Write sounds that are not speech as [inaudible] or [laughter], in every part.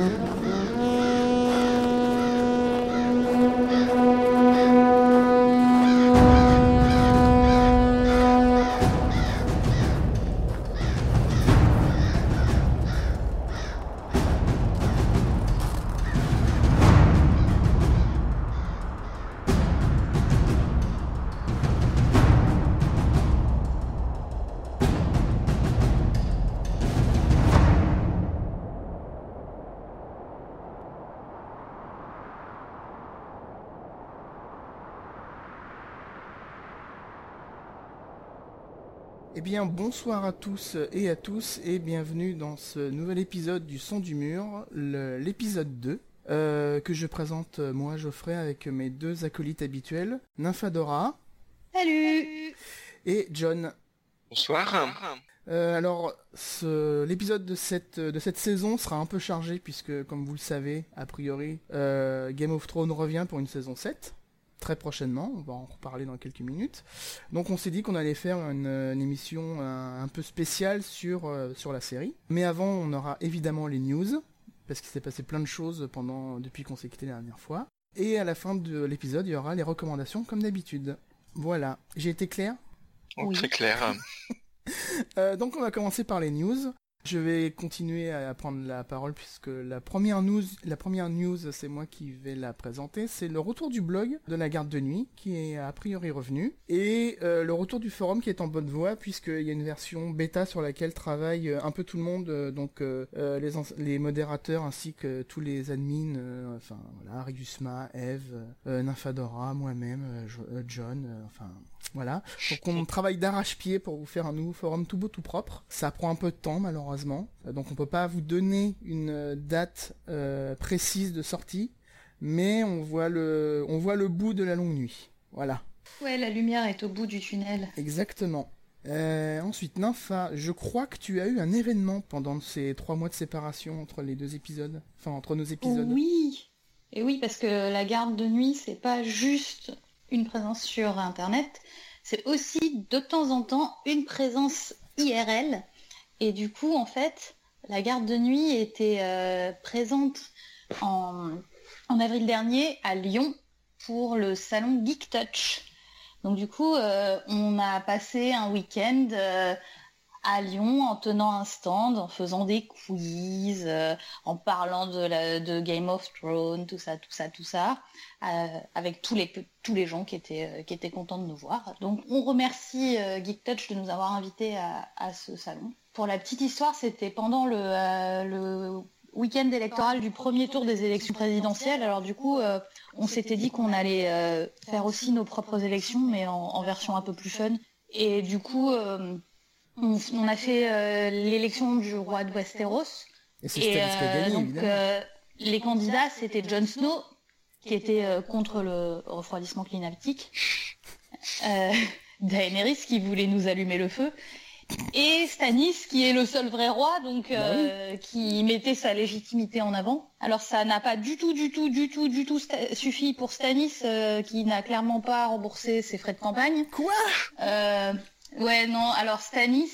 Mm-hmm. Bien, bonsoir à tous et à tous et bienvenue dans ce nouvel épisode du Son du Mur, l'épisode 2, euh, que je présente euh, moi, Geoffrey, avec mes deux acolytes habituels, Nymphadora Salut et John. Bonsoir. Euh, alors, ce- l'épisode de cette, de cette saison sera un peu chargé puisque, comme vous le savez, a priori, euh, Game of Thrones revient pour une saison 7. Très prochainement, on va en reparler dans quelques minutes. Donc on s'est dit qu'on allait faire une, une émission un, un peu spéciale sur, euh, sur la série. Mais avant, on aura évidemment les news, parce qu'il s'est passé plein de choses pendant depuis qu'on s'est quitté la dernière fois. Et à la fin de l'épisode, il y aura les recommandations comme d'habitude. Voilà, j'ai été clair Oh, Oui. Très clair. [laughs] Euh, donc on va commencer par les news. Je vais continuer à prendre la parole puisque la première news, la première news, c'est moi qui vais la présenter. C'est le retour du blog de la garde de nuit qui est a priori revenu et euh, le retour du forum qui est en bonne voie puisqu'il y a une version bêta sur laquelle travaille euh, un peu tout le monde, euh, donc les, modérateurs ainsi que tous les admins, enfin voilà, Rigusma, Eve, Nymphadora, moi-même, Jo- John, enfin voilà. Donc on travaille d'arrache-pied pour vous faire un nouveau forum tout beau tout propre. Ça prend un peu de temps malheureusement. Donc on peut pas vous donner une euh, date euh, précise de sortie, mais on voit le on voit le bout de la longue nuit. Voilà. Ouais, la lumière est au bout du tunnel. Exactement. Euh, ensuite, Nympha, je crois que tu as eu un événement pendant ces trois mois de séparation entre les deux épisodes, enfin entre nos épisodes. Oui Et oui, parce que la garde de nuit, c'est pas juste une présence sur Internet, c'est aussi de temps en temps une présence IRL. Et du coup, en fait, la garde de nuit était euh, présente en, avril dernier à Lyon pour le salon Geek Touch. Donc du coup, euh, on a passé un week-end euh, à Lyon en tenant un stand, en faisant des quiz, euh, en parlant de, Game of Thrones, tout ça, tout ça, tout ça, euh, avec tous les, gens qui étaient, euh, qui étaient contents de nous voir. Donc on remercie Geek Touch de nous avoir invités à, ce salon. Pour la petite histoire, c'était pendant le, week-end électoral du premier tour des élections présidentielles. Alors du coup, on s'était dit qu'on allait faire aussi nos propres élections, mais en, version un peu plus fun. Et du coup, on, on a fait euh, l'élection du roi de Westeros. Et c'est Et Stannis qui a euh, gagné, donc, évidemment. euh, les candidats, c'était Jon Snow, qui était euh, contre le refroidissement climatique, [laughs] euh, Daenerys, qui voulait nous allumer le feu, et Stannis, qui est le seul vrai roi, donc euh, qui mettait sa légitimité en avant. Alors ça n'a pas du tout, du tout, du tout, du tout suffi pour Stannis, euh, qui n'a clairement pas remboursé ses frais de campagne. Quoi? Euh, ouais, non, alors Stanis,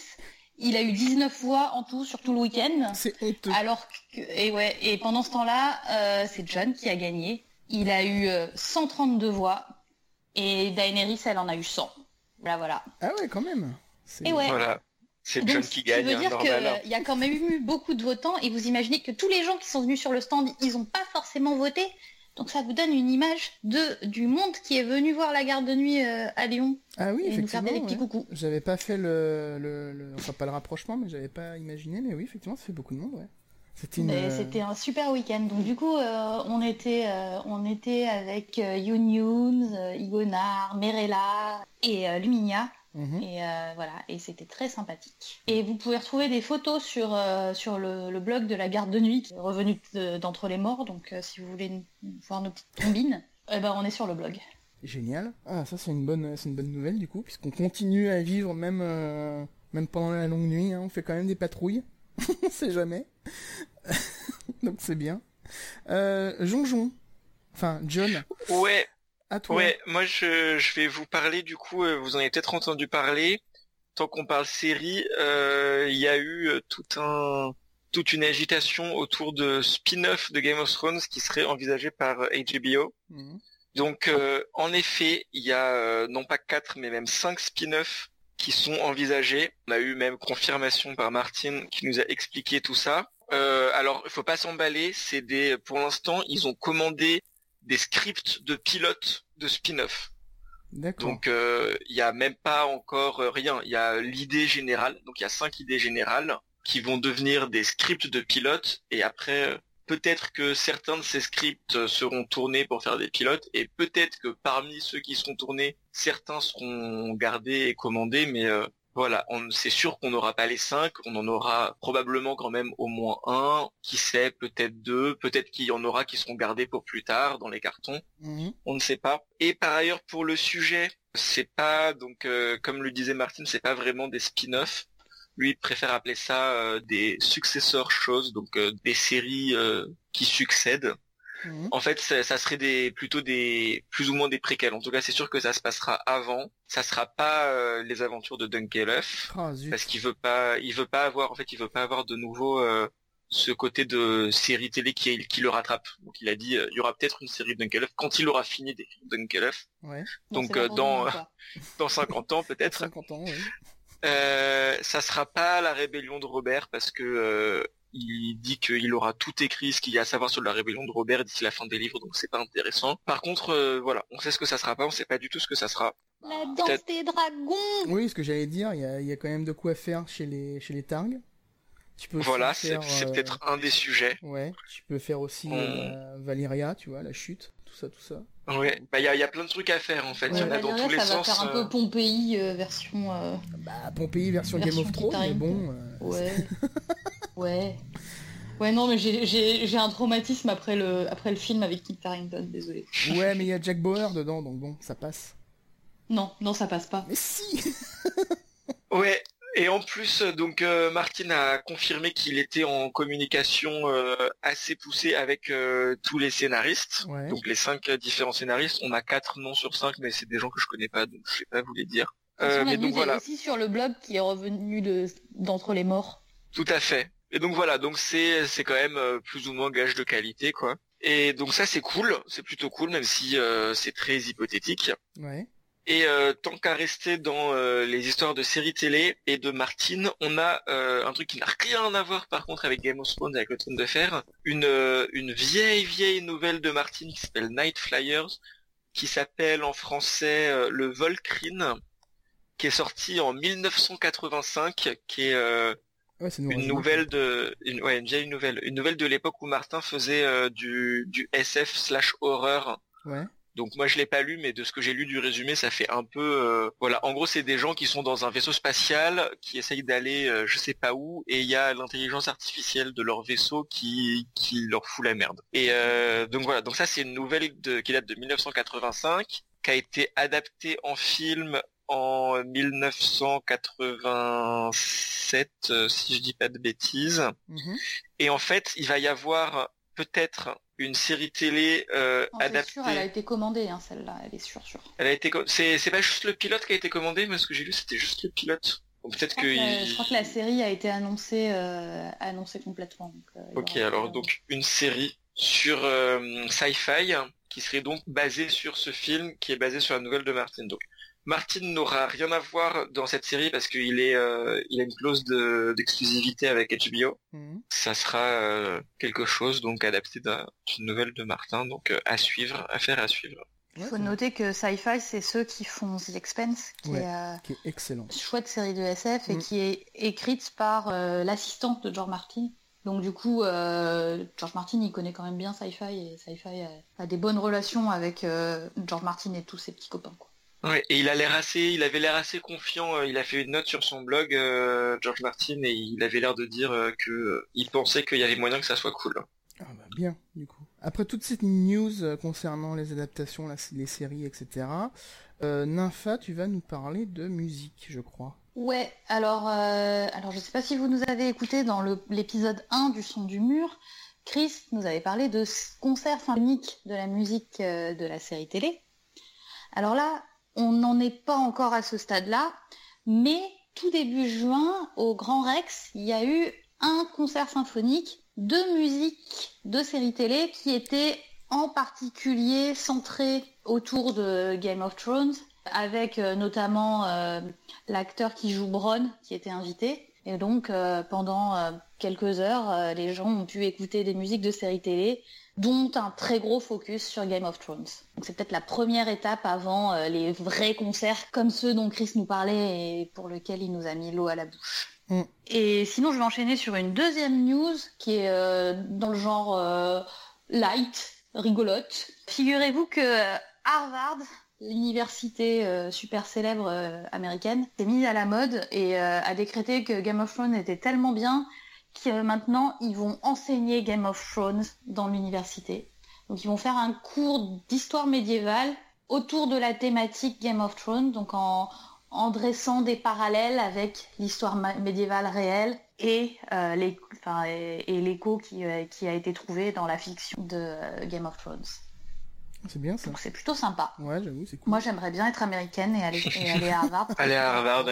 il a eu 19 voix en tout sur tout le week-end. C'est honteux. Alors que, et ouais, et pendant ce temps-là, euh, c'est John qui a gagné. Il a eu euh, 132 voix et Daenerys, elle en a eu 100. Voilà, voilà. Ah ouais, quand même. C'est- Et ouais. Voilà. C'est Donc, John qui gagne, veut hein, dire qu'il y a quand même eu beaucoup de votants et vous imaginez que tous les gens qui sont venus sur le stand, ils n'ont pas forcément voté. Donc ça vous donne une image de du monde qui est venu voir la garde de nuit euh, à Lyon Ah oui, et nous effectivement. faire des petits ouais. J'avais pas fait le, le, le- enfin pas le rapprochement, mais j'avais pas imaginé. Mais oui, effectivement, ça fait beaucoup de monde, ouais. C'était une. Euh, C'était un super week-end. Donc du coup, euh, on était, euh, on était avec Youn Youn, Igonar, Merella et Luminia. Mhm. Et euh, voilà, et c'était très sympathique. Et vous pouvez retrouver des photos sur, euh, sur le, le blog de la garde de nuit, qui est revenu de- d'entre les morts. Donc euh, si vous voulez voir nos petites combines, [laughs] eh ben, on est sur le blog. Génial. Ah, ça c'est une bonne, c'est une bonne nouvelle du coup, puisqu'on continue à vivre même, euh, même pendant la longue nuit. hein. on fait quand même des patrouilles. [laughs] on sait jamais. [laughs] Donc c'est bien. Euh, Jonjon. Enfin, John. Ouais, À toi. ouais, moi je, je vais vous parler du coup, euh, vous en avez peut-être entendu parler, tant qu'on parle série, euh, il y a eu euh, tout un toute une agitation autour de spin-off de Game of Thrones qui serait envisagé par HBO. Mhm. Donc, en effet, il y a non pas quatre, mais même cinq spin-offs qui sont envisagés. On a eu même confirmation par Martin qui nous a expliqué tout ça. Euh, alors, il faut pas s'emballer. C'est des, pour l'instant, ils ont commandé des scripts de pilotes de spin-off. Donc, euh, il n'y a même pas encore rien. Il y a l'idée générale. Donc, il y a cinq idées générales qui vont devenir des scripts de pilotes. Et après, peut-être que certains de ces scripts seront tournés pour faire des pilotes. Et peut-être que parmi ceux qui seront tournés, certains seront gardés et commandés. Mais euh, voilà, c'est sûr qu'on n'aura pas les cinq, on en aura probablement quand même au moins un, qui sait, peut-être deux, peut-être qu'il y en aura qui seront gardés pour plus tard dans les cartons, mhm. on ne sait pas. Et par ailleurs, pour le sujet, c'est pas, donc euh, comme le disait Martin, c'est pas vraiment des spin-offs. Lui, il préfère appeler ça euh, des successeurs choses, donc euh, des séries qui succèdent. Mhm. En fait, ça, serait des plutôt des plus ou moins des préquels. En tout cas, c'est sûr que ça se passera avant. Ça sera pas euh, les aventures de Dunkelhoff oh, parce qu'il veut pas, il veut pas avoir, en fait, il veut pas avoir de nouveau euh, ce côté de série télé qui, qui le rattrape. Donc, il a dit, euh, il y aura peut-être une série de Dunkelhoff quand il aura fini des Dunkelhoff. Ouais. Donc, dans [laughs] dans 50 ans peut-être. 50 ans. Oui. ça sera pas la rébellion de Robert parce que il dit qu'il aura tout écrit ce qu'il y a à savoir sur la rébellion de Robert d'ici la fin des livres, donc c'est pas intéressant. Par contre, euh, voilà, on sait ce que ça sera pas, on sait pas du tout ce que ça sera. La danse des dragons Oui, ce que j'allais dire, il y a, quand même de quoi faire chez les, chez les Targs. Tu peux voilà, c'est euh, peut-être un des sujets. Ouais, tu peux faire aussi euh, Valyria, tu vois, la chute, tout ça, tout ça. Ouais, bah il y a, plein de trucs à faire en fait. il y en a dans tous les ça va faire un peu Pompéi version. Bah Pompéi version, Game of Thrones, mais bon. Ouais. [laughs] Ouais. Ouais, non, mais j'ai un traumatisme après le, après le film avec Kit Harington, désolé. Ouais, mais il y a Jack Bauer dedans, donc bon, ça passe. Non, non, ça passe pas. Mais si [laughs] Ouais, et en plus, donc euh, Martin a confirmé qu'il était en communication euh, assez poussée avec euh, tous les scénaristes. Donc les cinq différents scénaristes, on a quatre noms sur cinq, mais c'est des gens que je connais pas, donc je sais pas vous les dire. mais donc voilà. aussi sur le blog qui est revenu d'entre les morts. Tout à fait. Et donc voilà, donc c'est c'est quand même euh, plus ou moins gage de qualité quoi. Et donc ça c'est cool, c'est plutôt cool même si euh, c'est très hypothétique. Ouais. Et euh, tant qu'à rester dans les histoires de séries télé et de Martine, on a un truc qui n'a rien à voir par contre avec Game of Thrones, avec le trône de fer, une une vieille vieille nouvelle de Martine qui s'appelle Night Flyers, qui s'appelle en français Le Volcrine, qui est sorti en 1985, qui est une nouvelle de, une, ouais, une vieille nouvelle, une nouvelle de l'époque où Martin faisait euh, du, du SF slash horreur. Ouais. Donc moi je l'ai pas lu, mais de ce que j'ai lu du résumé, ça fait un peu, euh, voilà. En gros, c'est des gens qui sont dans un vaisseau spatial, qui essayent d'aller, euh, je sais pas où, et il y a l'intelligence artificielle de leur vaisseau qui qui leur fout la merde. Et donc voilà. Donc ça c'est une nouvelle de, qui date de 1985, qui a été adaptée en film en 1987, euh, si je dis pas de bêtises. Mhm. Et en fait, il va y avoir peut-être une série télé euh, adaptée. Sûr, elle a été commandée, hein, celle-là. Elle est sûre, sûre. Elle a été. C'est c'est pas juste le pilote qui a été commandé, mais ce que j'ai lu, c'était juste le pilote. peut-être que. Je crois que la série a été annoncée, euh, annoncée complètement. ok, alors donc une série sur Sci-Fi qui serait donc basée sur ce film qui est basé sur la nouvelle de Martin. Donc Martin n'aura rien à voir dans cette série parce qu'il est, euh, il a une clause d'exclusivité avec HBO. Mhm. Ça sera euh, quelque chose donc adapté d'une nouvelle de Martin, donc euh, à suivre, à faire à suivre. Il faut noter que Sci-Fi, c'est ceux qui font The Expense, qui, est, qui est excellent. Chouette série de SF et mm. qui est écrite par l'assistante de George Martin. Donc du coup, George Martin, il connaît quand même bien Sci-Fi et Sci-Fi a, des bonnes relations avec George Martin et tous ses petits copains. Quoi. Ouais, et il a l'air assez, il avait l'air assez confiant. Euh, il a fait une note sur son blog, euh, George Martin, et il avait l'air de dire euh, que il pensait qu'il y avait moyen que ça soit cool. Ah bah bien, du coup. Après toute cette news concernant les adaptations, les séries, etc. Nympha, tu vas nous parler de musique, je crois. Ouais, alors, alors je sais pas si vous nous avez écouté dans l'épisode 1 du son du mur. Chris nous avait parlé de concert symphonique de la musique de la série télé. Alors là, on n'en est pas encore à ce stade-là, mais tout début juin, au Grand Rex, il y a eu un concert symphonique de musique de séries télé qui était en particulier centré autour de Game of Thrones, avec euh, notamment euh, l'acteur qui joue Bronn qui était invité. Et donc euh, pendant quelques heures, les gens ont pu écouter des musiques de séries télé, dont un très gros focus sur Game of Thrones. Donc c'est peut-être la première étape avant les vrais concerts comme ceux dont Chris nous parlait et pour lesquels il nous a mis l'eau à la bouche. Mm. Et sinon, je vais enchaîner sur une deuxième news qui est dans le genre light, rigolote. Figurez-vous que Harvard l'université euh, super célèbre euh, américaine s'est mise à la mode et euh, a décrété que Game of Thrones était tellement bien maintenant ils vont enseigner Game of Thrones dans l'université. Donc ils vont faire un cours d'histoire médiévale autour de la thématique Game of Thrones, donc en, dressant des parallèles avec l'histoire médiévale réelle et l'écho qui, qui a été trouvé dans la fiction de Game of Thrones. C'est bien ça. Donc c'est plutôt sympa. Ouais, j'avoue, c'est cool. Moi, j'aimerais bien être américaine et aller, aller à Harvard. [laughs] aller à Harvard.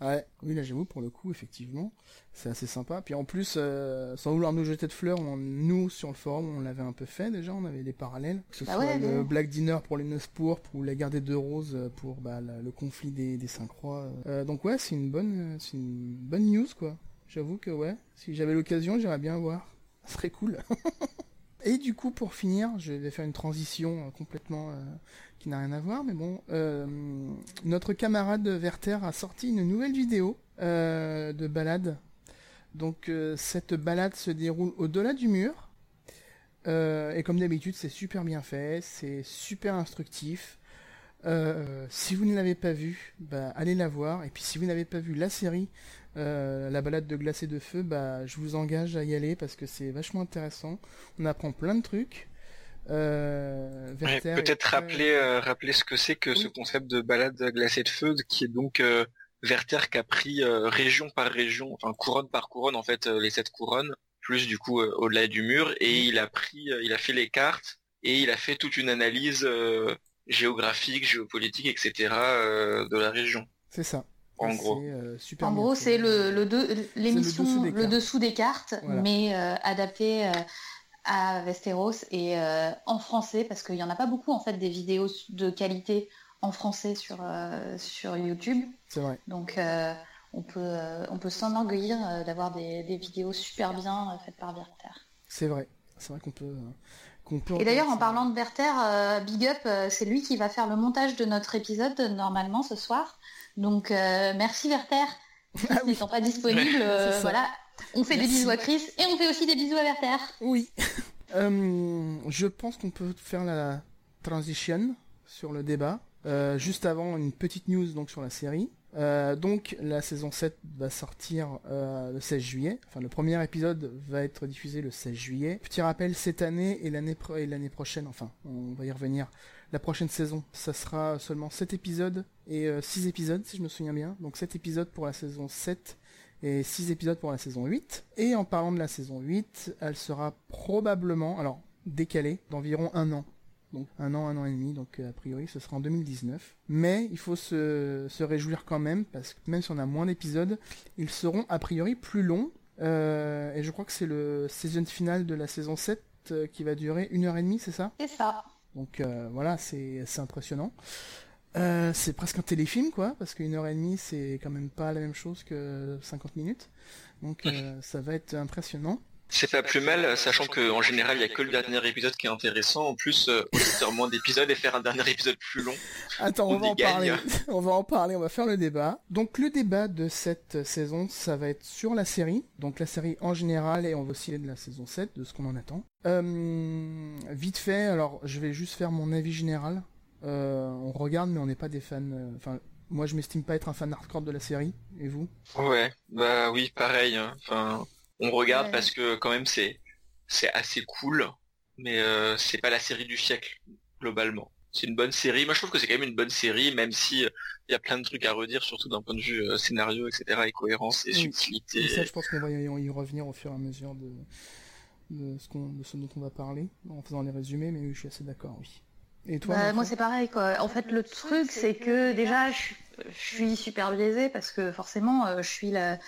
Ouais, oui, là, j'avoue, pour le coup, effectivement, c'est assez sympa. Puis en plus, euh, sans vouloir nous jeter de fleurs, nous, sur le forum, on l'avait un peu fait déjà, on avait des parallèles. Que ce bah soit le Black Dinner pour les Neuf pourpres ou la guerre des deux roses pour bah, le conflit des, des cinq rois. Euh, donc ouais, c'est une bonne, c'est une bonne news, quoi. J'avoue que ouais, si j'avais l'occasion, j'irais bien voir. [laughs] Ce serait cool. [laughs] Et du coup, pour finir, je vais faire une transition euh, complètement euh, qui n'a rien à voir, mais bon, euh, notre camarade Werther a sorti une nouvelle vidéo de balade. Donc cette balade se déroule au-delà du mur. et comme d'habitude, c'est super bien fait, c'est super instructif. si vous ne l'avez pas vu, bah, allez la voir. Et puis si vous n'avez pas vu la série, euh, la balade de glace et de feu, bah, je vous engage à y aller parce que c'est vachement intéressant. On apprend plein de trucs. Euh, Peut-être rappeler, euh, rappeler ce que c'est que ce concept de balade glacée de feu, qui est donc euh, Werther qui a pris région par région, enfin couronne par couronne en fait les sept couronnes, plus du coup au-delà du mur, et il a pris, il a fait les cartes et il a fait toute une analyse géographique, géopolitique, etc. de la région. C'est ça. En gros, euh, en gros, c'est le, l'émission le, dessous des cartes, mais euh, adapté euh, à Westeros et en français parce qu'il n'y en a pas beaucoup en fait des vidéos de qualité en français sur sur YouTube. C'est vrai. Donc on peut on peut s'enorgueillir d'avoir des, vidéos super bien faites par Werther. C'est vrai, c'est vrai qu'on peut. Et d'ailleurs, en parlant de Werther, Big Up, c'est lui qui va faire le montage de notre épisode normalement ce soir. Donc euh, merci Werther. [laughs] Ah N'étant pas disponible, euh, voilà. On fait des bisous à Chris et on fait aussi des bisous à Werther. Oui. [laughs] Euh, je pense qu'on peut faire la transition sur le débat. juste avant, une petite news donc sur la série. donc la saison 7 va sortir le 16 juillet. Enfin le premier épisode va être diffusé le 16 juillet. Petit rappel, cette année et l'année et l'année prochaine, enfin on va y revenir, la prochaine saison, ça sera seulement 7 épisodes et 6 euh, épisodes si je me souviens bien. Donc 7 épisodes pour la saison 7 et 6 épisodes pour la saison 8. Et en parlant de la saison 8, elle sera probablement, alors décalée d'environ un an. Donc un an, un an et demi, donc euh, a priori ce sera en 2019. Mais il faut se, se réjouir quand même, parce que même si on a moins d'épisodes, ils seront a priori plus longs. Euh, et je crois que c'est le season final de la saison 7 qui va durer une heure et demie, c'est ça? C'est ça. Donc euh, voilà, c'est impressionnant. Euh, c'est presque un téléfilm, quoi, parce qu'une heure et demie, c'est quand même pas la même chose que 50 minutes. Donc euh, [laughs] ça va être impressionnant. C'est pas plus mal, sachant qu'en général, il y a que le dernier épisode qui est intéressant. En plus, euh, faire moins d'épisodes et faire un dernier épisode plus long. Attends, on, va en parler. [laughs] on va en parler, on va faire le débat. Donc le débat de cette saison, ça va être sur la série. Donc la série en général et on va aussi de la saison 7, de ce qu'on en attend. Euh, vite fait, alors je vais juste faire mon avis général. Euh, on regarde, mais on n'est pas des fans. Euh, enfin, moi, je m'estime pas être un fan hardcore de la série. Et vous? Ouais, bah oui, pareil. Hein. On regarde parce que quand même c'est c'est assez cool, mais euh, c'est pas la série du siècle globalement. C'est une bonne série. Moi je trouve que c'est quand même une bonne série, même si euh, il y a plein de trucs à redire, surtout d'un point de vue euh, scénario, etc. et cohérence et subtilité. Et ça, je pense qu'on va y revenir au fur et à mesure de, de ce, qu'on, de ce dont on va parler, en faisant les résumés, mais je suis assez d'accord, oui. Et toi bah, Moi c'est pareil quoi. En fait le truc c'est que déjà je, je suis super biaisée parce que forcément je suis la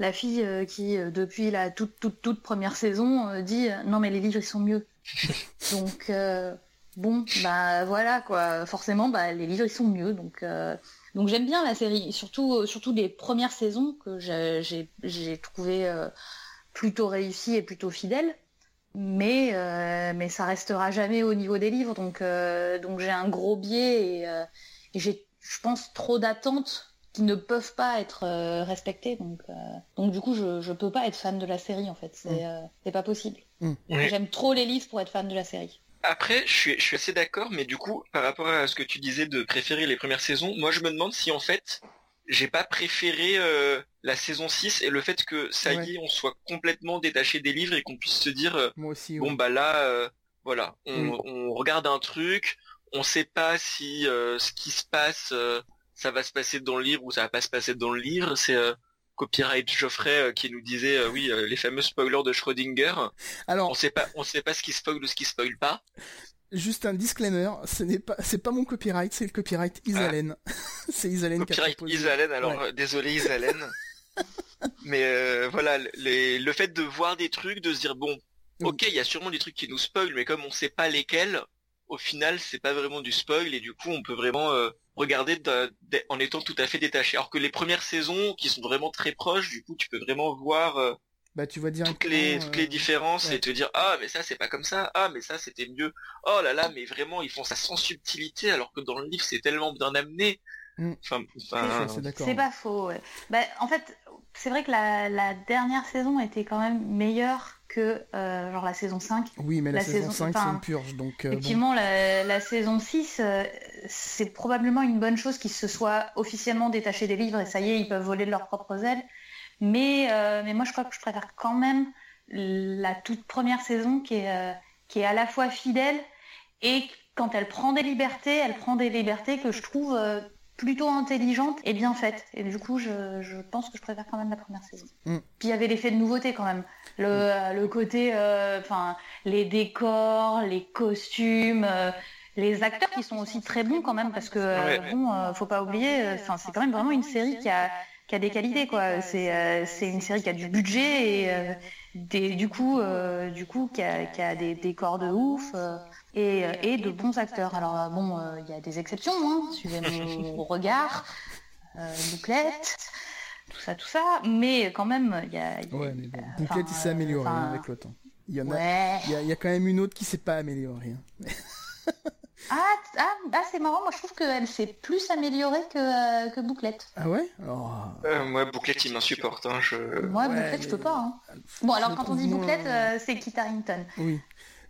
la fille qui, depuis la toute, toute, toute première saison, dit non, mais les livres, ils sont mieux. [laughs] Donc, bon, bah voilà, quoi. Forcément, bah, les livres, ils sont mieux. Donc, donc j'aime bien la série, surtout, surtout les premières saisons que j'ai trouvé plutôt réussies et plutôt fidèles mais euh, mais ça restera jamais au niveau des livres donc euh, donc j'ai un gros biais et, euh, j'ai je pense trop d'attentes qui ne peuvent pas être respectées donc donc du coup je je peux pas être fan de la série en fait. C'est mm. c'est pas possible. Mm. j'aime trop les livres pour être fan de la série. Après, je suis, je suis assez d'accord, mais du coup, par rapport à ce que tu disais de préférer les premières saisons, moi je me demande si en fait, j'ai pas préféré euh, la saison 6 et le fait que ça y est, on soit complètement détaché des livres et qu'on puisse se dire euh, bon bah là euh, voilà, on, regarde un truc, on sait pas si ce qui se passe ça va se passer dans le livre ou ça va pas se passer dans le livre, c'est copyright Geoffrey qui nous disait oui les fameux spoilers de Schrödinger. Alors on sait pas on sait pas ce qui spoil ou ce qui spoil pas. Juste un disclaimer, ce n'est pas, c'est pas mon copyright, c'est le copyright Isalen. Ah. [laughs] c'est Isalen qui a. Isalen, alors euh, désolé Isalen. [laughs] Mais euh, voilà, le fait de voir des trucs, de se dire bon, ok, il y a sûrement des trucs qui nous spoilent, mais comme on sait pas lesquels, au final, c'est pas vraiment du spoil et du coup, on peut vraiment euh, regarder en étant tout à fait détaché. Alors que les premières saisons, qui sont vraiment très proches, du coup, tu peux vraiment voir bah tu vois toutes les toutes les euh, différences et te dire ah mais ça c'est pas comme ça. Ah mais ça c'était mieux. Oh là là mais vraiment ils font ça sans subtilité alors que dans le livre c'est tellement bien amené. Mm. enfin, c'est pas faux bah, en fait c'est vrai que la, dernière saison était quand même meilleure que euh, genre la saison 5 oui mais la, saison, 5 c'est une purge donc euh, effectivement la, saison 6 c'est probablement une bonne chose qu'ils se soient officiellement détachés des livres et ça y est ils peuvent voler de leurs propres ailes. Mais, euh, mais moi, je crois que je préfère quand même la toute première saison qui est, euh, qui est à la fois fidèle et quand elle prend des libertés, elle prend des libertés que je trouve euh, plutôt intelligentes et bien faites. Et du coup, je, je, pense que je préfère quand même la première saison. Mm. Puis il y avait l'effet de nouveauté quand même. Le, le côté, enfin, les décors, les costumes les acteurs qui sont aussi très bons quand même parce que bon faut pas oublier enfin c'est quand même vraiment une série qui a qui a des qualités quoi. C'est euh, c'est une série qui a du budget et euh, des, du coup euh, du coup qui a, qui a des décors de ouf et, et de bons acteurs. Alors bon, il y a des exceptions, hein, suivez [laughs] mon regard, bouclette tout ça, tout ça, mais quand même, il y a. ouais, mais bon, Bouclette, il s'est amélioré hein, avec le temps. Il y en a, il y, a, quand même une autre qui s'est pas améliorée. Hein. Ah, ah, ah, c'est marrant, moi je trouve qu'elle s'est plus améliorée que, euh, que Bouclette. Ah ouais? Euh, Moi, Bouclette, il m'insupporte. Hein, je... Moi, Bouclette, je peux pas. Hein. Bon, alors quand on dit Bouclette, euh, c'est Kit Harington. Oui.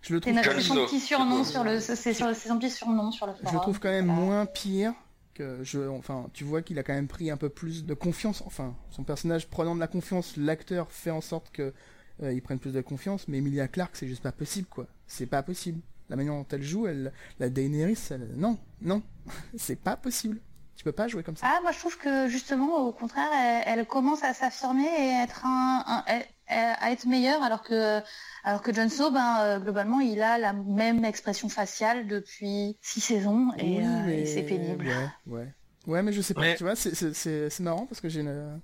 Je le trouve c'est son petit surnom sur le, c'est son petit surnom sur le forum. Je le trouve quand même moins pire que je, enfin, tu vois qu'il a quand même pris un peu plus de confiance. Enfin, son personnage prenant de la confiance, l'acteur fait en sorte que il prenne plus de confiance. Mais Emilia Clarke, c'est juste pas possible, quoi. C'est pas possible la manière dont elle joue, elle, la Daenerys, non, non, [laughs] c'est pas possible. Tu peux pas jouer comme ça. Ah, moi je trouve que justement, au contraire, elle, commence à s'affirmer et être un, à être meilleure, alors que alors que Jon Snow, ben, euh, globalement, il a la même expression faciale depuis six saisons et, euh, c'est pénible. Ouais, ouais, ouais, mais je sais pas. Tu vois, c'est marrant parce que j'ai une...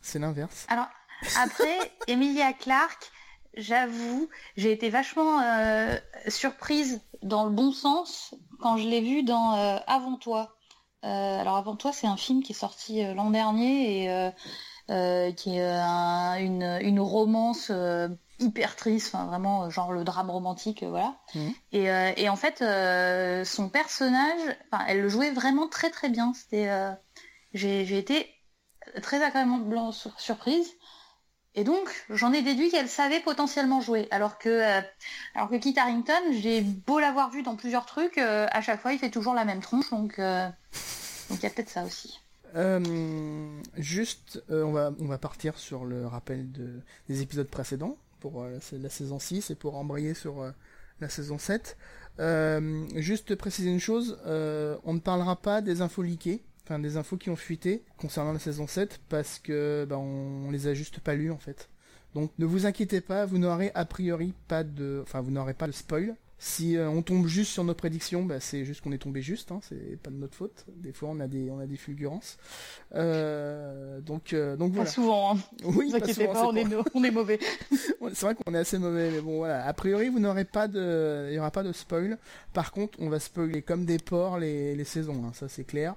c'est l'inverse. Alors après, [laughs] Emilia Clarke j'avoue, j'ai été vachement euh, surprise dans le bon sens quand je l'ai vu dans euh, Avant toi. Euh, alors Avant toi, c'est un film qui est sorti l'an dernier et qui est une, une, romance hyper triste, enfin vraiment genre le drame romantique, voilà. Mmh. Et, et, en fait, son personnage, elle le jouait vraiment très très bien. C'était, j'ai été très agréablement surprise. Et donc, j'en ai déduit qu'elle savait potentiellement jouer. Alors que, euh, alors que Kit Harington, j'ai beau l'avoir vu dans plusieurs trucs, euh, à chaque fois, il fait toujours la même tronche. Donc, euh, donc il y a peut-être ça aussi. Juste, on, va, on va partir sur le rappel de, des épisodes précédents pour la saison 6 et pour embrayer sur la saison 7. juste préciser une chose, on ne parlera pas des infos liquées des infos qui ont fuité concernant la saison 7 parce que bah, on, les a juste pas lues en fait. Donc ne vous inquiétez pas, vous n'aurez a priori pas de, enfin vous n'aurez pas de spoil. Si euh, on tombe juste sur nos prédictions, bah, c'est juste qu'on est tombé juste, hein, c'est pas de notre faute. Des fois, on a des, on a des fulgurances. Euh, donc, euh, donc voilà. Pas souvent. Hein. Oui, pas, souvent, pas on, est, on est mauvais. [laughs] c'est vrai qu'on est assez mauvais, mais bon voilà. A priori, vous n'aurez pas de, il y aura pas de spoil. Par contre, on va spoiler comme des porcs les, les saisons, hein, ça c'est clair.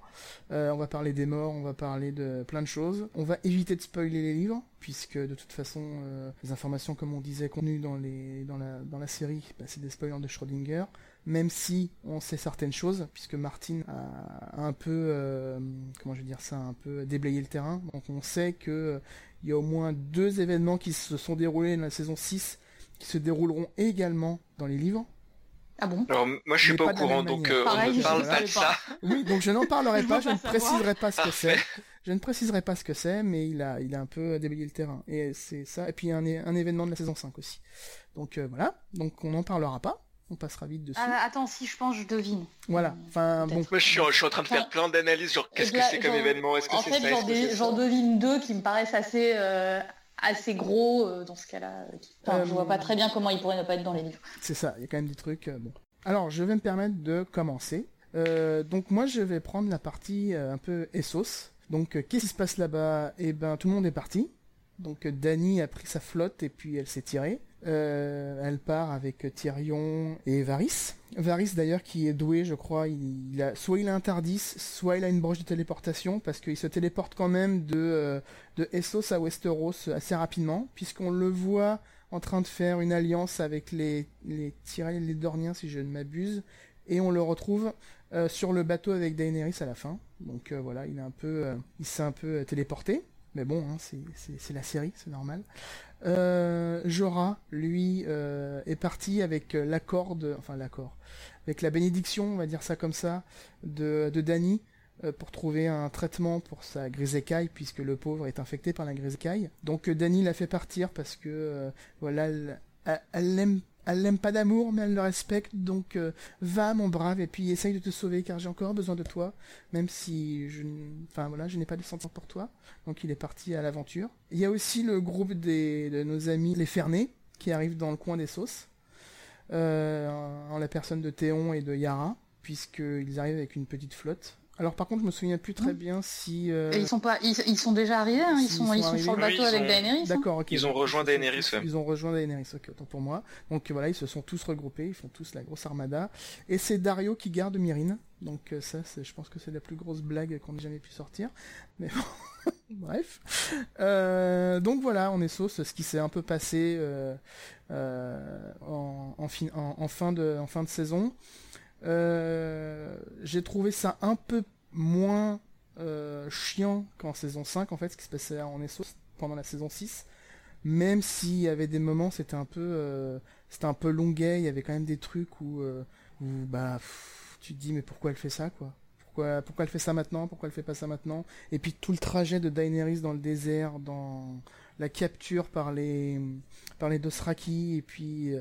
on va parler des morts, on va parler de plein de choses. On va éviter de spoiler les livres puisque de toute façon euh, les informations comme on disait contenues dans les dans la dans la série bah, c'est des spoilers de Schrödinger même si on sait certaines choses puisque Martin a, un peu euh, comment je vais dire ça un peu déblayé le terrain. Donc on sait que il y a au moins deux événements qui se sont déroulés dans la saison 6 qui se dérouleront également dans les livres. Ah bon? Alors moi je suis pas, au courant donc euh, on ne parle pas de ça. Oui donc je n'en parlerai pas, je ne préciserai pas ce que c'est. Je ne préciserai pas ce que c'est, mais il a, il a un peu déblayé le terrain. Et c'est ça. Et puis il y a un, un, événement de la saison 5 aussi. Donc euh, voilà. Donc on n'en parlera pas. On passera vite dessus. Ah, attends, si je pense, je devine. Voilà. Enfin bon. Moi je suis, je suis en train de faire plein d'analyses sur qu'est-ce que c'est comme événement. Est-ce que en fait, j'en devine deux qui me paraissent assez. Euh, assez gros euh, dans ce cas-là. Enfin, je vois pas très bien comment il pourrait ne pas être dans les livres. C'est ça, il y a quand même des trucs. bon. Alors, je vais me permettre de commencer. donc moi, je vais prendre la partie un peu Essos. Donc, euh, qu'est-ce qui se passe là-bas? Eh ben, tout le monde est parti. Donc, euh, Dany a pris sa flotte et puis elle s'est tirée. Euh, elle part avec Tyrion et Varys. Varys d'ailleurs qui est doué, je crois. Soit il a un Tardis, soit il a une broche de téléportation parce qu'il se téléporte quand même de, Essos à Westeros assez rapidement, puisqu'on le voit en train de faire une alliance avec les, les et les Dorniens, si je ne m'abuse, et on le retrouve euh, sur le bateau avec Daenerys à la fin. Donc euh, voilà, il un peu, euh, il s'est un peu téléporté. Mais bon, hein, c'est la série, c'est normal. Jorah, lui, est parti avec l'accord enfin l'accord, avec la bénédiction, on va dire ça comme ça, de, de Dany pour trouver un traitement pour sa grise écaille puisque le pauvre est infecté par la grise écaille. Donc Dany l'a fait partir parce que voilà, elle l'aime elle l'aime pas d'amour, mais elle le respecte, donc euh, va mon brave, et puis essaye de te sauver, car j'ai encore besoin de toi, même si je, enfin voilà, je n'ai pas de sentiment pour toi. Donc il est parti à l'aventure. Il y a aussi le groupe de nos amis les Fernés, qui arrivent dans le coin des sauces, euh, en la personne de Théon et de Yara, puisqu'ils arrivent avec une petite flotte. Alors par contre, je me souviens plus très bien si. Euh, ils sont pas, ils, sont déjà arrivés, hein, ils, sont, ils sont, sur le bateau avec Daenerys. Hein. D'accord, ok. Ils ont rejoint Daenerys. Ils ont rejoint Daenerys, ok, autant pour moi. Donc voilà, ils se sont tous regroupés, ils font tous la grosse armada. Et c'est Dario qui garde Myrine. Donc euh, ça, je pense que c'est la plus grosse blague qu'on ait jamais pu sortir. Mais bon, [laughs] bref. Euh, donc voilà, on est sauce, ce qui s'est un peu passé en, en, fin, en, fin de, en fin de saison. Euh, j'ai trouvé ça un peu moins euh, chiant qu'en saison 5 en fait ce qui se passait en Essos pendant la saison 6 même s'il y avait des moments c'était un peu euh, c'était un peu longuet il y avait quand même des trucs où, où bah tu te dis mais pourquoi elle fait ça quoi? Pourquoi pourquoi elle fait ça maintenant? Pourquoi elle fait pas ça maintenant? Et puis tout le trajet de Daenerys dans le désert dans la capture par les par les Dothraki et puis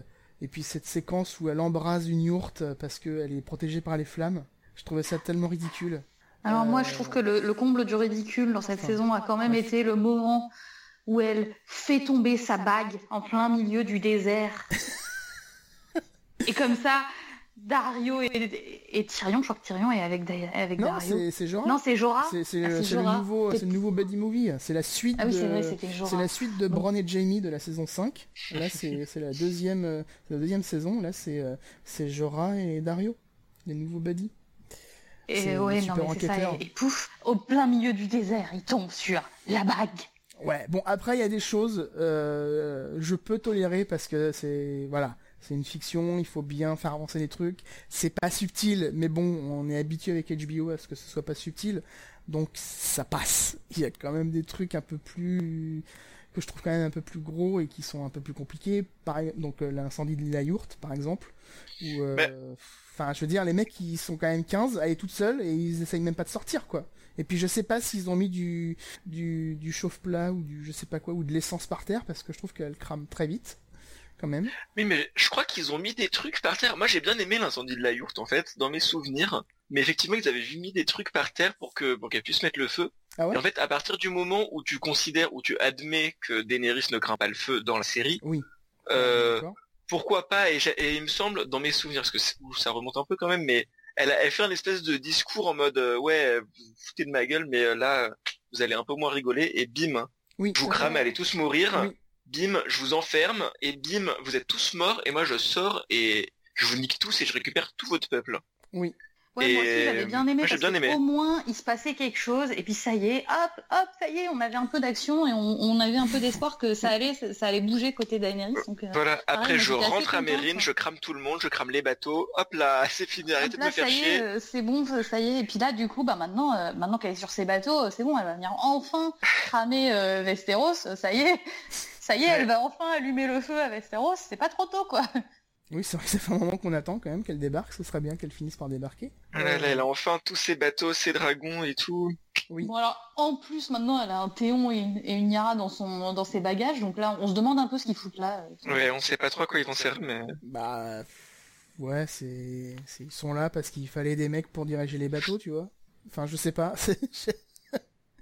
et puis cette séquence où elle embrase une yourte parce qu'elle est protégée par les flammes, je trouvais ça tellement ridicule. Alors moi, je trouve que le, comble du ridicule dans cette saison a quand même été le moment où elle fait tomber sa bague en plein milieu du désert. [laughs] et comme ça, Dario et, Tyrion, je crois que Tyrion est avec, avec non, Dario. c'est Jorah. Non, c'est Jorah. C'est ah, le, nouveau, le nouveau buddy movie. C'est la suite. Ah oui, de, c'est la suite de Bron et Jamie de la saison 5. Là, c'est la deuxième, euh, la deuxième saison. Là, c'est euh, c'est Jorah et Dario, les nouveaux buddies. Et ouais, non, mais c'est ça. Et, pouf, au plein milieu du désert, il tombe sur la bague. Ouais, bon après il y a des choses, euh, je peux tolérer parce que c'est voilà, c'est une fiction, il faut bien faire avancer les trucs. C'est pas subtil, mais bon, on est habitué avec HBO à ce que ce soit pas subtil, donc ça passe. Il y a quand même des trucs un peu plus que je trouve quand même un peu plus gros et qui sont un peu plus compliqués. Pareil, donc euh, l'incendie de l'île Yourte, par exemple, euh, enfin, je veux dire, les mecs ils sont quand même 15 à aller toutes seules et ils essayent même pas de sortir, quoi. Et puis je sais pas s'ils ont mis du du, du chauffe-plat ou du je sais pas quoi ou de l'essence par terre parce que je trouve qu'elle crame très vite même. Oui, mais je crois qu'ils ont mis des trucs par terre. Moi, j'ai bien aimé l'incendie de la yourte, en fait, dans mes souvenirs. Mais effectivement, ils avaient mis des trucs par terre pour que pour qu'elle puisse mettre le feu. Ah et en fait, à partir du moment où tu considères, où tu admets que Daenerys ne craint pas le feu dans la série, oui. Euh, pourquoi pas et, il me semble dans mes souvenirs, parce que ça remonte un peu quand même, mais elle, a, fait un espèce de discours en mode ouais, vous foutez de ma gueule, mais là vous allez un peu moins rigoler et bim, oui, je vous crame, allez tous mourir. Bim, je vous enferme et bim, vous êtes tous morts et moi je sors et je vous nique tous et je récupère tout votre peuple. Oui. Ouais, moi aussi j'avais bien aimé parce qu'au moins il se passait quelque chose et puis ça y est, hop, hop, ça y est, on avait un peu d'action et on, avait un peu d'espoir que ça allait, ça, allait bouger côté Daenerys. Donc, euh, voilà. Après je rentre à Mérine, je crame tout le monde, je crame les bateaux. Hop là, [laughs] c'est fini, arrêtez de me faire chier. Euh, c'est bon, ça y est. Et puis là du coup, bah maintenant, euh, maintenant qu'elle est sur ses bateaux, c'est bon, elle va venir enfin cramer Westeros. Ça y est, ça y est, elle va enfin allumer le feu à Westeros. C'est pas trop tôt quoi. Oui, c'est vrai que ça fait un moment qu'on attend quand même qu'elle débarque. Ce serait bien qu'elle finisse par débarquer. elle a enfin tous ses bateaux, ses dragons et tout. Oui. Bon alors, en plus maintenant, elle a un Théon et une, Yara dans son dans ses bagages. Donc là, on se demande un peu ce qu'ils foutent là. Ouais, on sait pas trop à quoi ils vont servir, mais. Bah, ouais, c'est ils sont là parce qu'il fallait des mecs pour diriger les bateaux, tu vois. Enfin, je sais pas. [laughs]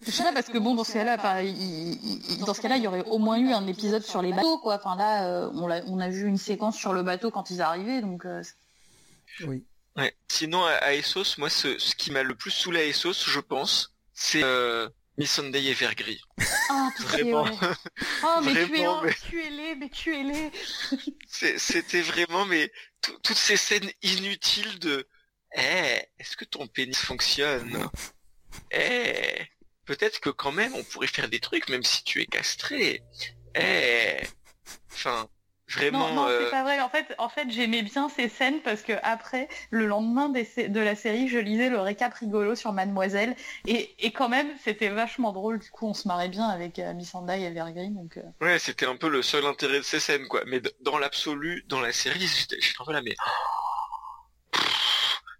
Je sais pas parce que bon dans ce cas-là, dans ce cas-là, il y aurait au moins eu un épisode sur les bateaux, quoi. Enfin là, euh, on, a, on a vu une séquence sur le bateau quand ils arrivaient, donc. Euh, oui. Ouais. Sinon à Essos, moi ce, ce qui m'a le plus saoulé à Essos, je pense, c'est euh, Miss Sunday et Vergris. Ah, vraiment. Oh mais vraiment, tu es [laughs] mais... mais tu es C'était vraiment mais toutes ces scènes inutiles de Eh, est-ce que ton pénis fonctionne? Eh peut-être que quand même on pourrait faire des trucs même si tu es castré. Eh, enfin, vraiment. Non, non c'est euh, pas vrai. En fait, en fait, j'aimais bien ces scènes parce que après, le lendemain de la série, je lisais le récap rigolo sur Mademoiselle et, quand même, c'était vachement drôle. Du coup, on se marrait bien avec euh, Miss et Evergreen. Donc. Euh. Ouais, c'était un peu le seul intérêt de ces scènes, quoi. Mais dans l'absolu, dans la série, j'étais un peu là, mais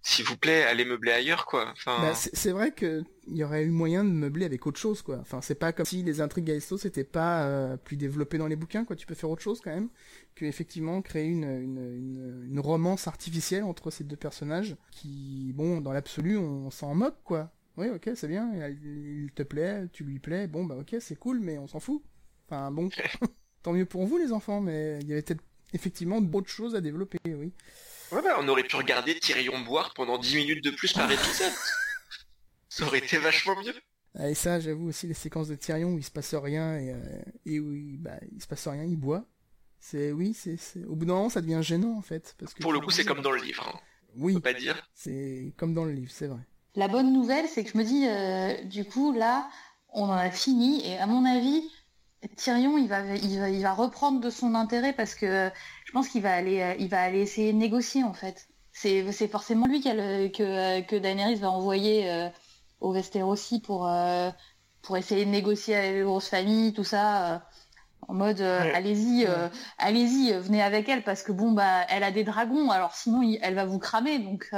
s'il vous plaît, allez meubler ailleurs, quoi. Enfin... Bah, c'est vrai qu'il y aurait eu moyen de meubler avec autre chose, quoi. Enfin, c'est pas comme si les intrigues Gaesto c'était pas euh, plus développé dans les bouquins, quoi. Tu peux faire autre chose quand même que effectivement créer une, une, une, romance artificielle entre ces deux personnages qui, bon, dans l'absolu, on, s'en moque, quoi. Oui, ok, c'est bien. Il te plaît, tu lui plais. Bon, bah ok, c'est cool, mais on s'en fout. Enfin, bon, [laughs] tant mieux pour vous, les enfants, mais il y avait peut-être effectivement d'autres choses à développer, oui. Ouais, bah, on aurait pu regarder Tyrion boire pendant 10 minutes de plus par épisode. [laughs] Ça aurait été vachement mieux. Ah, et ça, j'avoue aussi, les séquences de Tyrion où il se passe rien et, euh, et où il, bah, il se passe rien, il boit. C'est, oui, c'est, au bout d'un moment, ça devient gênant, en fait. Parce que Pour le coup, c'est comme dans le livre. Hein. Oui. pas dire. C'est comme dans le livre, c'est vrai. La bonne nouvelle, c'est que je me dis, euh, du coup, là, on en a fini, et à mon avis, Tyrion, il va, il va, il va reprendre de son intérêt parce que je pense qu'il va aller, euh, il va aller essayer de négocier en fait. C'est, forcément lui que, que Daenerys va envoyer euh, au Westerosi pour, euh, pour essayer de négocier avec les grosses familles, tout ça, en mode allez-y, allez-y, venez avec elle parce que bon bah elle a des dragons, alors sinon elle va vous cramer, donc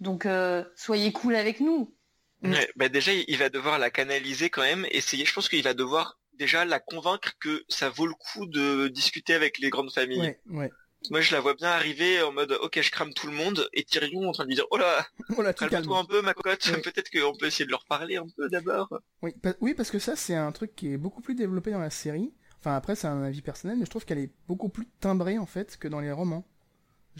donc soyez cool avec nous. bah déjà il va devoir la canaliser quand même, essayer. Je pense qu'il va devoir déjà la convaincre que ça vaut le coup de discuter avec les grandes familles. Moi, je la vois bien arriver en mode, ok, je crame tout le monde, et Tyrion en train de lui dire, oh là, oh calme-toi un peu, ma cote, [laughs] peut-être qu'on peut essayer de leur parler un peu d'abord. Oui, oui, parce que ça, c'est un truc qui est beaucoup plus développé dans la série. Enfin, après, c'est un avis personnel, mais je trouve qu'elle est beaucoup plus timbrée, en fait, que dans les romans.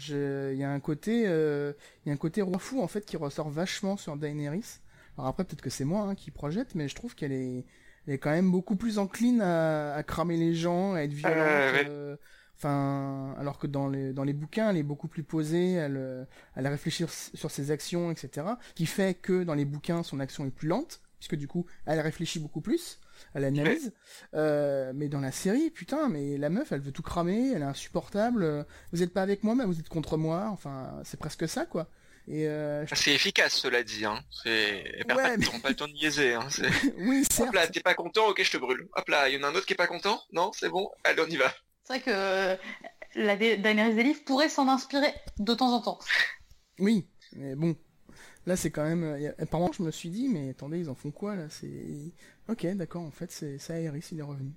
Il y a un côté, euh, il y a un côté roi fou, en fait, qui ressort vachement sur Daenerys. Alors après, peut-être que c'est moi hein, qui projette, mais je trouve qu'elle est, elle est quand même beaucoup plus encline à, cramer les gens, à être violente. Euh, enfin, alors que dans les dans les bouquins, elle est beaucoup plus posée, elle euh, elle réfléchit sur ses actions, etc. Qui fait que dans les bouquins, son action est plus lente, puisque du coup, elle réfléchit beaucoup plus, elle analyse. Euh, mais dans la série, putain, mais la meuf, elle veut tout cramer, elle est insupportable. Vous êtes pas avec moi, mais vous êtes contre moi. Enfin, c'est presque ça, quoi. Et euh, C'est efficace, cela dit. Hein. C'est... Ouais, mais... pas le temps de niaiser. Hein. [laughs] oui, Hop là, t'es pas content, ok, je te brûle. Hop là, il y en a un autre qui est pas content? Non, c'est bon, allez, on y va. C'est vrai que euh, la Daenerys des livres pourrait s'en inspirer de temps en temps. Oui, mais bon. Là, c'est quand même... Euh, apparemment, je me suis dit, mais attendez, ils en font quoi, là? C'est... Ok, d'accord, en fait, c'est ça Aerys, il est revenu.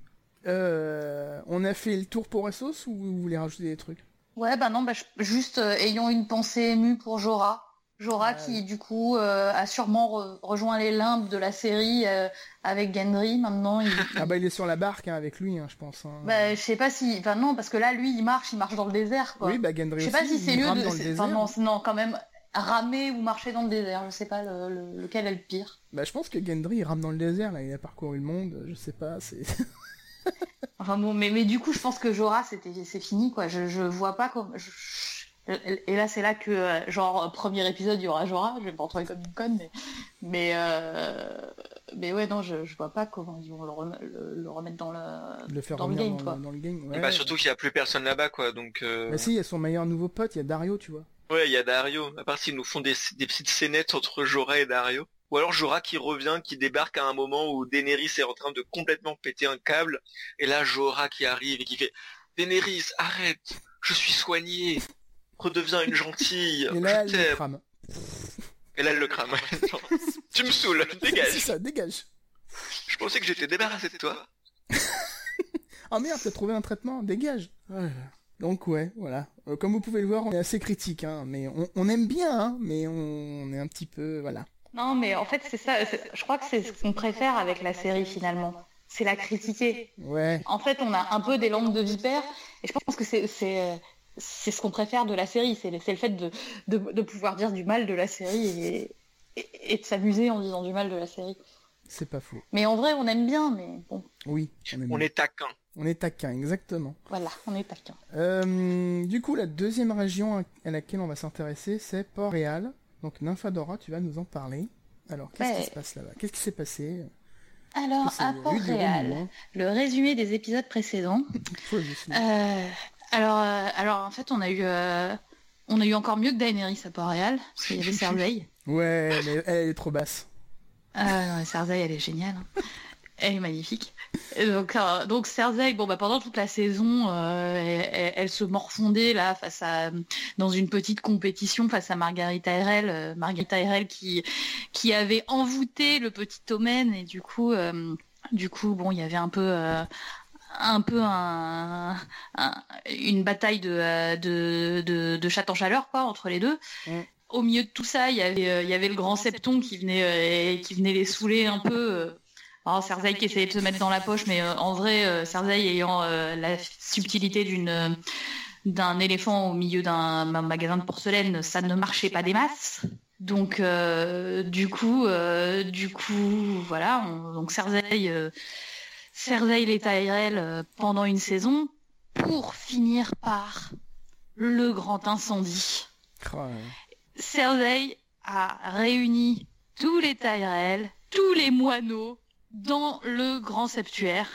Euh, on a fait le tour pour Essos ou vous voulez rajouter des trucs? Ouais, bah non, bah, juste euh, ayons une pensée émue pour Jorah. Jorah qui du coup euh, a sûrement rejoint les limbes de la série euh, avec Gendry maintenant. Il... [laughs] ah bah il est sur la barque hein, avec lui, hein, je pense. Hein. Bah je sais pas si, enfin non parce que là lui il marche, il marche dans le désert quoi. Oui bah Gendry. Je sais pas si c'est mieux de, enfin, non, non quand même ramer ou marcher dans le désert, je sais pas lequel est le pire. Bah je pense que Gendry il rame dans le désert là, il a parcouru le monde, je sais pas, c'est. [laughs] enfin bon mais mais du coup je pense que Jorah c'était c'est fini quoi, je je vois pas comment. Et là, c'est là que, euh, genre, premier épisode, il y aura Jorah. Je vais pas retrouver comme une conne, mais, mais, euh... mais ouais, non, je, je vois pas comment ils vont le, le, remettre dans le, le faire dans le game, quoi. Dans, le game, ouais. Et bah, surtout qu'il y a plus personne là-bas, quoi, donc. Euh... Bah si, il y a son meilleur nouveau pote, il y a Dario, tu vois. Ouais, il y a Dario. À part s'ils nous font des, des petites scénettes entre Jorah et Dario. Ou alors Jorah qui revient, qui débarque à un moment où Daenerys est en train de complètement péter un câble, et là Jorah qui arrive et qui fait Daenerys, arrête, je suis soigné redeviens une gentille. Et là, elle le crame. Et là, elle le crame. [laughs] tu me saoules, dégage. C'est ça, dégage. Je pensais que j'étais débarrassé de toi. oh [laughs] merde, t'as trouvé un traitement, dégage. Donc ouais, voilà. Euh, comme vous pouvez le voir, on est assez critique, hein, mais on, on, aime bien, hein, mais on, est un petit peu, voilà. Non, mais en fait, c'est ça. Je crois que c'est ce qu'on préfère avec la série finalement. C'est la critiquer. Ouais. En fait, on a un peu des langues de vipère, et je pense que c'est c'est ce qu'on préfère de la série, c'est le, fait de, de, pouvoir dire du mal de la série et, de s'amuser en disant du mal de la série. C'est pas faux. Mais en vrai, on aime bien, mais bon. Oui, on, est taquin. On est taquin, exactement. Voilà, on est taquin. Euh, du coup, la deuxième région à laquelle on va s'intéresser, c'est Port-Réal. Donc, Nymphadora, tu vas nous en parler. Alors, qu'est-ce qui se passe là-bas? Qu'est-ce qui s'est passé? Alors, à Port-Réal, le résumé des épisodes précédents. [laughs] euh, alors, euh, alors en fait, on a eu, euh, on a eu encore mieux que Daenerys à Port-Réal, parce qu'il y avait [laughs] Cersei. ouais, mais elle est trop basse. Ah non, Cersei, elle est géniale. Hein. [laughs] Elle est magnifique. donc, euh, donc Cersei, bon bah pendant toute la saison, elle, se morfondait là face à dans une petite compétition face à Margarita Tyrell, Margarita Tyrell qui qui avait envoûté le petit Tommen et du coup du coup bon il y avait un peu un peu un, une bataille de, de, de, de, chat en chaleur quoi entre les deux. Mm. Au milieu de tout ça, il y avait, euh, il y avait le grand septon qui venait, euh, qui venait les saouler un peu. Alors Cersei qui essayait de se mettre dans la poche, mais euh, en vrai, Cersei ayant la subtilité d'une d'un éléphant au milieu d'un magasin de porcelaine, ça ne marchait pas des masses. Donc du coup, du coup, voilà, donc Cersei Cersei les Tyrell euh, pendant une saison pour finir par le grand incendie. Oh, Cersei a réuni tous les Tyrell, tous les moineaux dans le grand septuaire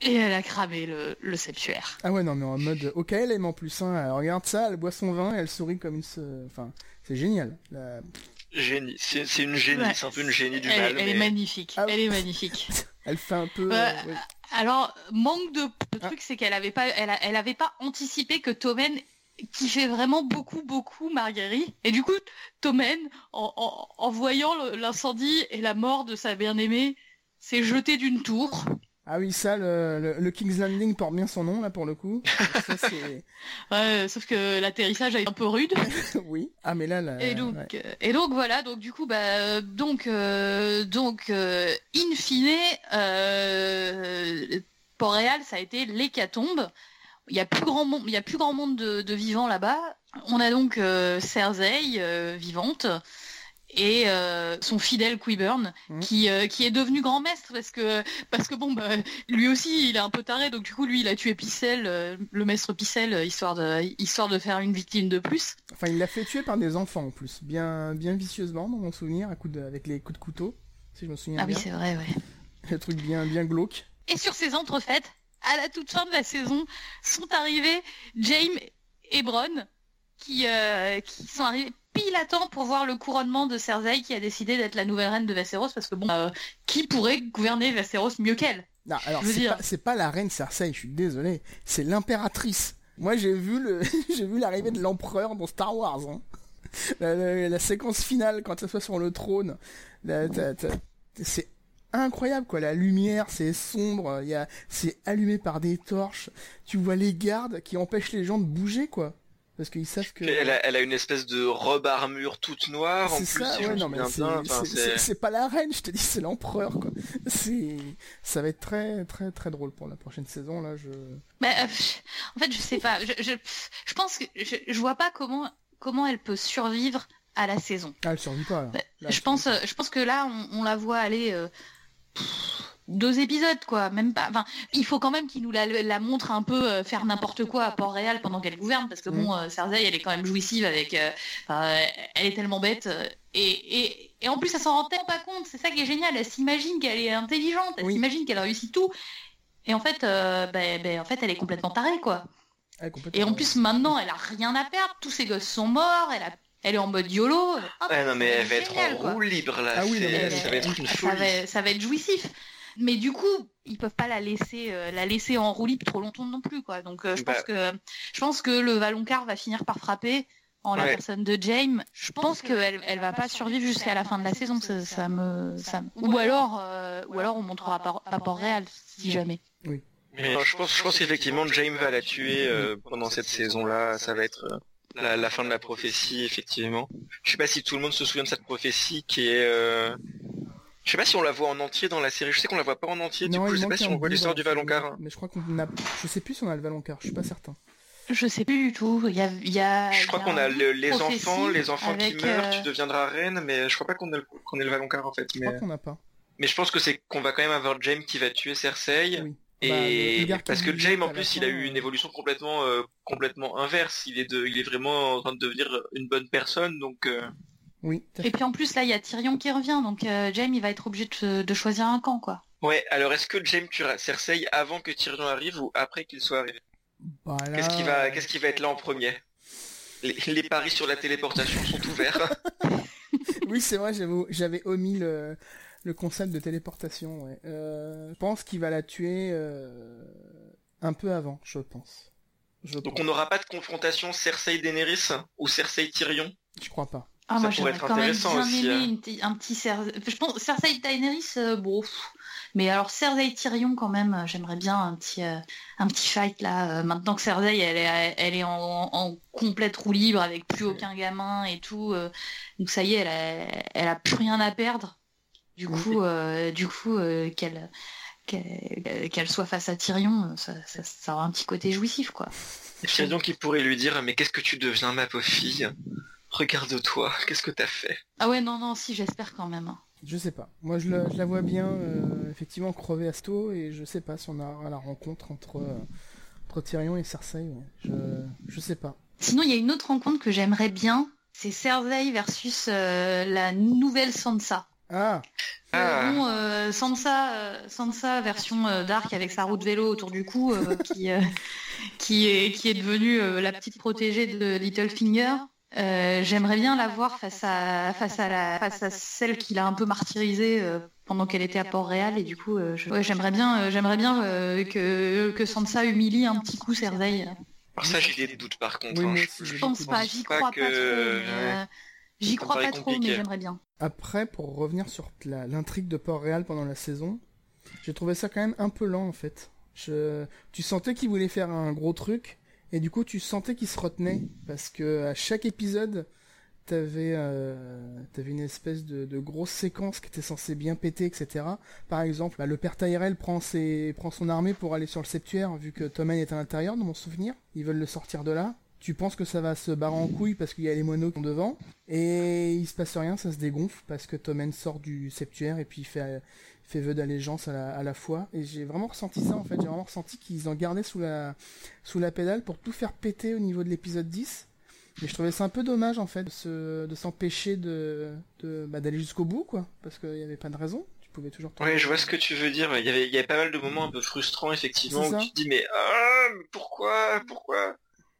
et elle a cramé le, le septuaire. Ah ouais, non, mais en mode, ok, elle aime en plus, hein. regarde ça, elle boit son vin et elle sourit comme une... Enfin, c'est génial. Génie, c'est une génie, c'est un peu une génie du elle, mal. Elle est magnifique, ah elle est magnifique. [laughs] Elle fait un peu. Bah, alors, manque de, de ah. truc, c'est qu'elle avait pas, elle, elle avait pas anticipé que Tommen fait vraiment beaucoup, beaucoup Marguerite. Et du coup, Tommen, en, en, en voyant l'incendie et la mort de sa bien-aimée, s'est jeté d'une tour. Ah oui, ça, le, le, King's Landing porte bien son nom, là, pour le coup. Ça, [laughs] ouais, sauf que l'atterrissage a été un peu rude. [laughs] oui. Ah, mais là, là et donc, euh, et donc voilà, donc du coup, bah, donc, euh, donc, euh, in fine, euh, Port-Réal, ça a été l'hécatombe. Il y a plus grand monde, il y a plus grand monde de, de vivants là-bas. On a donc Cersei vivante et euh, son fidèle Quiburn mmh. qui euh, qui est devenu grand maître parce que parce que bon bah, lui aussi il est un peu taré donc du coup lui il a tué Picel euh, le maître Picel histoire de histoire de faire une victime de plus. Enfin il l'a fait tuer par des enfants en plus bien bien vicieusement dans mon souvenir à coup de, avec les coups de couteau si je me souviens ah bien. Ah oui c'est vrai ouais. [laughs] Le truc bien bien glauque. Et sur ces entrefaites à la toute fin de la saison sont arrivés Jaime et Bronn qui qui sont arrivés pile à temps pour voir le couronnement de Cersei qui a décidé d'être la nouvelle reine de Westeros parce que bon, euh, qui pourrait gouverner Westeros mieux qu'elle? Non, alors c'est pas, la reine Cersei, je suis désolé, c'est l'impératrice. Moi j'ai vu le, [laughs] j'ai vu l'arrivée de l'empereur dans Star Wars. Hein. La, séquence finale quand elle soit sur le trône, c'est incroyable quoi. La lumière, c'est sombre, il c'est allumé par des torches. Tu vois les gardes qui empêchent les gens de bouger quoi. Parce qu'ils savent que. Elle a, elle a, une espèce de robe armure toute noire. C'est ça, ouais, non mais c'est pas la reine, je te dis, c'est l'empereur quoi. C'est, ça va être très très très drôle pour la prochaine saison là. Je. Mais euh, en fait, je sais pas. Je, je, je pense que je, je vois pas comment comment elle peut survivre à la saison. Ah, elle survit pas. Là. je pense, je pense que là, on, on la voit aller. Euh, deux épisodes quoi même pas enfin il faut quand même qu'il nous la, la, montre un peu euh, faire n'importe quoi à Port-Réal pendant qu'elle gouverne parce que bon euh, Cersei elle est quand même jouissive avec euh, elle est tellement bête euh, et, et, et, en plus elle s'en rend tellement pas compte c'est ça qui est génial elle s'imagine qu'elle est intelligente elle oui. s'imagine qu'elle réussit tout et en fait bah, bah, en fait elle est complètement tarée quoi et en plus maintenant elle a rien à perdre tous ses gosses sont morts elle a elle est en mode YOLO. Hop, ouais, non, mais elle va être en roue libre là. Ah oui, ça, va être une ça, va, ça va être jouissif. Mais du coup, ils peuvent pas la laisser, euh, la laisser en roue libre trop longtemps non plus, quoi. Donc, euh, je bah... pense que, je pense que le Valoncar va finir par frapper en la personne de James. Je pense qu'elle, elle va pas survivre jusqu'à la fin de la saison. Ça, ça me, ça Ou alors, euh, ou alors on montrera pas, pas Port-Réal, si jamais. Oui. Mais je pense, je pense qu'effectivement, James va la tuer euh, pendant cette saison-là. Ça va être euh, la, la, fin de la prophétie, effectivement. Je sais pas si tout le monde se souvient de cette prophétie qui est. Euh... Je sais pas si on la voit en entier dans la série. Je sais qu'on la voit pas en entier. Non, du coup, je sais pas si on voit l'histoire du Valoncar. Mais je crois qu'on a. Je sais plus si on a le Valoncar. Je suis pas certain. Je sais plus du tout. Il y a. Il y a je crois qu'on a le, les enfants, les enfants qui meurent. Euh... Tu deviendras reine, mais je crois pas qu'on ait, le Valoncar en fait. Je mais... crois qu'on a pas. Mais je pense que c'est qu'on va quand même avoir Jaime qui va tuer Cersei. Oui. Et bah, parce que Jaime en plus il a eu une évolution complètement euh, complètement inverse. Il est de, il est vraiment en train de devenir une bonne personne donc. Euh... Oui. Et puis en plus là il y a Tyrion qui revient donc euh, Jaime il va être obligé de, de, choisir un camp quoi. Ouais alors est-ce que Jaime tuera Cersei avant que Tyrion arrive ou après qu'il soit arrivé? Bah, Qu'est-ce qui va qu'est-ce qui va être là en premier? Les, les, paris sur la téléportation sont ouverts. [laughs] oui c'est vrai j'avais omis le le concept de téléportation. Ouais. Euh, je pense qu'il va la tuer euh, un peu avant, je pense. Je Donc pense. on n'aura pas de confrontation Cersei Daenerys ou Cersei Tyrion? Je crois pas. Ah, ça moi pourrait être quand même bien aussi. aimé hein. une t- un petit Cersei. Je pense Cersei Daenerys, euh, bon. pff. Mais alors Cersei Tyrion quand même, euh, j'aimerais bien un petit euh, un petit fight là. euh, maintenant que Cersei elle est elle est en, en complète roue libre avec plus aucun gamin et tout. donc ça y est, elle a, elle a plus rien à perdre. Du coup, du coup, qu'elle qu'elle qu'elle soit face à Tyrion, ça, ça, ça aura un petit côté jouissif, quoi. Tyrion qui pourrait lui dire mais qu'est-ce que tu deviens ma pauvre fille? Regarde-toi, qu'est-ce que t'as fait? Ah ouais, non, non, si, j'espère quand même. hein. Je sais pas. Moi, je la, je la vois bien, euh, effectivement, crever à Sto, et je sais pas si on aura la rencontre entre, euh, entre Tyrion et Cersei. Ouais. Je, je sais pas. Sinon, il y a une autre rencontre que j'aimerais bien, c'est Cersei versus euh, la nouvelle Sansa. Ah Ah. Bon, euh, Sansa, euh, Sansa version euh, Dark avec sa roue de vélo autour du cou, euh, qui, euh, [laughs] qui, est, qui est devenue euh, la petite protégée de Littlefinger. Euh, J'aimerais bien la voir face à, face à, la, face à celle qu'il a un peu martyrisée euh, pendant qu'elle était à Port-Réal. Et du coup, euh, je- ouais, j'aimerais bien, euh, j'aimerais bien euh, que, que Sansa humilie un petit coup Cersei. Alors ça j'ai des doutes par contre. Oui, hein. Je- je- pense pas, j'y pas crois que- pas trop. mais, ouais. J'y Ça crois me pas paraît trop, mais compliqué. j'aimerais bien. Après, pour revenir sur la- l'intrigue de Port-Réal pendant la saison, j'ai trouvé ça quand même un peu lent en fait. Je... Tu sentais qu'il voulait faire un gros truc, et du coup tu sentais qu'il se retenait, parce que chaque épisode, t'avais euh, une espèce de, grosse séquence qui était censée bien péter, etc. Par exemple, bah, le père Tyrell prend son armée pour aller sur le septuaire, vu que Tommen est à l'intérieur, dans mon souvenir. Ils veulent le sortir de là. Tu penses que ça va se barrer en couille parce qu'il y a les moineaux qui sont devant. Et il se passe rien, ça se dégonfle parce que Tommen sort du septuaire et puis il fait, fait vœu d'allégeance à la, à la foi. Et j'ai vraiment ressenti ça en fait, j'ai vraiment ressenti qu'ils en gardaient sous la, sous la pédale pour tout faire péter au niveau de l'épisode 10. Mais je trouvais ça un peu dommage en fait de se- de s'empêcher de, de, bah, d'aller jusqu'au bout quoi. Parce qu'il n'y avait pas de raison. Tu pouvais toujours. Ouais, je vois ce que tu veux dire. Il y avait, il y avait pas mal de moments un peu frustrants effectivement où tu te dis mais ah mais pourquoi? Pourquoi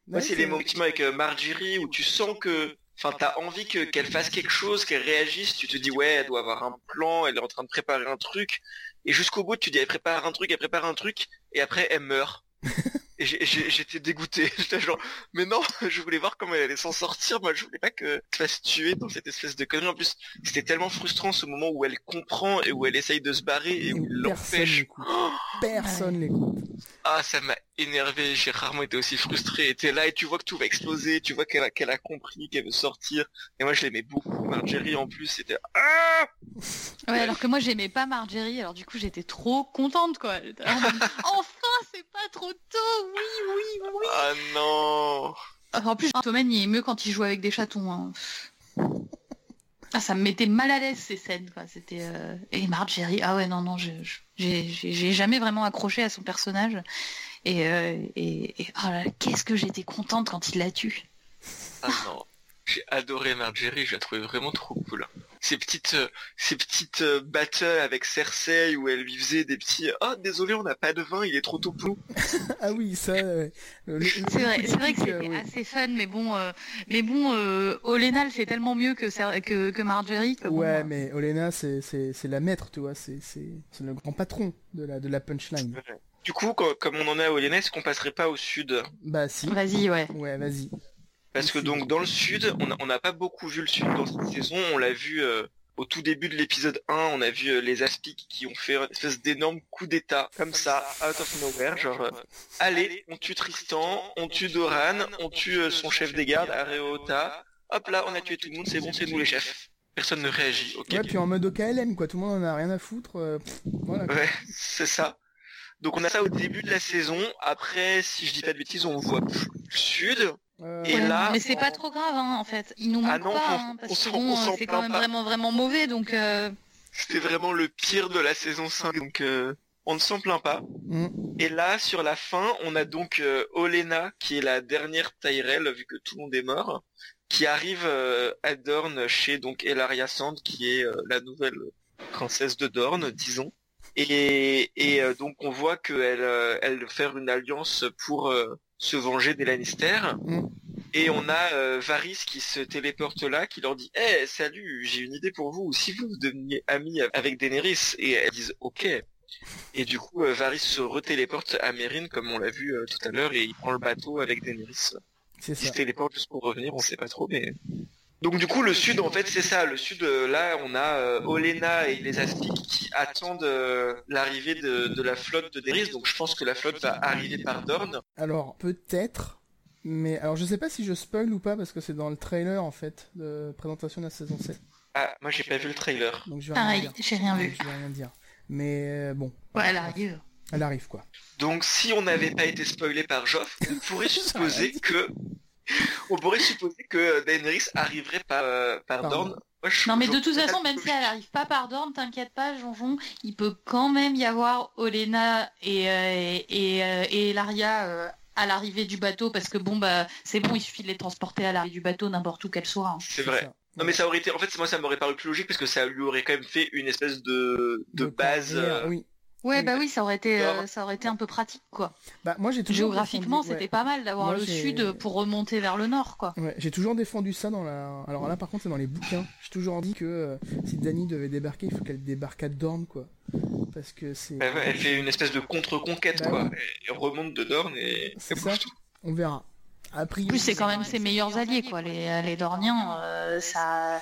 Moi Ouais, c'est les moments avec euh, Marjorie où tu sens que enfin t'as envie que qu'elle fasse quelque chose, qu'elle réagisse. Tu te dis ouais elle doit avoir un plan, elle est en train de préparer un truc. Et jusqu'au bout tu dis elle prépare un truc, elle prépare un truc et après elle meurt. [laughs] j'étais dégoûté. [laughs] J'étais genre, mais non, [laughs] je voulais voir comment elle allait s'en sortir. Moi, je voulais pas que tu fasses tuer dans cette espèce de connerie. En plus, c'était tellement frustrant ce moment où elle comprend et où elle essaye de se barrer et, où il l'empêche. Personne l'écoute. Ah, ça m'a énervé. J'ai rarement été aussi frustré. Et t'es là et tu vois que tout va exploser. Tu vois qu'elle a, qu'elle a compris qu'elle veut sortir. Et moi, je l'aimais beaucoup. Marjorie, en plus, c'était ah. Ouais, alors que moi, j'aimais pas Marjorie. Alors du coup, j'étais trop contente, quoi. [laughs] enfin, c'est pas trop tôt oui, oui, oui. Ah non. En plus, Thoman, il est mieux quand il joue avec des chatons. Hein. Ah, ça me mettait mal à l'aise ces scènes, quoi. C'était euh... et Marjorie. Ah ouais, non, non, j'ai jamais vraiment accroché à son personnage. Et, euh, et, et... oh qu'est-ce que j'étais contente quand il la tue. Ah non. J'ai adoré Marjorie, je la trouvais vraiment trop cool. Ces petites, euh, ces petites euh, battles avec Cersei où elle lui faisait des petits « Oh, désolé, on n'a pas de vin, il est trop tôt plou. [laughs] ah oui, ça... c'est vrai, c'est vrai que c'était assez fun, mais bon, mais bon, Olena, c'est tellement mieux que, que, que Marjorie. ouais, mais Olena, c'est, c'est, la maître, tu vois, c'est, c'est, le grand patron de la, de la punchline. Du coup, comme on en a à Olena, est-ce qu'on passerait pas au sud? Bah si. Vas-y, ouais. Ouais, vas-y. Parce que donc dans le sud, on n'a pas beaucoup vu le sud dans cette saison. On l'a vu euh, au tout début de l'épisode 1, on a vu euh, les Aspics qui ont fait une espèce d'énorme coup d'état comme ça, out of nowhere, genre euh, allez, on tue Tristan, on tue Doran, on tue son chef des gardes, Areota. Hop là, on a tué tout le monde, c'est bon, c'est nous les chefs. Personne ne réagit. Ouais, puis en mode OKLM, quoi, tout le monde en a rien à foutre. voilà, ouais, c'est ça. Donc on a ça au début de la saison. Après, si je dis pas de bêtises, on voit plus sud. Euh, et là, mais c'est pas trop grave hein, en fait. Il nous ah manque pas hein, parce que bon, c'est quand même vraiment vraiment mauvais donc. Euh... C'était vraiment le pire de la saison 5 donc euh, on ne s'en plaint pas. Mm. Et là sur la fin, on a donc euh, Olena qui est la dernière Tyrell vu que tout le monde est mort, qui arrive à Dorne chez donc Elaria Sand qui est la nouvelle princesse de Dorne disons. Et, et donc on voit qu'elle elle faire une alliance pour se venger des Lannister. Mm. Et on a euh, Varys qui se téléporte là, qui leur dit Eh salut, j'ai une idée pour vous, si vous deveniez amis avec Daenerys ?» Et elles disent « Ok ». Et du coup, euh, Varys se retéléporte à Mérine, comme on l'a vu euh, tout à l'heure, et il prend le bateau avec Daenerys. Il se téléporte juste pour revenir, on sait pas trop, mais... Donc du coup, le sud, en fait, c'est ça. Le sud, euh, là, on a euh, Olena et les Aspics qui attendent euh, l'arrivée de, la flotte de Daenerys. Donc je pense que la flotte va arriver par Dorne. Alors peut-être, mais alors je sais pas si je spoil ou pas parce que c'est dans le trailer en fait de présentation de la saison 7. Ah, moi j'ai pas vu le trailer. Donc je vais Pareil, j'ai rien vu. Je vais rien dire. Mais bon. Ouais, elle arrive. Elle arrive quoi. Donc si on n'avait pas été spoilé par Joff, on pourrait [laughs] supposer que on pourrait supposer que Daenerys arriverait par, euh, par Dorne. non mais de toute façon, même si elle arrive pas par Dorne, t'inquiète pas, Jonjon, il peut quand même y avoir Olena et, euh, et, euh, et Laria à l'arrivée du bateau parce que bon bah c'est bon, il suffit de les transporter à l'arrivée du bateau n'importe où qu'elle soit. Hein. C'est vrai. Non mais ça aurait été, en fait moi ça m'aurait paru plus logique parce que ça lui aurait quand même fait une espèce de, de, base. Oui. Ouais, bah oui, ça aurait été, euh, ça aurait été un peu pratique, quoi. Bah moi j'ai toujours géographiquement, c'était pas mal d'avoir le sud pour remonter vers le nord, quoi. Ouais, j'ai toujours défendu ça dans la. Alors là, par contre, c'est dans les bouquins. J'ai toujours dit que euh, si Dany devait débarquer, il faut qu'elle débarque à Dorne, quoi. Parce que c'est. elle fait une espèce de contre-conquête, bah quoi. Elle remonte de Dorne et. C'est ça. On verra. Après. Plus c'est quand même ses meilleurs alliés, quoi. Les, les Dorniens, euh, ça,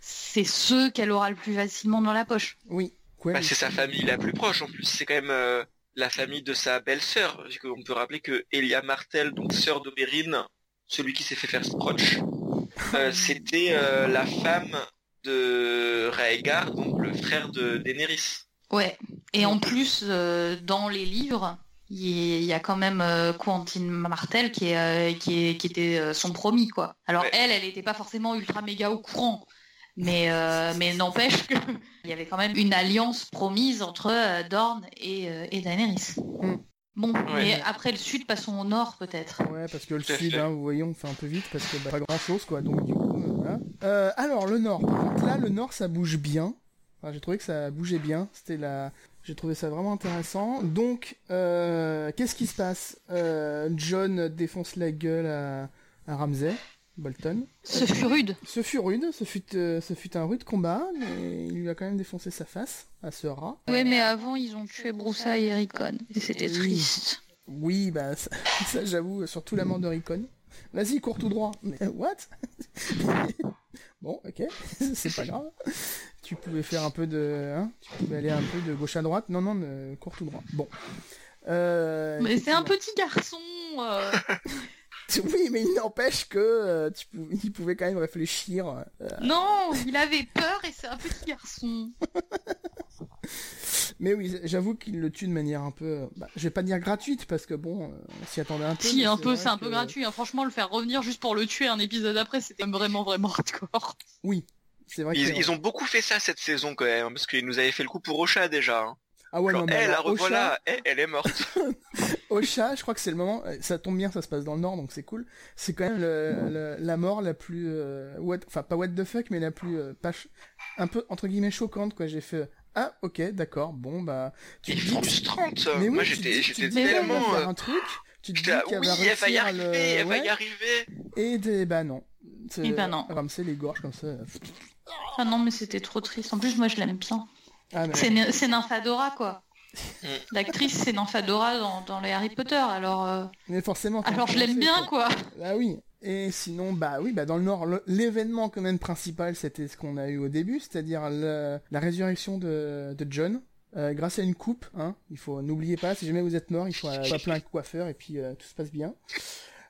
c'est ceux qu'elle aura le plus facilement dans la poche. Oui. Bah, c'est sa famille la plus proche en plus. C'est quand même euh, la famille de sa belle-sœur. On peut rappeler que Elia Martel, donc sœur d'Oberyn, celui qui s'est fait faire Scrotch, euh, c'était euh, la femme de Rhaegar, donc le frère de Daenerys. Ouais. Et en plus, dans les livres, il y a quand même Quentin Martel qui, est, qui, était son promis, quoi. Alors elle, elle n'était pas forcément ultra méga au courant. Mais, euh, mais n'empêche qu'il [laughs] y avait quand même une alliance promise entre euh, Dorne et, euh, et Daenerys. Mm. Bon, mais après le sud, passons au nord peut-être. Ouais, parce que le sud, hein, vous voyez, on fait un peu vite parce que bah, pas grand chose quoi. Donc du coup, voilà. alors le nord. Donc là, le nord, ça bouge bien. Enfin, j'ai trouvé que ça bougeait bien. C'était la. J'ai trouvé ça vraiment intéressant. Donc, qu'est-ce qui se passe? John défonce la gueule à, à Ramsay. Bolton. Ce fut rude. Ce fut rude, ce fut, euh, ce fut un rude combat, mais il lui a quand même défoncé sa face à ce rat. Oui, mais avant, ils ont tué Broussa et Ericon, et c'était triste. Oui, bah [laughs] ça, j'avoue, surtout la mort de Ricon. Vas-y, cours tout droit. Mais what? [laughs] Bon, ok, [laughs] c'est pas grave. Tu pouvais faire un peu de... Hein tu pouvais aller un peu de gauche à droite. Non, non, cours tout droit. Bon. Euh, mais c'est un petit garçon euh. [laughs] Oui, mais il n'empêche que euh, tu il pouvait quand même réfléchir. Euh. Non, il avait peur et c'est un petit garçon. [laughs] mais oui, j'avoue qu'il le tue de manière un peu, bah, je vais pas dire gratuite parce que bon, on s'y attendait un peu. Si, un peu, c'est un peu gratuit. Hein. Franchement, le faire revenir juste pour le tuer un épisode après, c'était vraiment vraiment hardcore. Oui, c'est vrai. Ils, ont beaucoup fait ça cette saison quand même, parce qu'ils nous avaient fait le coup pour Rocha déjà. Hein. Ah ouais, non, mais elle, la revoilà, elle, est morte. [laughs] Ocha, je crois que c'est le moment, euh, ça tombe bien, ça se passe dans le nord, donc c'est cool. C'est quand même le, la mort la plus, euh, what, enfin pas what the fuck, mais la plus, euh, pas un peu entre guillemets choquante, quoi. J'ai fait, ah ok, d'accord, bon bah. Tu dis frustrante. Mais Moi j'étais, j'étais tellement. Faire un truc. Tu te dis qu'elle va, elle va y arriver, le... elle va y arriver. Et des, bah non. Et bah non. Ramsey les gorges comme ça. Ah non, mais c'était trop triste. En plus, moi je l'aime bien. Ah, c'est Nymphadora, quoi. Mm. L'actrice, c'est Nymphadora dans, dans, les Harry Potter, alors. Euh, Mais forcément. Alors je l'aime bien, quoi. Ah oui. Et sinon, bah oui, bah dans le Nord, l'événement quand même principal, c'était ce qu'on a eu au début, c'est-à-dire la résurrection de, de John. Euh, grâce à une coupe, hein, il faut n'oubliez pas, si jamais vous êtes mort, il faut euh, plein de coiffeur et puis tout se passe bien.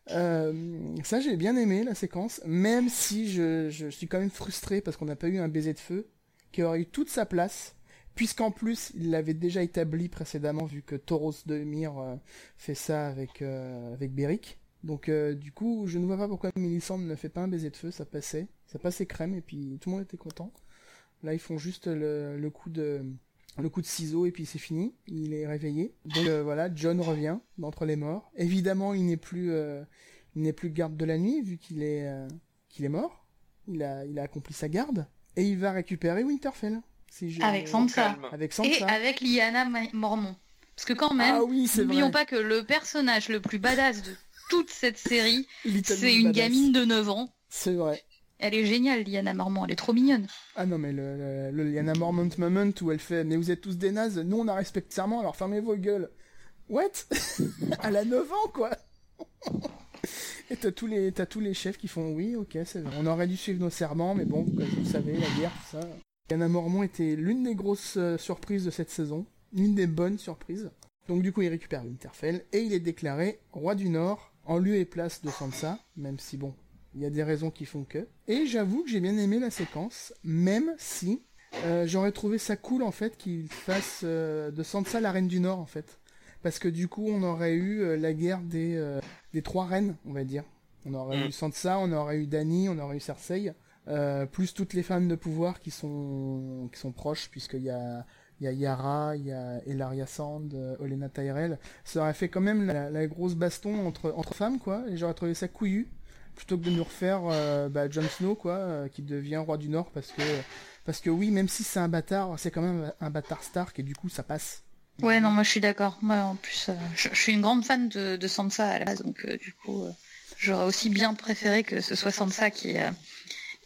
ça j'ai bien aimé la séquence, même si je, je suis quand même frustré parce qu'on n'a pas eu un baiser de feu qui aurait eu toute sa place puisqu'en plus il l'avait déjà établi précédemment vu que Tauros de Mir euh, fait ça avec euh, avec Beric. Donc euh, du coup, je ne vois pas pourquoi Millicent ne fait pas un baiser de feu, ça passait, ça passait crème et puis tout le monde était content. Là, ils font juste le, coup de le ciseau et puis c'est fini, il est réveillé. Donc voilà, John revient d'entre les morts. Évidemment, il n'est plus il n'est plus garde de la nuit vu qu'il est qu'il est mort. Il a accompli sa garde et il va récupérer Winterfell avec Sansa. Avec Sansa. Et avec Lyanna Mormont. Parce que quand même, ah n'oublions pas que le personnage le plus badass de toute cette série, [laughs] c'est une gamine de 9 ans. C'est vrai. Elle est géniale, Lyanna Mormont, elle est trop mignonne. Ah non, mais le, le, Lyanna Mormont moment où elle fait Mais vous êtes tous des nazes, nous on a respecté serment, alors fermez vos gueules. What? [laughs] Elle a 9 ans, quoi [laughs] Et t'as tous, les, tous les chefs qui font Oui, ok, c'est vrai. On aurait dû suivre nos serments, mais bon, vous savez, la guerre, tout ça. Yana Mormont était l'une des grosses euh, surprises de cette saison, l'une des bonnes surprises. Donc du coup, il récupère Winterfell et il est déclaré roi du Nord en lieu et place de Sansa, même si bon, il y a des raisons qui font que. Et j'avoue que j'ai bien aimé la séquence, même si euh, j'aurais trouvé ça cool en fait qu'il fasse euh, de Sansa la reine du Nord en fait. Parce que du coup, on aurait eu la guerre des, des trois reines, on va dire. On aurait mm. eu Sansa, on aurait eu Dany, on aurait eu Cersei. Euh, plus toutes les femmes de pouvoir qui sont qui sont proches puisqu'il y a Yara, il y a Elaria Sand, euh, Olena Tyrell. Ça aurait fait quand même la, grosse baston entre entre femmes quoi, et j'aurais trouvé ça couillu plutôt que de nous refaire euh, bah, Jon Snow quoi, qui devient roi du Nord parce que parce que oui, même si c'est un bâtard, c'est quand même un bâtard Stark et du coup ça passe. Ouais, non, moi je suis d'accord. Moi en plus, je, suis une grande fan de, de Sansa à la base, donc du coup, j'aurais aussi bien préféré que ce soit Sansa qui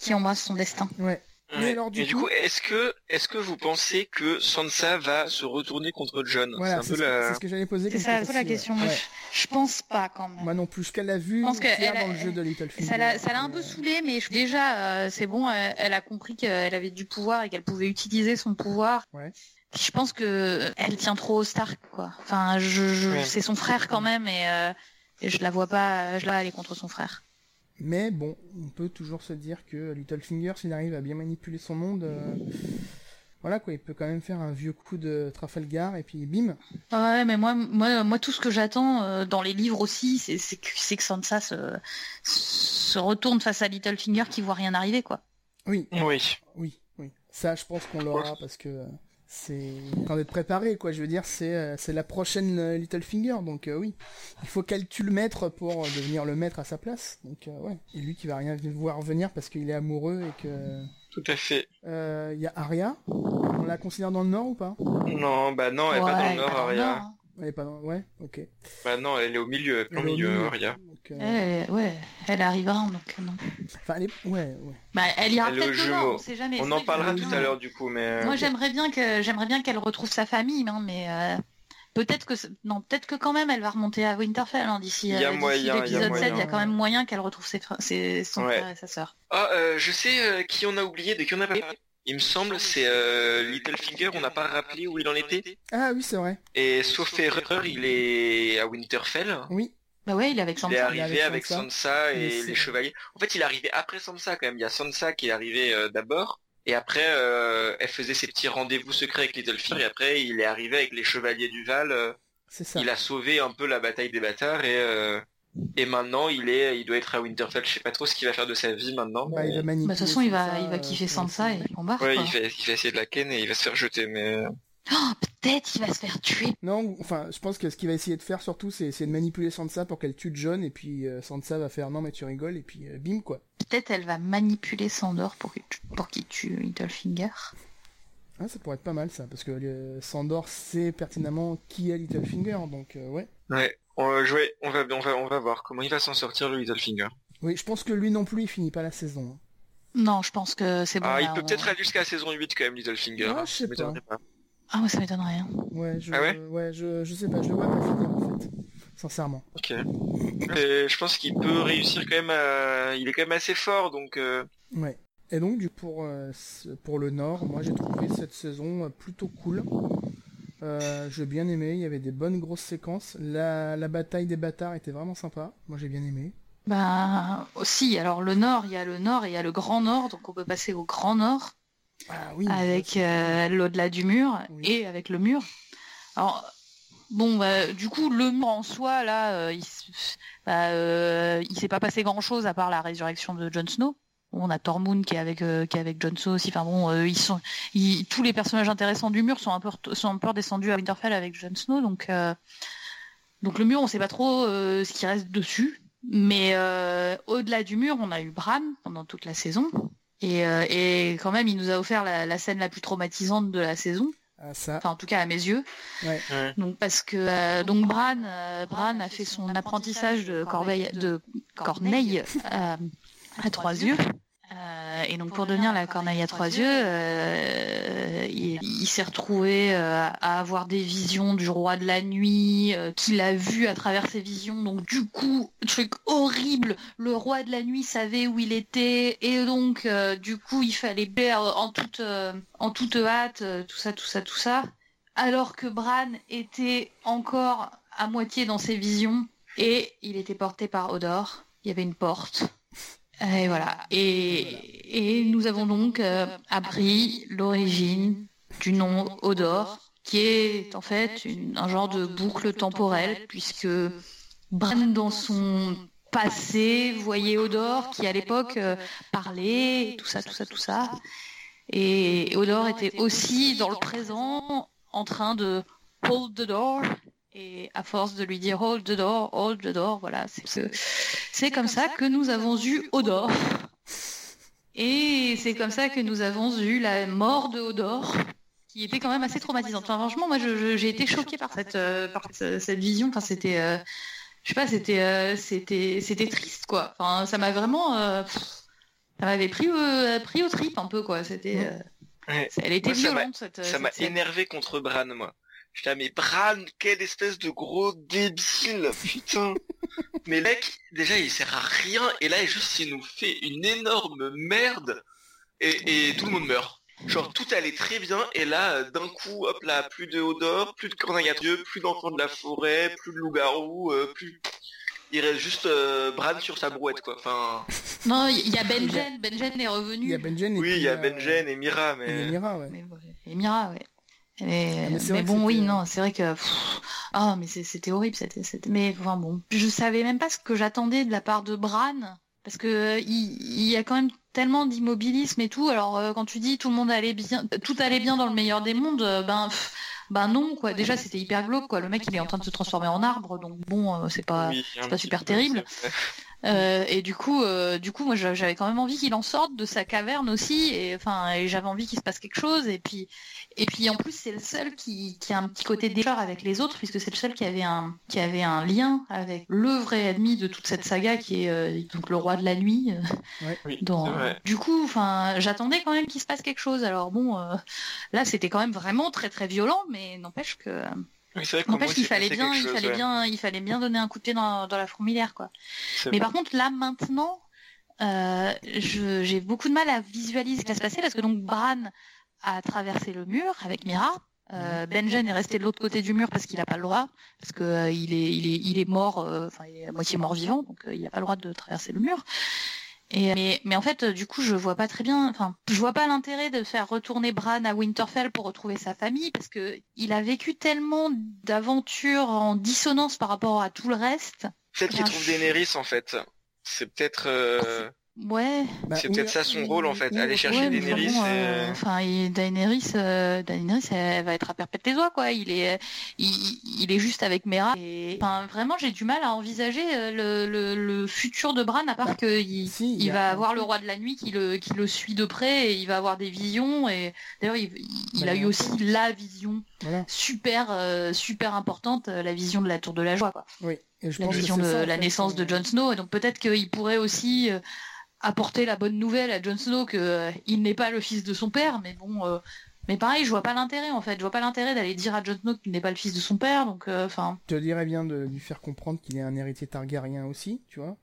qui embrasse son destin. Ouais. Mais alors du, coup, est-ce que est-ce que vous pensez que Sansa va se retourner contre John Voilà, c'est ce que j'allais poser. C'est ça, la question. Je, pense pas quand même. Moi non plus. Ce qu'elle a vu dans le jeu de Littlefinger. Ça l'a un peu saoulé, mais déjà euh, c'est bon. Elle, a compris qu'elle avait du pouvoir et qu'elle pouvait utiliser son pouvoir. Ouais. Je pense que elle tient trop au Stark, quoi. Enfin, je, c'est son frère quand même, et, euh, et je la vois pas, je la aller contre son frère. Mais bon, on peut toujours se dire que Littlefinger, s'il arrive à bien manipuler son monde, euh, voilà quoi, il peut quand même faire un vieux coup de Trafalgar et puis bim. Ouais, mais moi, moi, moi tout ce que j'attends euh, dans les livres aussi, c'est que, que Sansa se, se retourne face à Littlefinger qui voit rien arriver, quoi. Oui. Oui. Oui, oui. Ça, je pense qu'on l'aura parce que euh, c'est quand d'être préparé quoi. Je veux dire c'est euh, c'est la prochaine euh, Littlefinger. Donc euh, oui. Il faut qu'elle tue le maître pour devenir le maître à sa place. Donc ouais. Et lui qui va rien voir venir parce qu'il est amoureux et que tout à fait. il y a Arya. On la considère dans le nord ou pas? Non bah non elle est pas dans le nord Arya. Hein. Elle est pas dans ouais ok bah non elle est au milieu elle est au milieu, Arya elle, ouais, elle arrivera, donc non. Enfin, elle est... ouais, ouais. Bah, elle ira peut-être on sait jamais. en parlera tout à l'heure du coup, mais. Moi, j'aimerais bien que j'aimerais bien qu'elle retrouve sa famille, hein, mais euh, peut-être que non, peut-être que quand même elle va remonter à Winterfell hein, d'ici l'épisode 7, il y a quand même moyen qu'elle retrouve ses, ses son frère et sa sœur. Ah, je sais qui on a oublié, de qui on a parlé. Il me semble, c'est Littlefinger, on n'a pas rappelé où il en était. Ah oui, c'est vrai. Et sauf erreur, il est à Winterfell. Oui. Bah ouais, il est avec Sansa. Il est arrivé avec Sansa, et, les chevaliers. En fait, il est arrivé après Sansa quand même. Il y a Sansa qui est arrivé euh, d'abord. Et après, euh, elle faisait ses petits rendez-vous secrets avec Littlefinger. Et après, il est arrivé avec les chevaliers du Val. Euh, c'est ça. Il a sauvé un peu la bataille des bâtards et et maintenant il est, il doit être à Winterfell. Je sais pas trop ce qu'il va faire de sa vie maintenant. Bah, il va bah, de toute façon, il va, il va kiffer Sansa et il va, il va essayer de la ken et il va se faire jeter. Mais Oh, peut-être il va se faire tuer. Non, enfin, je pense que ce qu'il va essayer de faire surtout, c'est de manipuler Sansa pour qu'elle tue John, et puis euh, Sansa va faire non mais tu rigoles, et puis euh, bim quoi. Peut-être elle va manipuler Sandor pour qu'il tue Littlefinger. Ah, ça pourrait être pas mal ça, parce que euh, Sandor sait pertinemment qui est Littlefinger, donc ouais. Ouais, on va jouer, on va, on va, on va voir comment il va s'en sortir le Littlefinger. Oui, je pense que lui non plus il finit pas la saison. Hein. Non, je pense que c'est bon. Ah, il peut peut-être aller jusqu'à la saison 8 quand même, Littlefinger. Ah, je sais pas. Ah ouais, ça m'étonnerait. Hein. Ouais, je, ah ouais, ouais je, je sais pas, je le vois pas finir en fait. Sincèrement. Ok. Et je pense qu'il peut réussir quand même à... Il est quand même assez fort, donc... Euh... Ouais. Et donc, du pour, euh, pour le Nord, moi j'ai trouvé cette saison euh, plutôt cool. Euh, j'ai bien aimé, il y avait des bonnes grosses séquences. La, la bataille des bâtards était vraiment sympa. Moi j'ai bien aimé. Bah aussi, alors le Nord, il y a le Nord et il y a le Grand Nord, donc on peut passer au Grand Nord. Ah avec euh, l'au-delà du mur et avec le mur. Alors, bon, bah, du coup, le mur en soi, là, euh, il, bah, il s'est pas passé grand-chose à part la résurrection de Jon Snow. On a Tormund qui est avec qui est avec Jon Snow aussi. Enfin bon, ils sont, tous les personnages intéressants du mur sont un peu sont un peu descendus à Winterfell avec Jon Snow, donc donc le mur, on sait pas trop ce qui reste dessus. Mais au-delà du mur, on a eu Bran pendant toute la saison. Euh, et, quand même, il nous a offert la, scène la plus traumatisante de la saison. Ah, ça. Enfin, en tout cas à mes yeux. Donc parce que euh, donc Bran, euh, Bran a fait son apprentissage de de Corneille à trois yeux. Euh, et donc pour devenir la corneille à trois yeux, euh, il, s'est retrouvé euh, à avoir des visions du roi de la nuit, qu'il a vu à travers ses visions. Donc du coup, truc horrible, le roi de la nuit savait où il était, et donc du coup il fallait perdre en toute, en toute hâte, tout ça, tout ça, tout ça. Alors que Bran était encore à moitié dans ses visions, et il était porté par Odor. Il y avait une porte et voilà. Et, nous avons donc euh, appris l'origine du nom Odor, qui est en fait un genre de boucle temporelle, puisque Bran dans son passé voyait Odor, qui à l'époque euh, parlait, tout ça, tout ça, tout ça. Et Odor était aussi dans le présent en train de hold the door, et à force de lui dire hold the door, hold the door, voilà, c'est comme ça que nous avons eu Odor. [laughs] Et c'est comme ça que nous avons eu la mort de Odor, qui était quand même assez traumatisante. Enfin, franchement, moi, j'ai été choquée par cette, euh, par cette, vision. Enfin, c'était, euh, je sais pas, c'était, euh, c'était, c'était triste, quoi. Enfin, ça m'a vraiment, ça m'avait pris, pris au trip un peu, quoi. C'était, elle était violente cette. Ça m'a énervé contre Bran, moi. Putain, mais Bran, quelle espèce de gros débile, putain. [laughs] mais mec, déjà, il sert à rien, et là, juste, il nous fait une énorme merde, et, tout le monde meurt. Genre, tout allait très bien, et là, d'un coup, hop là, plus de Odor, plus de corneille Dieu, plus d'enfants de la forêt, plus de loups-garous, euh, plus... Il reste juste euh, Bran sur sa brouette, quoi. Enfin... [laughs] Non, il y a Benjen, Benjen est revenu. Il y a Benjen et Oui, il y a Benjen et Mira, mais... Et Mira, ouais. Et Mira, ouais. Mais, ah, bon, oui, non, c'est vrai que. Ah, mais c'était horrible. C'était, mais enfin bon, je savais même pas ce que j'attendais de la part de Bran, parce que il, y a quand même tellement d'immobilisme et tout. Alors euh, quand tu dis tout le monde allait bien, tout allait bien dans le meilleur des mondes, euh, ben. ben non quoi. Déjà c'était hyper glauque quoi. Le mec il est en train de se transformer en arbre, donc bon euh, c'est pas c'est pas super terrible. Et du coup, du coup, moi, j'avais quand même envie qu'il en sorte de sa caverne aussi, et enfin, et j'avais envie qu'il se passe quelque chose. Et puis, et puis en plus, c'est le seul qui, qui, a un petit côté décheur avec les autres, puisque c'est le seul qui avait un qui avait un lien avec le vrai ennemi de toute cette saga, qui est euh, donc le roi de la nuit. Euh, du coup, enfin, j'attendais quand même qu'il se passe quelque chose. Alors bon, euh, là, c'était quand même vraiment très très violent, mais n'empêche que N'empêche qu'il fallait bien, il fallait bien, il fallait bien donner un coup de pied dans, la fourmilière, quoi. Mais par contre, là, maintenant, euh, j'ai beaucoup de mal à visualiser ce qui va se passer parce que donc Bran a traversé le mur avec Mira. Euh, Benjen est resté de l'autre côté du mur parce qu'il n'a pas le droit, parce que euh, il, est, il, est, il est mort, euh, enfin il est à moitié mort vivant, donc il n'a pas le droit de traverser le mur. Et, mais, mais, en fait, du coup, je vois pas très bien. Enfin, je vois pas l'intérêt de faire retourner Bran à Winterfell pour retrouver sa famille, parce que il a vécu tellement d'aventures en dissonance par rapport à tout le reste. Peut-être qu'il trouve Daenerys en fait. C'est peut-être. Euh... Ouais. Bah, c'est peut-être ça son rôle en fait, aller chercher Daenerys. Euh, enfin, Daenerys, euh, Daenerys, elle va être à perpète les oies quoi. Il est, il, est juste avec Mera. Et... Enfin, vraiment, j'ai du mal à envisager euh, le, le, futur de Bran à part bah, qu'il il, va avoir le roi de la nuit qui le, qui le suit de près et il va avoir des visions. Et d'ailleurs, il, il a eu aussi la vision super, super importante, la vision de la tour de la joie quoi. Oui. Et je la vision de la naissance de Jon Snow. Et donc peut-être qu'il pourrait aussi apporter la bonne nouvelle à Jon Snow qu'il euh, n'est pas le fils de son père, mais bon, euh, mais pareil, je vois pas l'intérêt en fait. Je vois pas l'intérêt d'aller dire à Jon Snow qu'il n'est pas le fils de son père, donc euh, enfin. je te dirais bien de lui faire comprendre qu'il est un héritier Targaryen aussi, tu vois.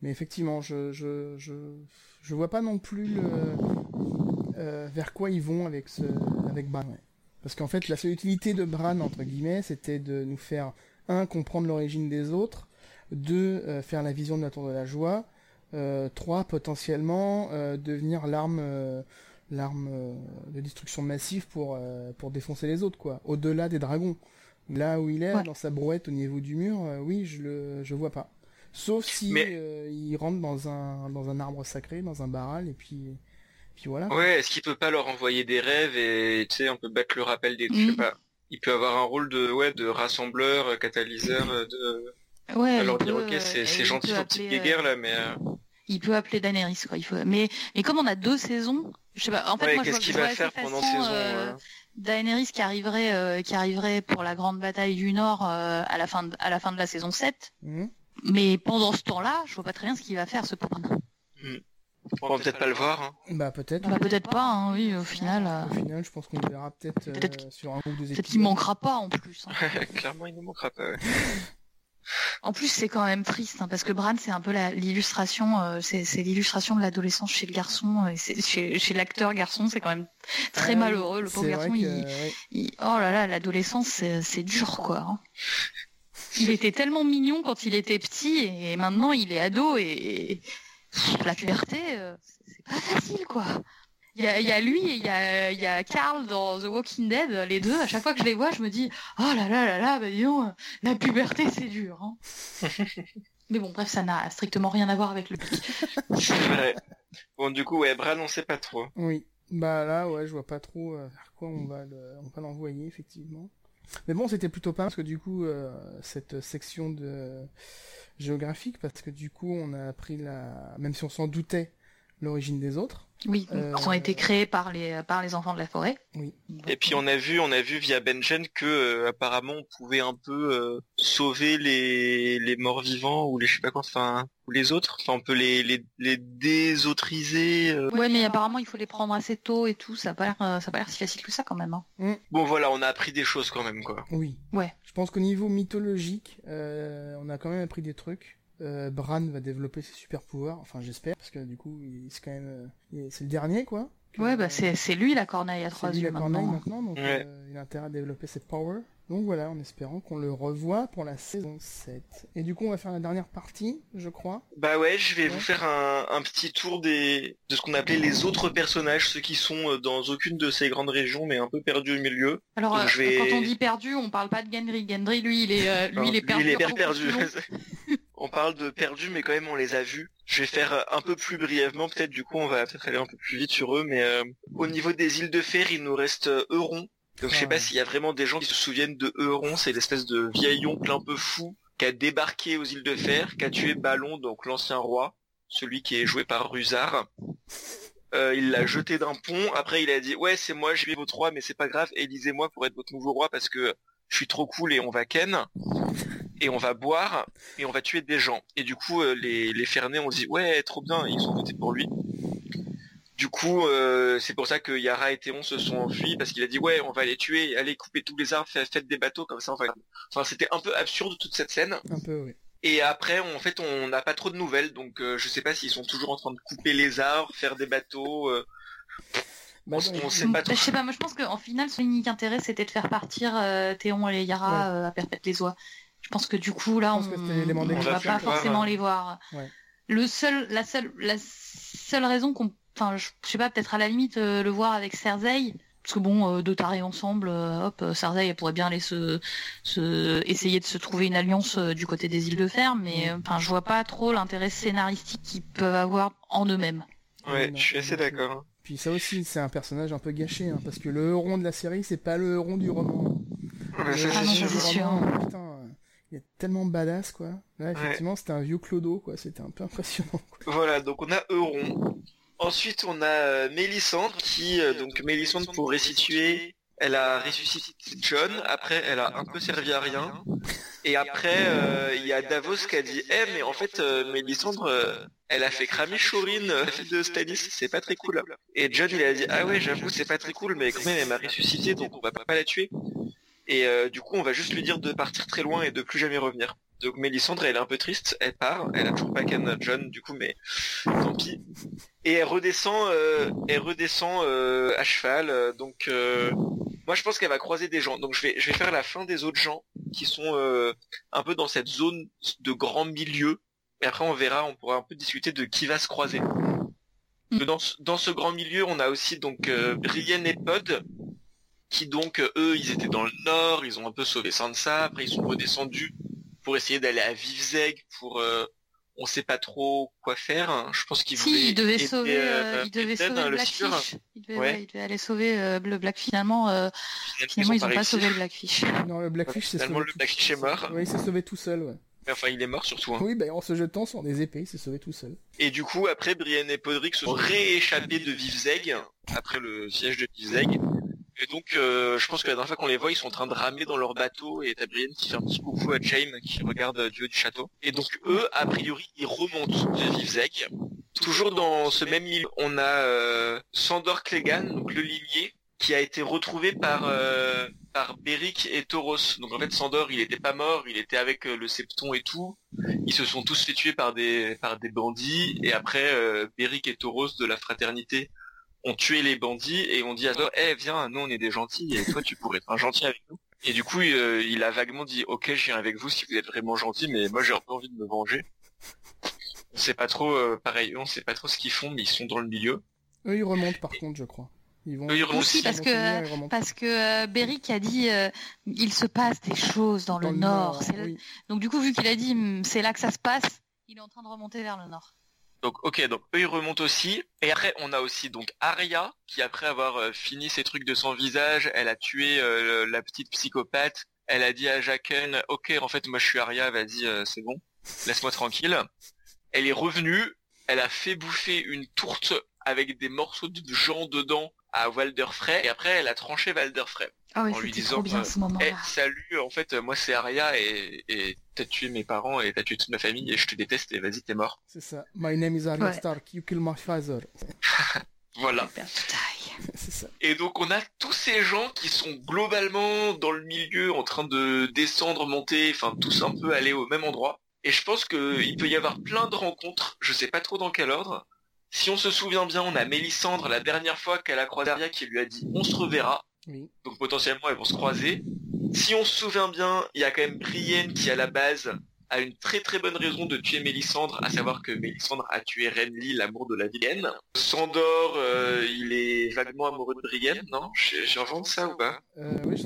Mais effectivement, je je je je vois pas non plus le vers quoi ils vont avec ce avec Bran. Parce qu'en fait, la seule utilité de Bran entre guillemets, c'était de nous faire un comprendre l'origine des autres, deux faire la vision de la tour de la joie 3 euh, potentiellement euh, devenir l'arme euh, l'arme de destruction massive pour pour défoncer les autres quoi. Au-delà des dragons. Là où il est dans sa brouette au niveau du mur oui je le je vois pas. Sauf si il rentre dans un dans un arbre sacré dans un barral et puis puis voilà. Ouais est-ce qu'il peut pas leur envoyer des rêves et tu sais on peut battre le rappel des je sais mm. pas. Il peut avoir un rôle de ouais de rassembleur catalyseur de Ouais, alors dire ok c'est gentil ton petit guéguerre là mais il peut appeler Daenerys quoi. Il faut... Mais et comme on a deux saisons, je sais pas. En fait, moi, qu'est-ce qu'il va faire pendant saison euh, Daenerys qui arriverait, euh, qui arriverait pour la grande bataille du Nord euh, à la fin, de, à la fin de la saison 7. Mhm. Mais pendant ce temps-là, je vois pas très bien ce qu'il va faire ce pauvre. Mmh. On va peut-être pas le voir. Hein. Bah peut-être. Bah, peut-être pas, hein, oui, au final. Au final, je pense qu'on le verra peut-être sur un groupe de Peut-être qu'il manquera pas en plus. Hein. [laughs] Clairement, il ne manquera pas. Ouais. [laughs] En plus, c'est quand même triste hein, parce que Bran, c'est un peu l'illustration, euh, c'est l'illustration de l'adolescence chez le garçon, et chez, chez l'acteur garçon, c'est quand même très malheureux. Le pauvre garçon, il, oh là là, l'adolescence, c'est dur quoi. Hein. Il était tellement mignon quand il était petit et maintenant il est ado et, la puberté, euh, c'est pas facile quoi. Il y a, lui et il y a, y a Carl dans The Walking Dead, les deux. À chaque fois que je les vois, je me dis oh là là là là, bah disons, la puberté c'est dur. Hein. Mais bon, bref, ça n'a strictement rien à voir avec le pic. Bon, du coup, ouais, Bran, on sait pas trop. Oui. Bah là, ouais, je vois pas trop euh, vers quoi on va on va l'envoyer effectivement. Mais bon, c'était plutôt pas parce que du coup, euh, cette section de géographique, parce que du coup, on a appris la, même si on s'en doutait, l'origine des autres. Oui, euh, qui ont été créés par les par les enfants de la forêt. Oui. Et puis on a vu on a vu via Benjen que euh, apparemment on pouvait un peu euh, sauver les les morts vivants ou les je sais pas quoi enfin ou les autres enfin on peut les les, les désautriser. Ouais mais apparemment il faut les prendre assez tôt et tout ça a pas l'air ça a pas l'air si facile que ça quand même. Hein. Mm. Bon voilà on a appris des choses quand même quoi. Oui. Ouais. Je pense qu'au niveau mythologique on a quand même appris des trucs. Euh, Bran va développer ses super pouvoirs, enfin j'espère, parce que du coup c'est quand même euh, c'est le dernier quoi. Ouais bah c'est c'est lui la corneille à trois yeux maintenant. maintenant donc euh, il a intérêt à développer cette power. Donc voilà, en espérant qu'on le revoit pour la saison 7. Et du coup, on va faire la dernière partie, je crois. Bah ouais, je vais vous faire un, un, petit tour des de ce qu'on appelait les autres personnages, ceux qui sont dans aucune de ces grandes régions, mais un peu perdus au milieu. Alors, quand on dit perdu, on parle pas de Gendry. Gendry, lui, il est, lui, il est perdu. Lui, il est perdu. [laughs] on parle de perdus, mais quand même on les a vus. Je vais faire un peu plus brièvement, peut-être du coup on va peut-être aller un peu plus vite sur eux, mais euh, au niveau des îles de fer, il nous reste euh, Euron. Donc je sais pas s'il y a vraiment des gens qui se souviennent de Euron, c'est l'espèce de vieil oncle un peu fou qui a débarqué aux îles de fer, qui a tué Ballon, donc l'ancien roi, celui qui est joué par Rusard. Euh, il l'a jeté d'un pont, après il a dit ouais c'est moi, je suis votre roi, mais c'est pas grave, élisez-moi pour être votre nouveau roi parce que je suis trop cool et on va ken et on va boire et on va tuer des gens. Et du coup, euh, les, les Fernés ont dit ouais, trop bien, ils ont voté pour lui. Du coup, c'est pour ça que Yara et Théon se sont enfuis parce qu'il a dit ouais, on va les tuer, allez couper tous les arbres, faites des bateaux comme ça. Enfin, enfin c'était un peu absurde toute cette scène. Un peu, oui. Et après, en fait, on n'a pas trop de nouvelles, donc je sais pas s'ils sont toujours en train de couper les arbres, faire des bateaux. Bah, on, sait pas trop. Je sais pas, moi je pense qu'en final, son unique intérêt c'était de faire partir Théon et Yara à perpète les oies. Je pense que du coup, là, on ne va pas forcément les voir. Le seul, la seule, la seule raison qu'on, enfin, je sais pas, peut-être à la limite euh, le voir avec Cersei, parce que bon, euh, deux tarés ensemble, euh, hop, Cersei elle pourrait bien aller se, essayer de se trouver une alliance du côté des îles de Fer, mais enfin, je vois pas trop l'intérêt scénaristique qu'ils peuvent avoir en eux-mêmes. Ouais, je suis assez d'accord. Puis ça aussi, c'est un personnage un peu gâché, hein, parce que le Euron de la série, c'est pas le Euron du roman. ah non, c'est sûr. Putain, il est tellement badass quoi. Là effectivement c'était un vieux clodo quoi, c'était un peu impressionnant. Voilà, donc on a Euron. Ensuite on a euh, Mélissandre qui euh, donc Mélissandre pour restituer, elle a ressuscité John, après elle a un peu servi à rien. Et après euh, il y a Davos qui a dit "Eh mais en fait Mélissandre elle a fait cramer Shorin de Stannis, c'est pas très cool." Et John il a dit "Ah ouais, j'avoue, c'est pas très cool mais quand même elle m'a ressuscité donc on va pas la tuer." Et euh, du coup, on va juste lui dire de partir très loin et de plus jamais revenir. Donc Mélissandre, elle est un peu triste, elle part, elle a toujours pas Ken John, du coup, mais tant pis. Et elle redescend, euh, elle redescend euh, à cheval. Euh, donc, moi, je pense qu'elle va croiser des gens. Donc, je vais, je vais faire la fin des autres gens qui sont un peu dans cette zone de grand milieu. Et après, on verra, on pourra un peu discuter de qui va se croiser. Mm. Dans, dans ce grand milieu, on a aussi donc Brienne et Pod, qui donc euh, eux ils étaient dans le nord, ils ont un peu sauvé Sansa, après ils sont redescendus pour essayer d'aller à Vivzeg pour euh, on sait pas trop quoi faire. Hein. Je pense qu'ils si, ils devaient sauver, euh, ils devaient sauver le Blackfish. Ils devaient, aller sauver le Black. Finalement, finalement, ils, ont, pas, sauvé le Blackfish. Non, le Blackfish, c'est Finalement, le Blackfish est mort. Oui, il s'est sauvé tout seul. Ouais. Enfin, il est mort surtout. Hein. Oui, ben, en se jetant sur des épées, il s'est sauvé tout seul. Et du coup, après, Brienne et Podrick se sont rééchappés de Vivzeg, après le siège de Vivzeg. Et donc, euh, je pense que la dernière fois qu'on les voit, ils sont en train de ramer dans leur bateau et t'as qui fait un petit coucou à Jaime qui regarde euh, du haut du château. Et donc, eux, a priori, ils remontent de Vivzek. Toujours dans ce même île, on a euh, Sandor Clegane, donc le limier, qui a été retrouvé par euh, par Beric et Tauros. Donc en fait, Sandor, il était pas mort, il était avec le Septon et tout. Ils se sont tous fait tuer par des par des bandits. Et après, Beric et Tauros de la fraternité on tué les bandits et on dit à toi, eh viens, nous on est des gentils et toi tu pourrais être un gentil avec nous. Et du coup, euh, il a vaguement dit, ok, je viens avec vous si vous êtes vraiment gentil, mais moi j'ai un peu envie de me venger. On sait pas trop, euh, pareil, on sait pas trop ce qu'ils font, mais ils sont dans le milieu. Eux ils remontent par contre, je crois. Ils vont ils aussi parce que parce que euh, Beric a dit il se passe des choses dans, le, nord. Donc du coup vu qu'il a dit hmm, c'est là que ça se passe, il est en train de remonter vers le nord. Donc ok, donc eux ils remontent aussi. Et après on a aussi donc Arya qui après avoir euh, fini ses trucs de son visage, elle a tué euh, la petite psychopathe. Elle a dit à Jaqen, ok en fait moi je suis Arya, vas-y euh, c'est bon, laisse-moi tranquille. Elle est revenue, elle a fait bouffer une tourte avec des morceaux de gens dedans à Walder Frey et après elle a tranché Walder Frey. Ah en lui disant bien, ce hey, eh, salut en fait moi c'est Arya et t'as tué mes parents et t'as tué toute ma famille et je te déteste et vas-y t'es mort. C'est ça. My name is Arya Stark. You kill my father. [laughs] Voilà. [laughs] Ça. et donc on a tous ces gens qui sont globalement dans le milieu en train de descendre monter enfin tous un peu aller au même endroit. Et je pense que il peut y avoir plein de rencontres. Je sais pas trop dans quel ordre. Si on se souvient bien on a Mélissandre la dernière fois qu'elle a croisé Arya qui lui a dit on se reverra. Donc potentiellement elles vont se croiser. Si on se souvient bien, il y a quand même Brienne qui à la base a une très très bonne raison de tuer Mélissandre, à savoir que Mélissandre a tué Renly, l'amour de la vilaine. Sandor, euh, il est vaguement amoureux de Brienne, non? J'invente ça ou pas? Euh, Oui,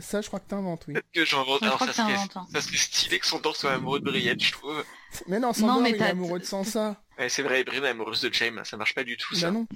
ça, je crois que t'inventes, oui. Peut-être que j'invente. Alors ça serait, ça serait stylé que Sandor soit amoureux de Brienne, je trouve. Mais non, Sandor il est amoureux de Sansa. Ouais, c'est vrai, Brienne est amoureuse de Jaime, ça marche pas du tout ça. Bah non.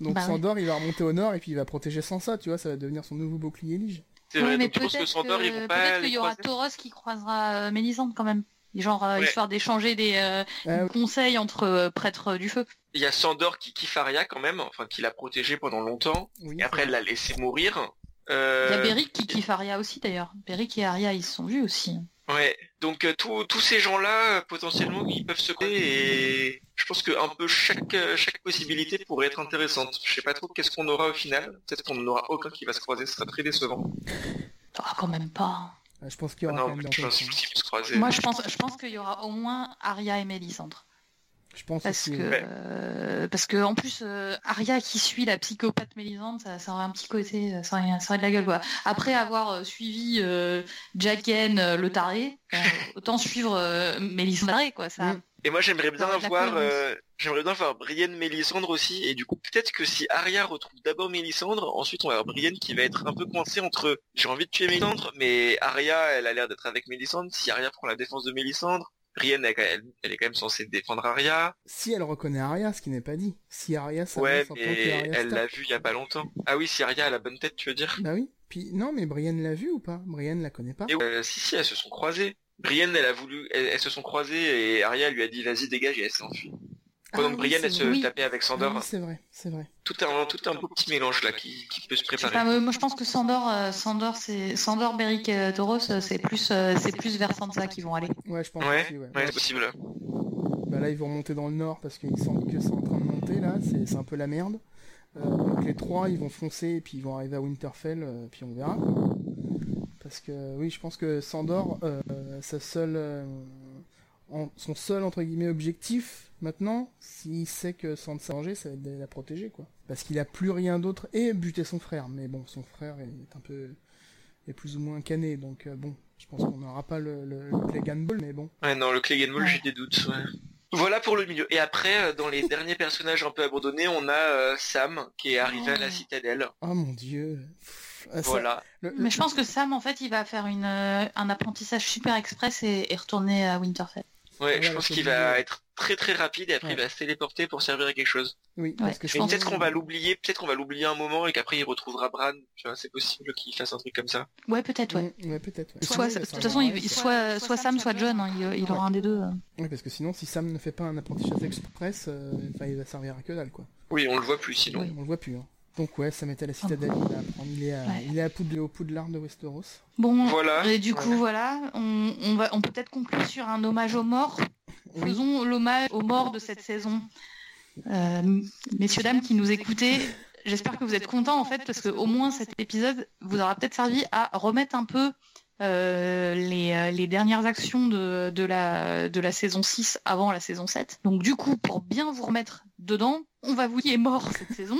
Donc bah Sandor, il va remonter au nord et puis il va protéger Sansa, tu vois, ça va devenir son nouveau bouclier lige. C'est vrai, mais donc tu penses que Sandor, ils vont pas Peut-être qu'il y aura Tauros qui croisera euh, Mélisande quand même. Genre, euh, histoire d'échanger des euh, ah conseils entre prêtres du feu. Il y a Sandor qui kiffe Arya quand même, enfin qui l'a protégé pendant longtemps, et après elle l'a laissé mourir. Il y a Beric qui kiffe Arya aussi d'ailleurs. Beric et Arya, ils se sont vus aussi. Ouais, Donc tous ces gens-là, potentiellement, ils peuvent se créer et je pense que un peu chaque chaque possibilité pourrait être intéressante. Je sais pas trop qu'est-ce qu'on aura au final. Peut-être qu'on n'aura aucun qui va se croiser, ce serait très décevant. Ah, quand même pas. Je pense qu'il y aura Moi, je pense, je pense qu'il y aura au moins Aria et Mélisandre. Je pense parce que euh, parce que en plus euh, Aria qui suit la psychopathe Mélisandre, ça, aurait un petit côté, euh, ça aurait, de la gueule quoi. Après avoir suivi Jacken le taré, [laughs] autant suivre Mélisandre quoi. Ça. Mm. Et moi j'aimerais bien avoir j'aimerais bien voir Brienne Mélisandre aussi et du coup peut-être que si Aria retrouve d'abord Mélisandre, ensuite on va avoir Brienne qui va être un peu coincée entre j'ai envie de tuer Mélisandre mais Aria elle a l'air d'être avec Mélisandre, si Aria prend la défense de Mélisandre Brienne, elle, elle, est quand même censée défendre Arya. Si elle reconnaît Arya, ce qui n'est pas dit. Si Arya, ça Ouais, mais elle l'a vu il y a pas longtemps. Ah oui, si Arya a la bonne tête, tu veux dire? Bah oui. Puis non, mais Brienne l'a vu ou pas? Brienne la connaît pas. Euh, si si, elles se sont croisées. Brienne, elle a voulu, elles, se sont croisées et Arya lui a dit vas-y dégage et elle s'est enfuie. Pendant que Brienne, elle se tapait avec Sandor. c'est vrai, c'est vrai. Tout un, tout un beau petit mélange là qui, qui peut se préparer. Pas, moi, je pense que Sandor, euh, Sandor, c'est Sandor, Beric, euh, Tauros, euh, c'est plus, c'est plus vers Sansa qu'ils vont aller. Ouais, je pense. Ouais, aussi, ouais. ouais c'est possible. Bah là, ils vont monter dans le nord parce qu'ils sentent que c'est en train de monter là. C'est un peu la merde. donc les trois, ils vont foncer et puis ils vont arriver à Winterfell, puis on verra. Parce que oui, je pense que Sandor, sa seule, son seul entre guillemets objectif Maintenant, s'il sait que sans danger, ça va être de la protéger, quoi. Parce qu'il a plus rien d'autre et buter son frère. Mais bon, son frère est un peu, est plus ou moins cané, donc euh, bon, je pense qu'on n'aura pas le, le, Ball, mais bon. Ouais, non, le Clegane Ball, j'ai des doutes, ouais. Voilà pour le milieu. Et après, euh, dans les derniers personnages un peu abandonnés, on a euh, Sam qui est arrivé à la oh. citadelle. Oh mon dieu. Ah, voilà. Mais je pense que Sam, en fait, il va faire une, un apprentissage super express et retourner à Winterfell. Ouais, je pense qu'il va être très très rapide et après il va se téléporter pour servir à quelque chose. Oui, parce que peut-être qu'on va l'oublier, peut-être qu'on va l'oublier un moment et qu'après il retrouvera Bran. Tu vois, c'est possible qu'il fasse un truc comme ça. Ouais, peut-être, ouais. Ouais, peut-être. Soit, de toute façon, il, soit, soit Sam, soit John, hein, il, aura un des deux. Euh. Oui, parce que sinon, si Sam ne fait pas un apprentissage express, euh, il va servir à que dalle, quoi. Oui, on le voit plus sinon. On le voit plus. Hein. Donc ouais, ça mettait la citadelle, il, est à, il est à Poudlard, au Poudlard de Westeros. Bon, voilà. Et du coup, voilà, on, on va, on peut peut-être conclure sur un hommage aux morts Faisons l'hommage aux morts de cette saison. Euh, messieurs, dames qui nous écoutez, j'espère que vous êtes contents en fait, parce qu'au moins cet épisode vous aura peut-être servi à remettre un peu euh, euh, les, dernières actions de, la, de la saison 6 avant la saison 7. Donc du coup, pour bien vous remettre dedans, on va vous dire mort cette saison.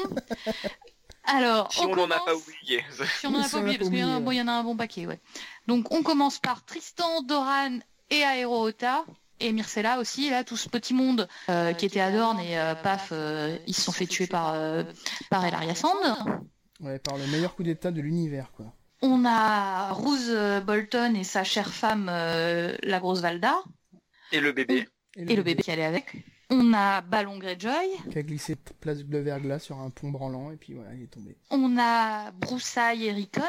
Alors, si on n'en a pas oublié. [laughs] Si on n'en a pas oublié, parce qu'il y, en a un bon paquet, ouais. Donc on commence par Tristan, Doran et Aeroota et Myrcella aussi, là, tout ce petit monde euh, qui était à Dorne et euh, paf, euh, ils se sont fait tuer par, par Elaria Sand. Ouais, par le meilleur coup d'état de l'univers, quoi. On a Rose Bolton et sa chère femme, la grosse Valda. Et le bébé. Et le, bébé. qui allait avec. On a Ballon Greyjoy. Qui a glissé place de verglas sur un pont branlant et puis voilà, il est tombé. On a Broussaille et Rickon.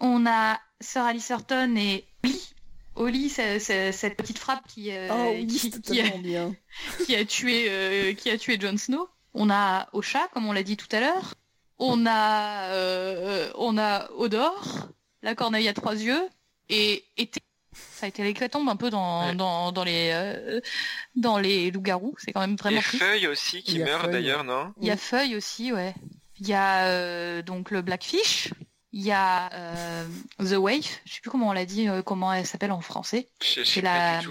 On a Sir Alice et Lee Oli, cette petite frappe qui, euh, oh qui, a, [laughs] qui, a, tué, euh, qui a tué Jon Snow. On a Ocha, comme on l'a dit tout à l'heure. On a, euh, on a Odor, la corneille à trois yeux, et été. Ça a été l'éclatombe un peu dans, dans, dans, les dans les loups-garous. C'est quand même vraiment. Il y a Feuille aussi qui meurt d'ailleurs, non? Il y a Feuille aussi, ouais. Il y a donc le Blackfish. Il y a euh, The Wave, je sais plus comment on l'a dit, euh, comment elle s'appelle en français. C'est la,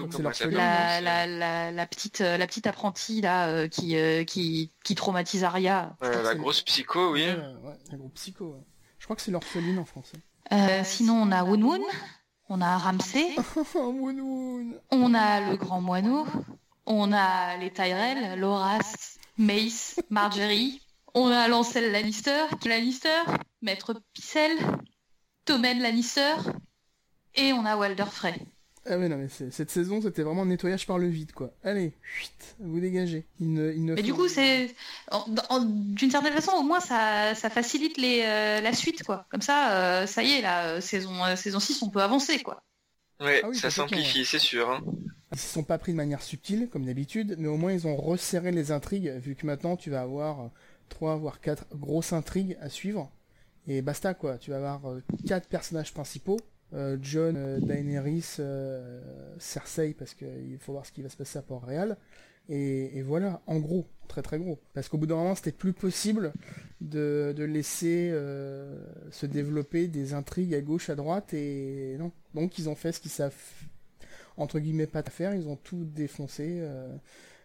la, la, la, petite la petite apprentie là euh, qui, qui qui traumatise Arya. la grosse psycho, oui. la grosse psycho. Je crois que c'est l'orpheline en français. sinon on a Woon Woon, on a Ramsay, [laughs] on a le grand moineau, on a les Tyrell, Loras, Mace, Marjorie, on a Lancel Lannister, Lannister, Maître Picel, Tommen Lannister, et on a Walder Frey. Ah mais non, mais cette saison, c'était vraiment un nettoyage par le vide, quoi. Allez, chut, vous dégagez. Il ne, il ne mais du coup, c'est d'une certaine façon, au moins, ça, ça facilite les, euh, la suite, quoi. Comme ça, euh, ça y est, la euh, saison, saison 6, on peut avancer, quoi. Ouais, ah ça simplifie, c'est sûr. Hein. Ils ne sont pas pris de manière subtile, comme d'habitude, mais au moins ils ont resserré les intrigues, vu que maintenant tu vas avoir trois voire quatre grosses intrigues à suivre et basta quoi. Tu vas avoir quatre personnages principaux John, Daenerys, Cersei, parce qu'il faut voir ce qui va se passer à Port-Réal. Et, voilà, en gros, très très gros. Parce qu'au bout d'un moment, c'était plus possible de, laisser se développer des intrigues à gauche, à droite, et non. Donc ils ont fait ce qu'ils savent, entre guillemets, pas faire, ils ont tout défoncé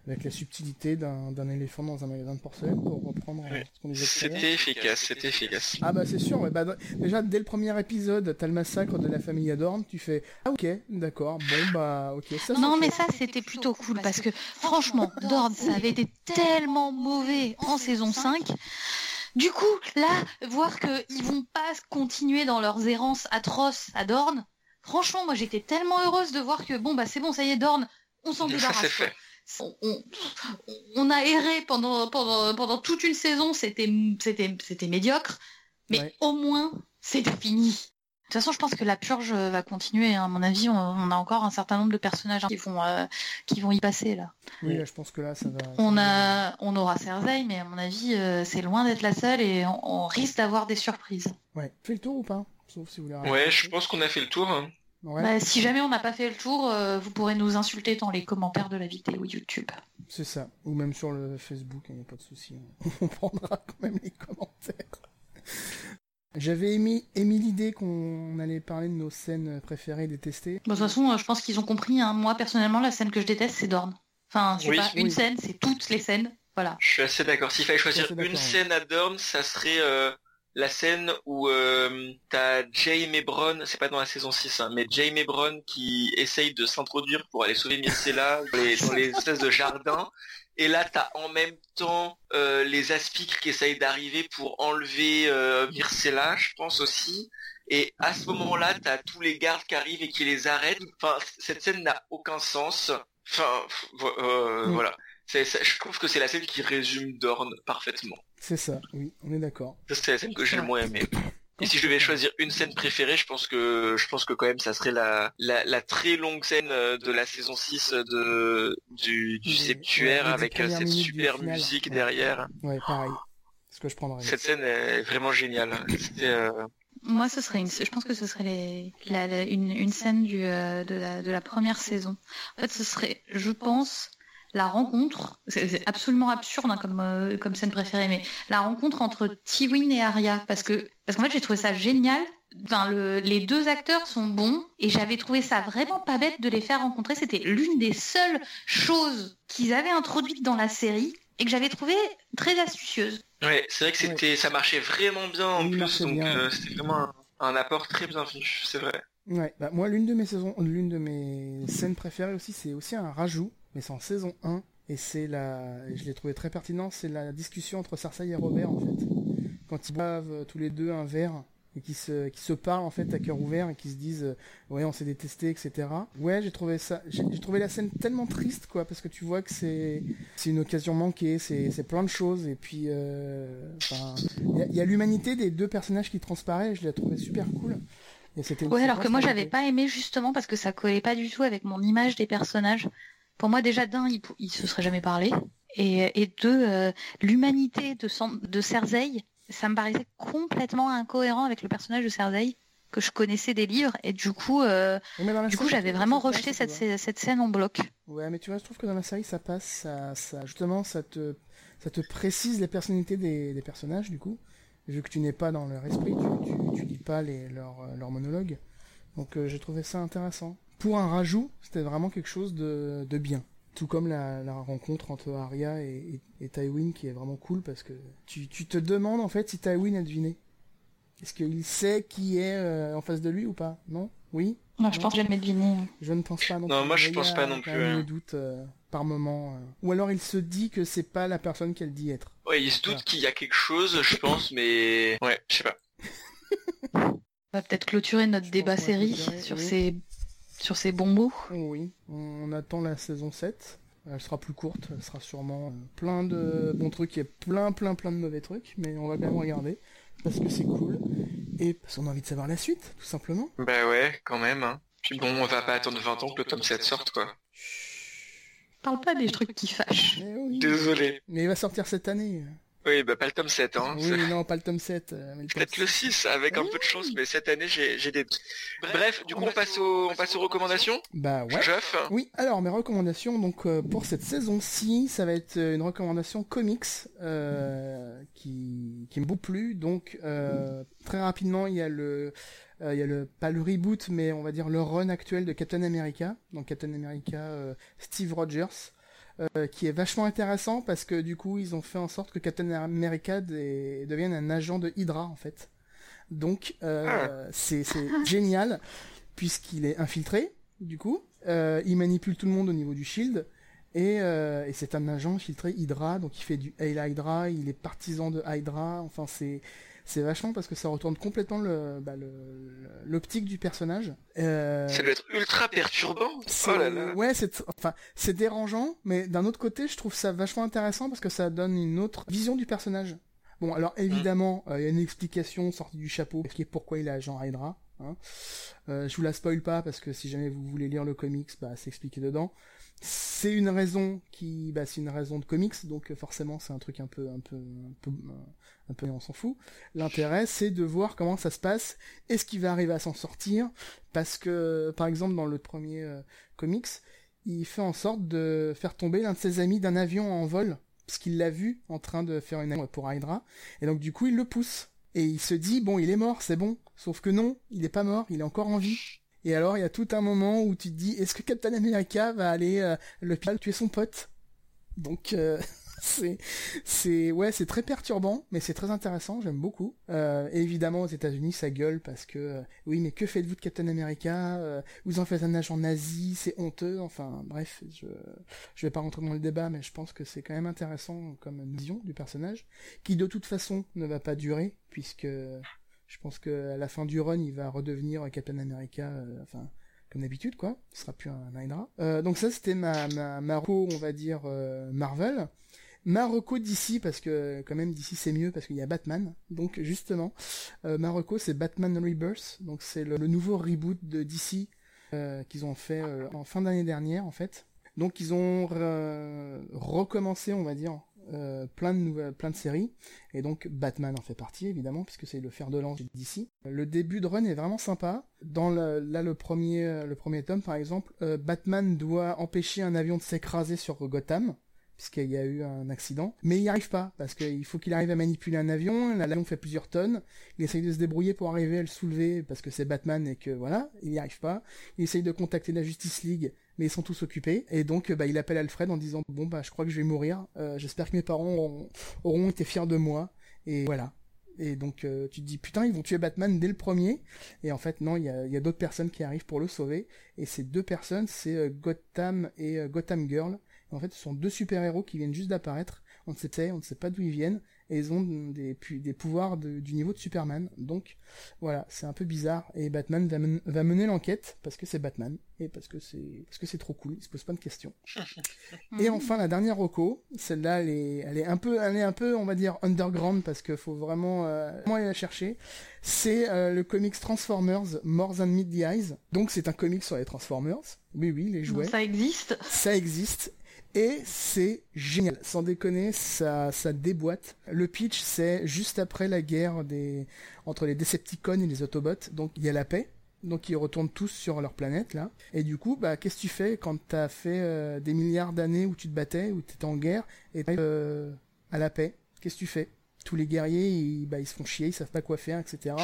avec la subtilité d'un éléphant dans un magasin de porcelaine pour reprendre euh, ce qu'on disait C'était efficace, c'était efficace. Ah bah c'est sûr, bah, déjà dès le premier épisode, t'as le massacre de la famille Adorn, tu fais ah ok, d'accord, bon bah ok. Ça, non mais ça c'était plutôt cool parce que franchement, Dorn ça avait été tellement mauvais en saison 5. Du coup, là, voir qu'ils vont pas continuer dans leurs errances atroces à Dorn, franchement, moi j'étais tellement heureuse de voir que bon bah c'est bon, ça y est, Dorn, on s'en débarrasse on, a erré pendant, pendant, pendant toute une saison, c'était médiocre, mais au moins c'était fini. De toute façon, je pense que la purge va continuer. Hein. À mon avis, on, a encore un certain nombre de personnages qui vont, euh, qui vont y passer là. Oui, je pense que là, ça va. On a, on aura Cersei, mais à mon avis, euh, c'est loin d'être la seule et on, risque d'avoir des surprises. Ouais. Fait le tour ou pas? Sauf si vous voulez. Ouais, je pense qu'on a fait le tour. Hein. Bah, si jamais on n'a pas fait le tour, euh, vous pourrez nous insulter dans les commentaires de la vidéo YouTube. C'est ça. Ou même sur le Facebook, il n'y a pas de souci. [laughs] On prendra quand même les commentaires. J'avais émis, émis l'idée qu'on allait parler de nos scènes préférées détestées. de toute façon, euh, je pense qu'ils ont compris. Hein. Moi, personnellement, la scène que je déteste, c'est Dorn. Enfin, c'est pas une scène, c'est toutes les scènes. Voilà. Je suis assez d'accord. S'il fallait choisir une scène à Dorn, ça serait euh, la scène où euh, t'as Jaime Ebron, c'est pas dans la saison 6, hein, mais Jaime Ebron qui essaye de s'introduire pour aller sauver Myrcella dans les, espèces de jardins. Et là, t'as en même temps euh, les aspics qui essayent d'arriver pour enlever euh, Myrcella, je pense aussi. Et à ce moment-là, t'as tous les gardes qui arrivent et qui les arrêtent. Enfin, cette scène n'a aucun sens. Enfin, euh, mm. voilà. je trouve que c'est la scène qui résume Dorn parfaitement. C'est ça, oui, on est d'accord. C'est la scène que j'ai le moins aimé. [coughs] Et si je devais choisir une scène préférée, je pense que je pense que quand même ça serait la, la, très longue scène euh, de la saison 6 de du, du septuaire avec euh, cette super musique derrière. Ouais, pareil. Ce que je prendrais. Cette scène est vraiment géniale. Euh, Moi, ce serait une, je pense que ce serait les, la, une, une scène du, de, la, de la première saison. En fait, ce serait, je pense, la rencontre, c'est absolument absurde hein, comme, euh, comme scène préférée, mais la rencontre entre Tywin et Arya, parce que parce qu'en fait j'ai trouvé ça génial. Enfin, les deux acteurs sont bons et j'avais trouvé ça vraiment pas bête de les faire rencontrer. C'était l'une des seules choses qu'ils avaient introduites dans la série et que j'avais trouvé très astucieuse. Ouais, c'est vrai que c'était, ça marchait vraiment bien en plus, donc euh, c'était vraiment un, apport très bienvenu, c'est vrai. Ouais, bah moi l'une de mes saisons, l'une de mes scènes préférées aussi, c'est aussi un rajout mais c'est en saison 1, et c'est la, je l'ai trouvé très pertinent, c'est la discussion entre Cersei et Robert en fait. Quand ils boivent euh, tous les deux un verre et qui se, qui se parlent en fait à cœur ouvert et qui se disent euh, ouais on s'est détesté etc. Ouais j'ai trouvé ça, j'ai trouvé la scène tellement triste quoi parce que tu vois que c'est c'est une occasion manquée, c'est c'est plein de choses et puis euh, il y a, l'humanité des deux personnages qui transparaît, je l'ai trouvé super cool. Ouais alors que moi j'avais pas aimé justement parce que ça collait pas du tout avec mon image des personnages. Pour moi, déjà, d'un, il, il se serait jamais parlé. Et, et deux, euh, l'humanité de, de Cersei, ça me paraissait complètement incohérent avec le personnage de Cersei que je connaissais des livres. Et du coup euh, du coup j'avais vraiment rejeté cette, cette, scène en bloc. Ouais mais tu vois je trouve que dans la série ça passe ça, ça justement ça te ça te précise les personnalités des, des personnages du coup. Vu que tu n'es pas dans leur esprit tu, tu, tu lis pas les, leurs leur monologues donc euh, j'ai trouvé ça intéressant pour un rajout, c'était vraiment quelque chose de, bien. Tout comme la, rencontre entre Arya et, Tywin qui est vraiment cool parce que tu, te demandes en fait si Tywin a deviné. Est-ce qu'il sait qui est euh, en face de lui ou pas? Non? Oui? Non, je pense jamais deviné. Je ne pense pas non, non moi je pense pas non plus. Il hein. doute euh, par moment. Euh. Ou alors il se dit que c'est pas la personne qu'elle dit être. Ouais, il se doute qu'il y a quelque chose, je pense, mais ouais, je sais pas. On va peut-être clôturer notre débat série sur ces sur ces bons mots. Oui, on attend la saison 7. Elle sera plus courte, elle sera sûrement euh, plein de bons trucs et plein plein plein de mauvais trucs, mais on va quand même regarder parce que c'est cool et parce qu'on a envie de savoir la suite, tout simplement. Bah ouais, quand même. Hein. Puis bon, on va pas attendre 20 ans que le tome 7 sorte, quoi. Parle pas des trucs qui fâchent. Désolé. Mais il va sortir cette année. Oui, bah pas le tome 7. Hein. Oui, non, pas le tome 7. Euh, Peut-être le 6, avec un peu de chance, mais cette année, j'ai des... Bref, du coup, on, passe, aux, on passe aux recommandations Bah ouais. Oui, alors mes recommandations, donc euh, pour cette saison-ci, ça va être euh, une recommandation comics qui, qui me beaucoup plu. Donc, très rapidement, il y a le... il y a le pas le reboot mais on va dire le run actuel de Captain America donc Captain America Steve Rogers euh, qui est vachement intéressant parce que du coup ils ont fait en sorte que Captain America devienne un agent de Hydra en fait. Donc euh, ah. c'est [laughs] génial puisqu'il est infiltré du coup, euh, il manipule tout le monde au niveau du Shield et, et c'est un agent infiltré Hydra donc il fait du Hail Hydra, il est partisan de Hydra, enfin c'est c'est vachement parce que ça retourne complètement le, bah, l'optique du personnage. Euh... Ça doit être ultra perturbant. Oh là là. Ouais, c'est enfin c'est dérangeant, mais d'un autre côté, je trouve ça vachement intéressant parce que ça donne une autre vision du personnage. Bon, alors évidemment, euh, il y a une explication sortie du chapeau qui est pourquoi il est agent Hydra. Hein. Euh, je vous la spoil pas parce que si jamais vous voulez lire le comics, bah c'est expliqué dedans. C'est une raison qui, bah c'est une raison de comics, donc forcément c'est un truc un peu, un peu, un peu, un peu, on s'en fout. L'intérêt, c'est de voir comment ça se passe, est-ce qu'il va arriver à s'en sortir, parce que, par exemple, dans le premier euh, comics, il fait en sorte de faire tomber l'un de ses amis d'un avion en vol, parce qu'il l'a vu en train de faire une pour Hydra, et donc du coup, il le pousse. Et il se dit, bon, il est mort, c'est bon. Sauf que non, il est pas mort, il est encore en vie. Et alors, il y a tout un moment où tu te dis, est-ce que Captain America va aller euh, le tuer son pote? Donc, euh, [laughs] c'est ouais c'est très perturbant mais c'est très intéressant j'aime beaucoup. Euh, évidemment aux États-Unis ça gueule parce que oui mais que faites-vous de Captain America? Vous en faites un agent nazi c'est honteux enfin bref je je vais pas rentrer dans le débat mais je pense que c'est quand même intéressant comme vision du personnage qui de toute façon ne va pas durer puisque je pense que à la fin du run il va redevenir Captain America enfin comme d'habitude quoi, ce sera plus un Hydra. donc ça c'était ma, ma, ma on va dire Marvel. Marocco d'ici parce que quand même d'ici c'est mieux parce qu'il y a Batman. Donc justement, euh, Marocco c'est Batman Rebirth. Donc c'est le, nouveau reboot de DC euh, qu'ils ont fait euh, en fin d'année dernière en fait. Donc ils ont recommencé, on va dire, plein de nouvelles, plein de séries. Et donc Batman en fait partie évidemment puisque c'est le fer de lance d'ici. Le début de run est vraiment sympa. Dans le, là le premier, le premier tome par exemple, Batman doit empêcher un avion de s'écraser sur Gotham puisqu'il y a eu un accident. Mais il n'y arrive pas, parce qu'il faut qu'il arrive à manipuler un avion, l'avion fait plusieurs tonnes, il essaye de se débrouiller pour arriver à le soulever, parce que c'est Batman et que voilà, il n'y arrive pas. Il essaye de contacter la Justice League, mais ils sont tous occupés. Et donc, bah, il appelle Alfred en disant, bon, bah, je crois que je vais mourir, euh, j'espère que mes parents auront, été fiers de moi. Et voilà. Et donc euh, tu te dis putain ils vont tuer Batman dès le premier et en fait non il y a, d'autres personnes qui arrivent pour le sauver et ces deux personnes c'est euh, Gotham et Gotham Girl en fait, ce sont deux super-héros qui viennent juste d'apparaître. On ne sait on ne sait pas d'où ils viennent, et ils ont des, des pouvoirs du niveau de Superman. Donc, voilà, c'est un peu bizarre. Et Batman va, mener l'enquête parce que c'est Batman et parce que c'est parce que c'est trop cool. Il se pose pas de questions. [laughs] et enfin, la dernière Rocco, celle-là, elle est, elle est un peu, elle est un peu, on va dire underground parce qu'il faut vraiment, euh, aller la chercher. C'est euh, le comics Transformers More Than Meet the Eyes. Donc, c'est un comics sur les Transformers. Oui, oui, les jouets. ça existe. Ça existe. Et c'est génial. Sans déconner, ça, ça déboîte. Le pitch, c'est juste après la guerre des, entre les Decepticons et les Autobots. Donc, il y a la paix. Donc, ils retournent tous sur leur planète, là. Et du coup, bah, qu'est-ce que tu fais quand t'as fait euh, des milliards d'années où tu te battais, où t'étais en guerre, et euh, à la paix? Qu'est-ce que tu fais? Tous les guerriers ils, bah, ils se font chier, ils savent pas quoi faire, etc.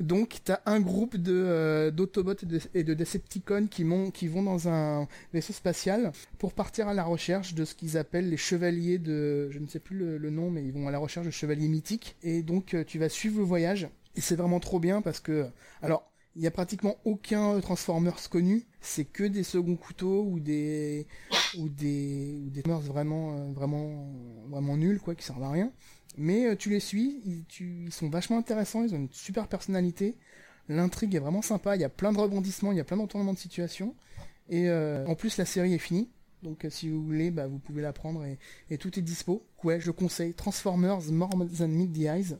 Donc t'as un groupe de euh, d'Autobots et de, Decepticons qui, qui vont dans un vaisseau spatial pour partir à la recherche de ce qu'ils appellent les chevaliers de, je ne sais plus le, nom, mais ils vont à la recherche de chevaliers mythiques. Et donc euh, tu vas suivre le voyage. Et c'est vraiment trop bien parce que, alors il y a pratiquement aucun Transformers connu. C'est que des seconds couteaux ou des ou des ou des Transformers vraiment euh, vraiment vraiment nuls quoi, qui servent à rien. Mais euh, tu les suis, ils, sont vachement intéressants, ils ont une super personnalité. L'intrigue est vraiment sympa, il y a plein de rebondissements, il y a plein d'entournements de situation. Et euh, en plus, la série est finie. Donc euh, si vous voulez, bah, vous pouvez la prendre et, tout est dispo. Ouais, je conseille Transformers More Than Meet the Eyes.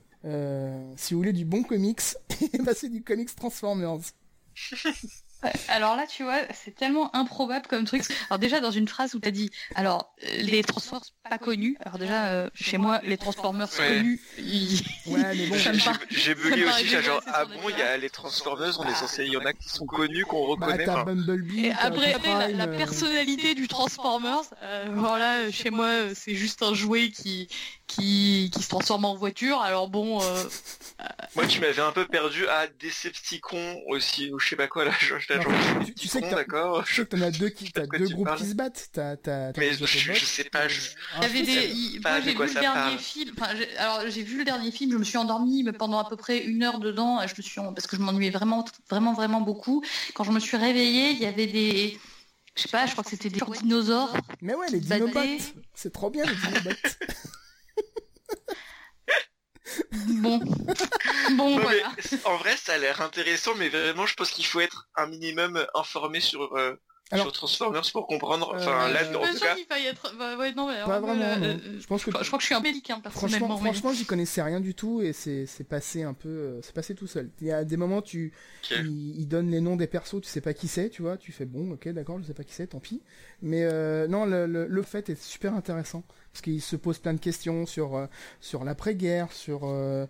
si vous voulez du bon comics, bah, [laughs] c'est du comics Transformers. [laughs] alors là, tu vois, c'est tellement improbable comme truc. Alors déjà, dans une phrase où tu as dit, alors, les Transformers pas connus. Alors déjà, euh, chez moi, les Transformers connus, ils... Ouais, mais bon, [laughs] j'ai bugué aussi, genre, ah bon, il y a les Transformers, on est censé, il y en a qui sont connus, qu'on bah, reconnaît. Bah, Bumblebee, Et après, la, euh. personnalité du Transformers, euh, voilà, chez moi, c'est juste un jouet qui, qui, qui se transforme en voiture. Alors bon. Euh, Moi, tu m'avais un peu perdu à Decepticon aussi, ou je sais pas quoi là. [laughs] Je, tu, tu, sais que d'accord. Je sais que t'en as deux qui, t'as deux groupes qui se battent. T'as, t'as, Mais je, je, sais pas. Je... des. Moi, j'ai vu le dernier film. Enfin, alors j'ai vu le dernier film. Je me suis endormie mais pendant à peu près une heure dedans. Je me suis parce que je m'ennuyais vraiment, vraiment, vraiment beaucoup. Quand je me suis réveillée, il y avait des je sais pas, je crois que c'était des dinosaures. Mais ouais, les dinobots. C'est trop bien les dinobots. [laughs] Bon. Bon, voilà. en vrai, ça a l'air intéressant, mais vraiment, je pense qu'il faut être un minimum informé sur, euh, sur Transformers pour comprendre. Enfin, là, en tout cas. Être... Bah, ouais, non, mais, pas vraiment. Euh, je pense que. Je, crois que je suis un pélican personnellement. Franchement, franchement j'y connaissais rien du tout et c'est passé un peu, euh, c'est passé tout seul. Il y a des moments, tu, il, donne les noms des persos, tu sais pas qui c'est, tu vois, tu fais bon, ok, d'accord, je sais pas qui c'est, tant pis. Mais euh, non, le, le, le, fait est super intéressant parce qu'il se pose plein de questions sur euh, sur l'après-guerre, sur euh,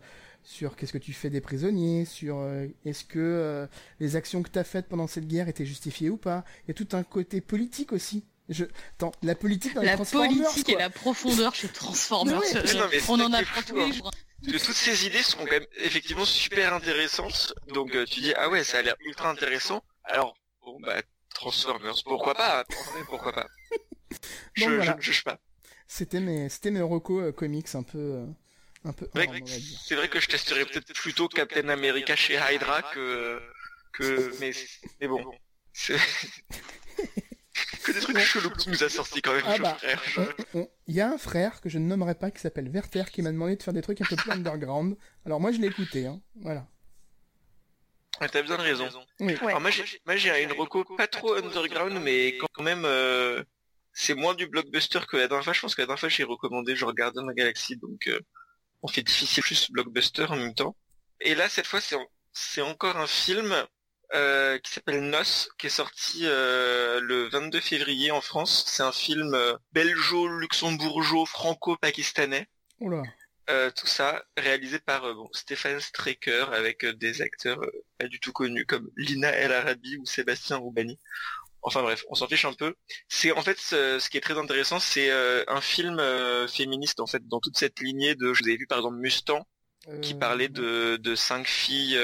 sur qu'est-ce que tu fais des prisonniers, sur euh, est-ce que les actions que tu as faites pendant cette guerre étaient justifiées ou pas. Il y a tout un côté politique aussi. Je... Attends, la politique dans les la politique et la profondeur chez Transformers. on en apprend tous les jours. toutes ces idées sont quand même effectivement super intéressantes. Donc tu dis ah ouais, ça a l'air ultra intéressant. Alors bon bah Transformers, pourquoi pas Pourquoi pas [laughs] Je, ne juge pas. C'était mes, c'était mes recos euh, comics un peu, euh, un peu. C'est vrai que je testerais peut-être plutôt Captain America chez Hydra que, que, mais, mais bon. [laughs] que des trucs chelous que tu nous as sortis quand même, ah bah, frère. Il y a un frère que je ne nommerai pas qui s'appelle Werther qui m'a demandé de faire des trucs un peu plus underground. Alors moi je l'ai écouté, hein. Voilà. T'as besoin de raison. Alors moi j'ai une reco pas trop underground mais quand même euh, c'est moins du blockbuster que la dernière fois. Je pense que la dernière fois j'ai recommandé genre Garden of the Galaxy, donc euh, on fait difficile plus blockbuster en même temps. Et là cette fois c'est encore un film euh, qui s'appelle Nos, qui est sorti euh, le 22 février en France. C'est un film belgeo-luxembourgeois franco-pakistanais. tout ça réalisé par bon, Stéphane Strecker avec des acteurs pas du tout connus comme Lina El Arabi ou Sébastien Roubani. Enfin bref, on s'en fiche un peu. C'est en fait ce, qui est très intéressant, c'est euh, un film euh, féministe en fait dans toute cette lignée de. Je vous avais vu par exemple Mustang, qui euh, parlait de, de cinq filles.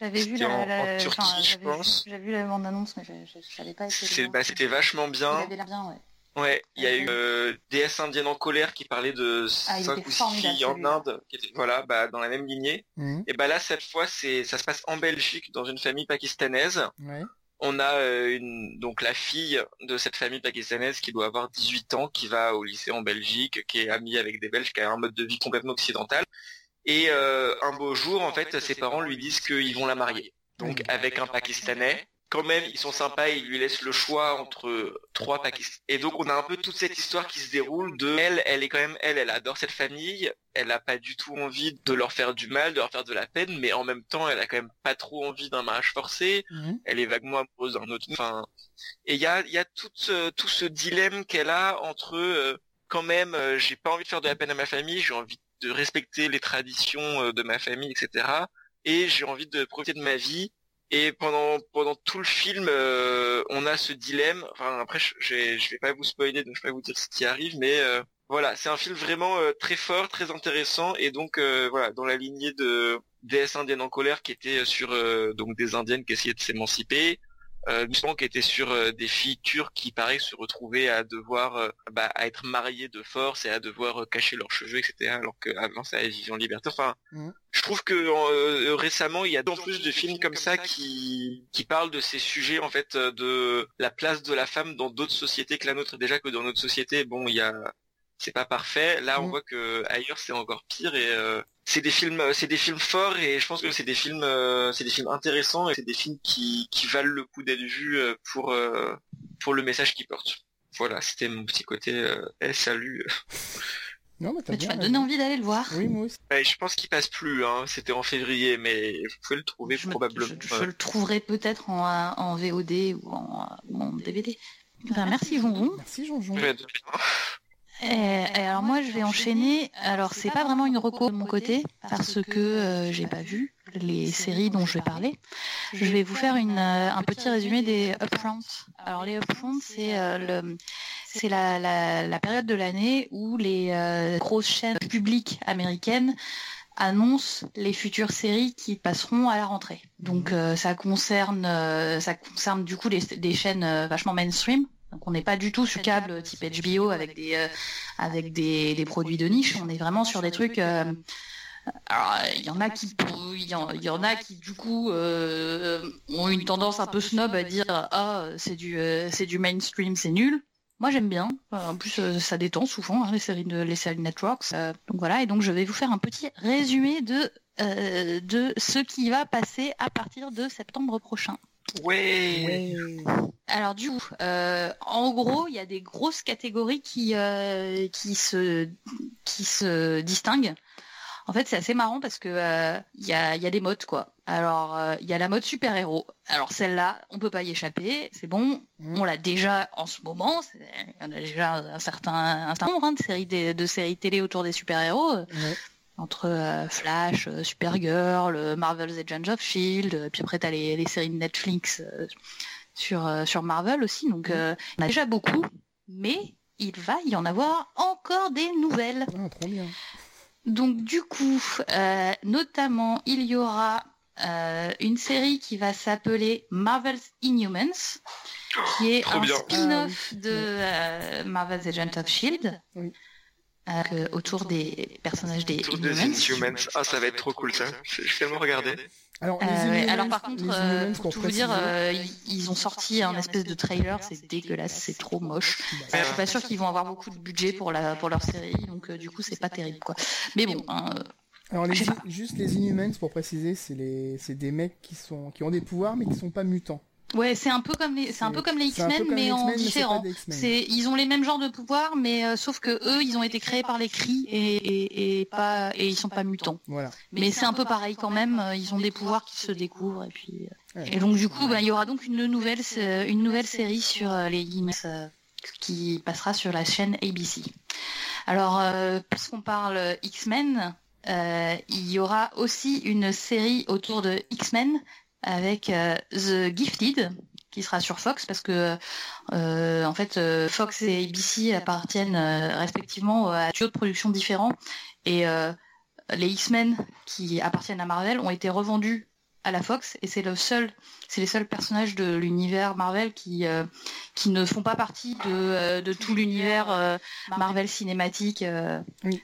J'avais vu la, en, Turquie, je pense. J'avais vu la bande annonce, mais je, savais pas. Bah, c'était vachement bien. bien, ouais. Ouais, il y a eu euh, DS indienne en colère qui parlait de ah, cinq ou six filles en Inde, qui étaient, voilà, bah, dans la même lignée. Mmh. Et bah là, cette fois, c'est, ça se passe en Belgique, dans une famille pakistanaise. Ouais on a euh, une, donc la fille de cette famille pakistanaise qui doit avoir 18 ans, qui va au lycée en Belgique, qui est amie avec des Belges, qui a un mode de vie complètement occidental. Et euh, un beau jour, en fait, ses parents lui disent qu'ils vont la marier. Donc avec un Pakistanais quand même, ils sont sympas, ils lui laissent le choix entre trois Pakistanais. Et donc, on a un peu toute cette histoire qui se déroule de elle, elle est quand même, elle, elle adore cette famille, elle a pas du tout envie de leur faire du mal, de leur faire de la peine, mais en même temps, elle a quand même pas trop envie d'un mariage forcé, mhm. elle est vaguement amoureuse d'un autre, enfin, et il y a, y a tout, ce, tout ce dilemme qu'elle a entre, euh, quand même, euh, j'ai pas envie de faire de la peine à ma famille, j'ai envie de respecter les traditions euh, de ma famille, etc. Et j'ai envie de profiter de ma vie, et pendant pendant tout le film, euh, on a ce dilemme. Enfin après, je, je vais pas vous spoiler, donc je vais pas vous dire ce qui arrive, mais euh, voilà, c'est un film vraiment euh, très fort, très intéressant, et donc voilà, dans la lignée de DS indienne en colère, qui était sur donc des indiennes qui essayaient de s'émanciper, euh, qui était sur euh, des filles turques qui paraît se retrouver à devoir euh, bah, à être mariées de force et à devoir euh, cacher leurs cheveux etc alors qu'avant ça elles vivaient en liberté enfin mmh. je trouve que récemment il y a d'autant plus de films comme ça qui qui parlent de ces sujets en fait de la place de la femme dans d'autres sociétés que la nôtre déjà que dans notre société bon il y a c'est pas parfait. Là, on mm. voit que ailleurs c'est encore pire et euh, c'est des films, euh, c'est des films forts et je pense que c'est des films, euh, c'est des films intéressants et c'est des films qui, qui valent le coup d'être vus pour pour le message qu'ils portent. Voilà, c'était mon petit côté. Eh, salut. [laughs] Non, mais tu m'as donné envie d'aller le voir. Oui, moi aussi. je pense qu'il passe plus. Hein. C'était en février, mais vous pouvez le trouver probablement. je, le trouverai peut-être en, en, VOD ou en, DVD. merci Jonjon. Merci Jonjon. Et, alors moi je vais enchaîner. Alors c'est pas vraiment une reco de mon côté parce que euh, j'ai pas vu les séries dont je vais parler. Je vais vous faire une, euh, un petit résumé des upfronts. Alors les upfronts c'est euh, le c'est la, la, la, période de l'année où les grosses chaînes publiques américaines annoncent les futures séries qui passeront à la rentrée. Donc ça concerne ça concerne du coup des chaînes vachement mainstream donc on n'est pas du tout sur câble type HBO avec des euh, avec des, des, produits de niche. On est vraiment sur des trucs. Euh, alors, il y en a qui, il y, en, a qui du coup euh, ont une tendance un peu snob à dire ah c'est du c'est du mainstream, c'est nul. Moi j'aime bien. En plus ça détend souvent hein, les séries de les séries networks. donc voilà et donc je vais vous faire un petit résumé de de ce qui va passer à partir de septembre prochain. Ouais. Alors du coup, euh, en gros, il y a des grosses catégories qui euh, qui se qui se distinguent. En fait, c'est assez marrant parce que euh, il y a il y a des modes quoi. Alors il y a la mode super héros. Alors celle-là, on peut pas y échapper. C'est bon, mmh. on l'a déjà en ce moment. Il y en a déjà un certain un certain nombre hein, de séries de, séries télé autour des super héros entre euh, Flash, euh, Supergirl, euh, Marvel's Agents of Shield, puis après t'as les, les séries de Netflix sur sur Marvel aussi, donc on a déjà beaucoup, mais il va y en avoir encore des nouvelles. Ah, trop bien. Donc du coup, notamment, il y aura une série qui va s'appeler Marvel's Inhumans, qui est un spin-off ah de Marvel's Agents of Shield. Oui. Euh, autour des personnages des Inhumans. Ah, ça va être trop cool ça. Je vais tellement regarder. Alors, euh, alors par contre, euh, pour, tout vous dire, ils ont sorti un espèce de trailer, c'est dégueulasse, c'est trop moche. je suis pas sûr qu'ils vont avoir beaucoup de budget pour la pour leur série, donc du coup c'est pas terrible quoi. Mais bon. Hein, alors juste les Inhumans pour préciser, c'est les c'est des mecs qui sont qui ont des pouvoirs mais qui sont pas mutants. Ouais, c'est un peu comme les, c'est un peu comme les X-Men, mais en différent. C'est, ils ont les mêmes genres de pouvoirs, mais euh, sauf que eux, ils ont été créés par les cris et, et, et pas, et ils sont pas mutants. Voilà. Mais c'est un peu pareil quand même. Euh, ils ont des pouvoirs qui se découvrent et puis. Euh, et donc du coup, bah, il y aura donc une nouvelle, une nouvelle série sur les X qui passera sur la chaîne ABC. Alors, puisqu'on parle X-Men, il y aura aussi une série autour de X-Men avec euh, The Gifted qui sera sur Fox parce que euh, en fait euh, Fox et ABC appartiennent respectivement à deux de production différents. Et les X-Men qui appartiennent à Marvel ont été revendus à la Fox et c'est le seul c'est les seuls personnages de l'univers Marvel qui euh, qui ne font pas partie de, euh, de tout l'univers euh, Marvel cinématique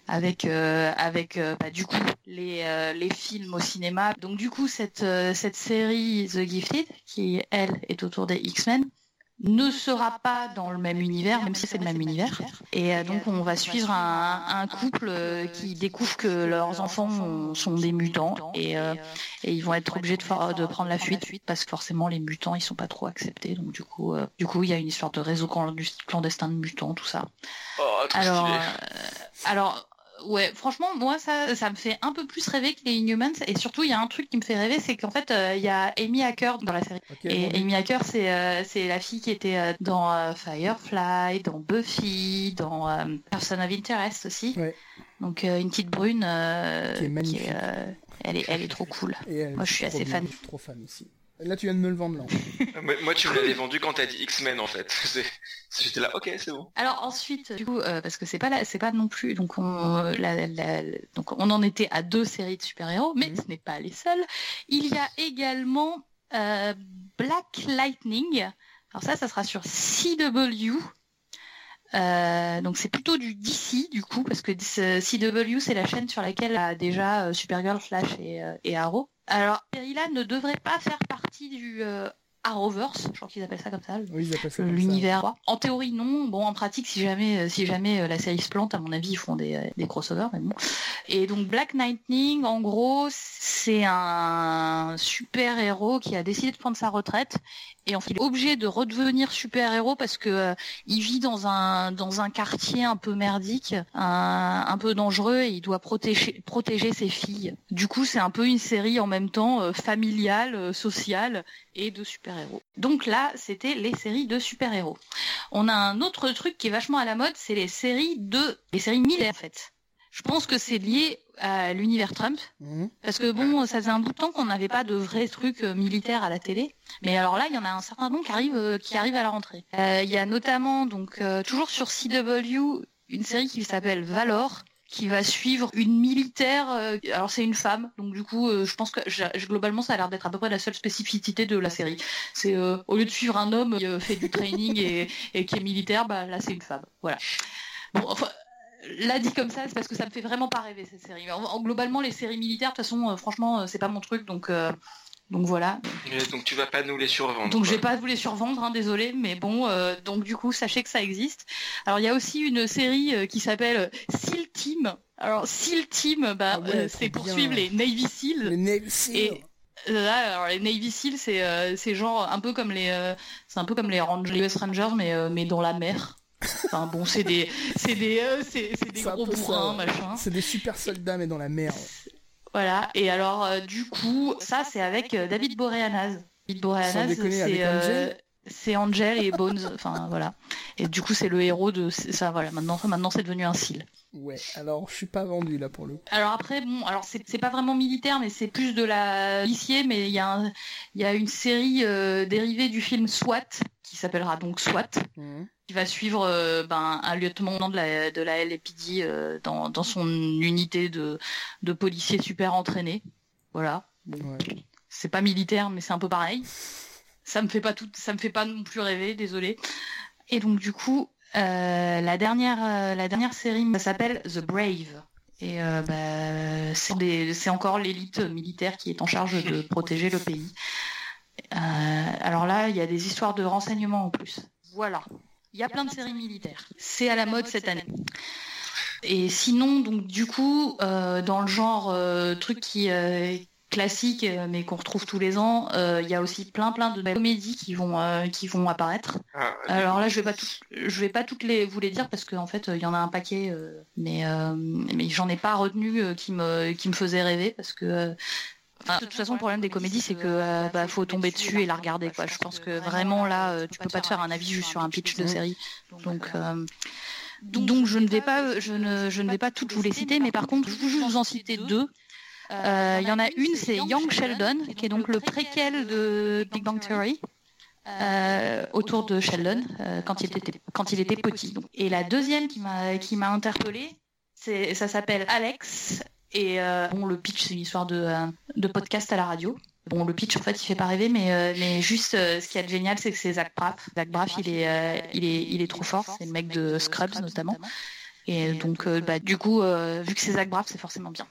avec avec bah, du coup les les films au cinéma. Donc du coup cette cette série The Gifted qui elle est autour des X-Men ne sera pas dans le même univers, même si c'est le même univers. Et euh, donc on va suivre un, couple euh, qui découvre que leurs enfants sont des mutants et, euh, et ils vont être obligés de, de, prendre la fuite parce que forcément les mutants ils sont pas trop acceptés. Donc du coup, du coup il y a une histoire de réseau clandestin de mutants, tout ça. Oh, alors, alors ouais, franchement, moi, ça, ça me fait un peu plus rêver que les Inhumans. Et surtout, il y a un truc qui me fait rêver, c'est qu'en fait, euh, il y a Amy Hacker dans la série. et Amy Hacker, c'est euh, c'est la fille qui était euh, dans Firefly, dans Buffy, dans Person of Interest aussi. Donc une petite brune qui est magnifique. elle est, elle est trop cool. moi, je suis assez fan. Je suis trop fan aussi. Là, tu viens de me le vendre, là. [laughs] Moi, tu me l'avais vendu quand t'as dit X-Men, en fait. [laughs] J'étais là, ok, c'est bon. Alors ensuite, du coup, euh, parce que c'est pas là, c'est pas non plus, donc on, donc on en était à deux séries de super-héros, mais mhm. ce n'est pas les seuls. Il y a également euh, Black Lightning. Alors ça, ça sera sur CW. Euh, donc c'est plutôt du DC du coup parce que CW c'est la chaîne sur laquelle a déjà Supergirl, Flash et, et Arrow. Alors, série-là ne devrait pas faire partie du euh, Arrowverse, je crois qu'ils appellent ça comme ça. Oui, L'univers. En théorie, non. Bon, en pratique, si jamais, euh, si jamais euh, la série se plante, à mon avis, ils font des, des crossovers, mais bon. Et donc, Black Lightning, en gros, c'est un super héros qui a décidé de prendre sa retraite et en fait il est obligé de redevenir super héros parce que euh, il vit dans un dans un quartier un peu merdique, un, peu dangereux et il doit protéger protéger ses filles. Du coup c'est un peu une série en même temps euh, familiale, euh, sociale et de super héros. Donc là c'était les séries de super héros. On a un autre truc qui est vachement à la mode, c'est les séries de les séries militaires en fait. Je pense que c'est lié à l'univers Trump. Mhm. Parce que bon, ça faisait un bout de temps qu'on n'avait pas de vrais trucs euh, militaires à la télé. Mais alors là, il y en a un certain nombre qui arrivent, euh, qui arrivent à la rentrée. Euh, il y a notamment, donc, toujours sur CW, une série qui s'appelle Valor, qui va suivre une militaire. alors c'est une femme, donc du coup, je pense que globalement, ça a l'air d'être à peu près la seule spécificité de la série. C'est au lieu de suivre un homme qui fait du training et, et qui est militaire, bah là c'est une femme. Voilà. Bon, enfin, Là dit comme ça, c'est parce que ça me fait vraiment pas rêver cette série. En, globalement, les séries militaires, de toute façon, euh, franchement, euh, c'est pas mon truc, donc euh, donc voilà. donc tu vas pas nous les survendre. Donc je vais pas vous les survendre, hein, désolé, mais bon, donc du coup, sachez que ça existe. Alors il y a aussi une série qui s'appelle Seal Team. Alors Seal Team, bah, ah c'est pour suivre les Navy Seals. Les Navy Seals. Et, Là, alors les Navy Seals, c'est c'est genre un peu comme les c'est un peu comme les, Rangers, les US Rangers, mais mais dans la mer. Enfin bon, c'est des, c'est des, euh, c'est, des gros bourrins, machin. C'est des super soldats mais dans la mer. Voilà. Et alors, euh, du coup, ça c'est avec euh, David Boreanaz. David Boreanaz, c'est c'est Angel et Bones. enfin voilà. Et du coup, c'est le héros de ça. Voilà. Maintenant, maintenant, c'est devenu un seal. Ouais. Alors, je suis pas vendu là pour le. Alors après, bon, alors c'est pas vraiment militaire, mais c'est plus de la lycée. Mais il y a il y a une série dérivée du film SWAT qui s'appellera donc SWAT. Mmh qui va suivre euh, ben, un lieutenant de la, de la LAPD euh, dans, dans, son unité de, de policiers super entraînés. Voilà. C'est pas militaire, mais c'est un peu pareil. Ça me fait pas tout, ça me fait pas non plus rêver, désolé. Et donc du coup, euh, la dernière, la dernière série s'appelle The Brave. Et bah, c'est encore l'élite militaire qui est en charge de [laughs] protéger le pays. alors là, il y a des histoires de renseignements en plus. Voilà. Il y a plein de séries militaires. C'est à la mode cette année. Et sinon, donc du coup, euh, dans le genre euh, truc qui euh, classique, mais qu'on retrouve tous les ans, il y a aussi plein plein de comédies qui vont qui vont apparaître. Ah, Alors là, je vais pas je vais pas toutes les vous les dire parce qu'en fait, il y en a un paquet, mais mais j'en ai pas retenu qui me qui me faisait rêver parce que de toute façon, le problème des comédies, c'est que euh, bah, faut tomber dessus et la regarder. Quoi. Je pense que vraiment là, euh, tu peux pas te faire un avis juste sur un pitch de série. Donc, euh, donc je ne vais pas, je ne, je ne vais pas toutes vous les citer, mais par contre, je vais juste vous en citer deux. Il y en a une, c'est Young Sheldon, qui est donc le préquel de Big Bang Theory. autour de Sheldon quand il était quand il était petit. Et la deuxième qui m'a qui m'a interpellée, c'est ça s'appelle Alex et euh, bon, le pitch, c'est une histoire de, euh, de, podcast à la radio. Bon, le pitch, en fait, il fait pas rêver, mais, euh, mais juste, ce qui est génial, c'est que c'est Zach Braff. Zach Braff, il est, il est, il est trop fort. C'est le mec de Scrubs, notamment. Et donc, bah, du coup, vu que c'est Zach Braff, c'est forcément bien.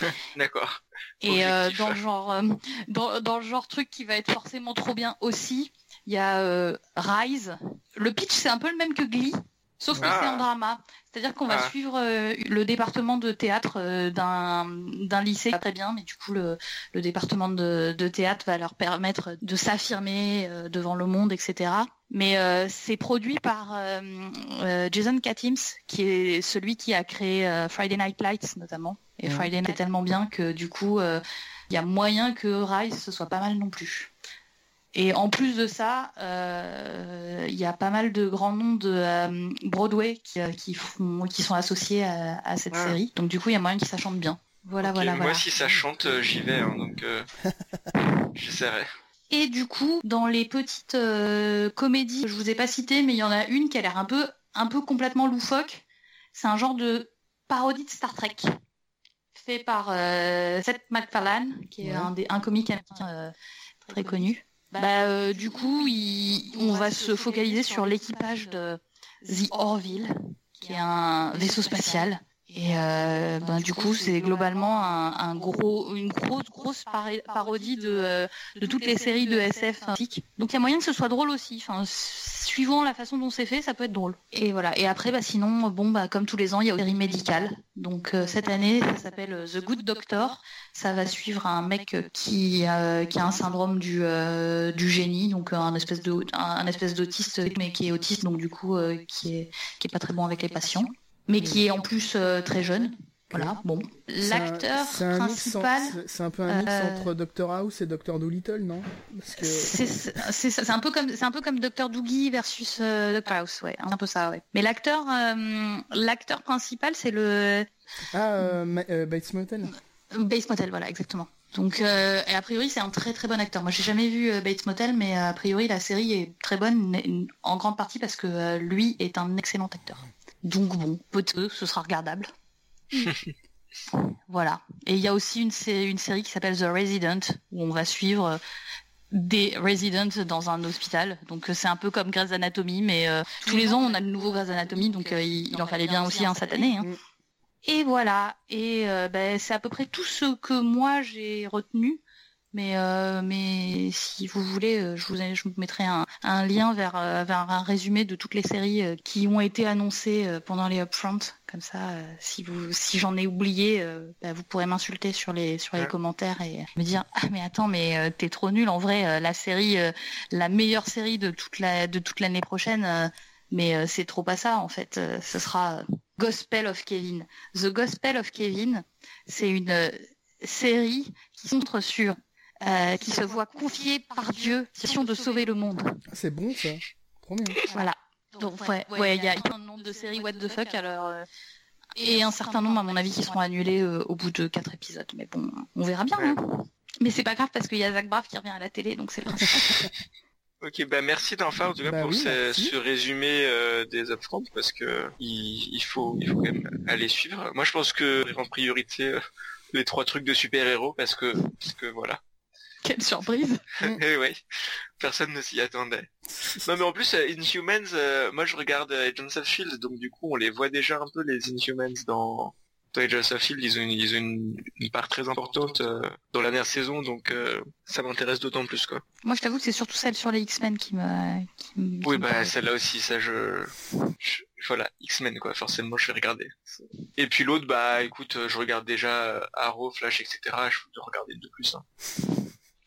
[laughs] D'accord. Et dans le genre, dans, dans, le genre truc qui va être forcément trop bien aussi, il y a Rise. Le pitch, c'est un peu le même que Glee, sauf que c'est en ah. drama. C'est-à-dire qu'on va ah. suivre euh, le département de théâtre euh, d'un lycée très bien, mais du coup le, département de, théâtre va leur permettre de s'affirmer euh, devant le monde, etc. Mais c'est produit par Jason Katims, qui est celui qui a créé Friday Night Lights notamment. Et Friday Night est tellement bien que du coup il y a moyen que Rise ce soit pas mal non plus. Et en plus de ça, euh, il y a pas mal de grands noms de euh, Broadway qui, euh, qui, font, qui sont associés à, cette série. Donc du coup, il y a moyen que ça chante bien. Voilà, voilà, Moi, si ça chante, j'y vais. Hein, donc [laughs] j'essaierai. Et du coup, dans les petites comédies, je vous ai pas cité, mais il y en a une qui a l'air un peu, un peu complètement loufoque. C'est un genre de parodie de Star Trek fait par Seth MacFarlane, qui est un, des, un comique américain très connu. Bah, euh, du coup, on va se focaliser sur l'équipage de The Orville, qui est un vaisseau spatial. Et euh, ben, du coup, c'est globalement un, gros, une grosse, grosse parodie de, euh, de toutes les séries de SF. Donc il y a moyen que ce soit drôle aussi. Enfin, suivant la façon dont c'est fait, ça peut être drôle. Et voilà. Et après, bah, sinon, bon, bah, comme tous les ans, il y a une série médicale. Donc euh, cette année, ça s'appelle The Good Doctor. Ça va suivre un mec qui, qui a un syndrome du, du génie, donc un espèce de, un, espèce d'autiste, mais qui est autiste, donc du coup, qui est, qui est pas très bon avec les patients mais qui est en plus euh, très jeune. Voilà, bon. L'acteur principal. C'est un peu un mix euh, entre Doctor House et Doctor Dolittle, non? C'est un peu comme c'est un peu comme Doctor Doogie versus euh, Doctor House, ouais, un peu ça, ouais. Mais l'acteur l'acteur principal, c'est le. Ah, Bates Motel. Bates Motel, voilà, exactement. Donc, et a priori, c'est un très très bon acteur. Moi, j'ai jamais vu Bates Motel, mais a priori, la série est très bonne, en grande partie parce que lui est un excellent acteur. Donc bon, peut-être ce sera regardable. [laughs] voilà. Et il y a aussi une, une série qui s'appelle The Resident, où on va suivre euh, des residents dans un hôpital. Donc euh, c'est un peu comme Grey's Anatomy, mais euh, tous les ans on a de nouveaux Grey's Anatomy, donc il, en fallait bien aussi un cette année. Hein. Et voilà. Et ben, c'est à peu près tout ce que moi j'ai retenu. Mais, euh, mais si vous voulez, euh, je vous, je vous mettrai un, lien vers, euh, vers, un résumé de toutes les séries qui ont été annoncées pendant les upfront. Comme ça, si, vous, si j'en ai oublié, bah, vous pourrez m'insulter sur les, sur les commentaires et me dire Ah, mais attends, mais t'es trop nul. En vrai, la série, la meilleure série de toute la, de toute l'année prochaine, mais c'est trop pas ça en fait. ce sera Gospel of Kevin. The Gospel of Kevin, c'est une série qui centre sur euh, qui se voit confier par Dieu mission de sauver le monde. C'est bon ça, trop bien. Voilà. Donc ouais, ouais, il y a un nombre de séries what the fuck alors euh, et un certain nombre à mon avis qui seront annulés euh, au bout de quatre épisodes. Mais bon, on verra bien. Hein. Mais c'est pas grave parce qu'il y a Zach Braff qui revient à la télé, donc c'est le [laughs] Ok, bah merci d'enfin en tout cas bah pour ce, résumé des upfront parce que il, faut il faut quand même aller suivre. Moi je pense que en priorité les trois trucs de super héros parce que parce que voilà quelle surprise [laughs] Eh oui, personne ne s'y attendait. Non mais en plus, euh, Inhumans, euh, moi je regarde euh, Agents of Shield, donc du coup on les voit déjà un peu les Inhumans dans, dans Agents of Shield, ils ont une, une, part très importante dans la dernière saison, donc ça m'intéresse d'autant plus quoi. Moi je t'avoue que c'est surtout celle sur les X-Men qui me... oui bah celle-là aussi, ça je... voilà, X-Men quoi, forcément je vais regarder. Et puis l'autre, bah écoute, je regarde déjà Arrow, Flash, etc. Je peux regarder de plus. Hein.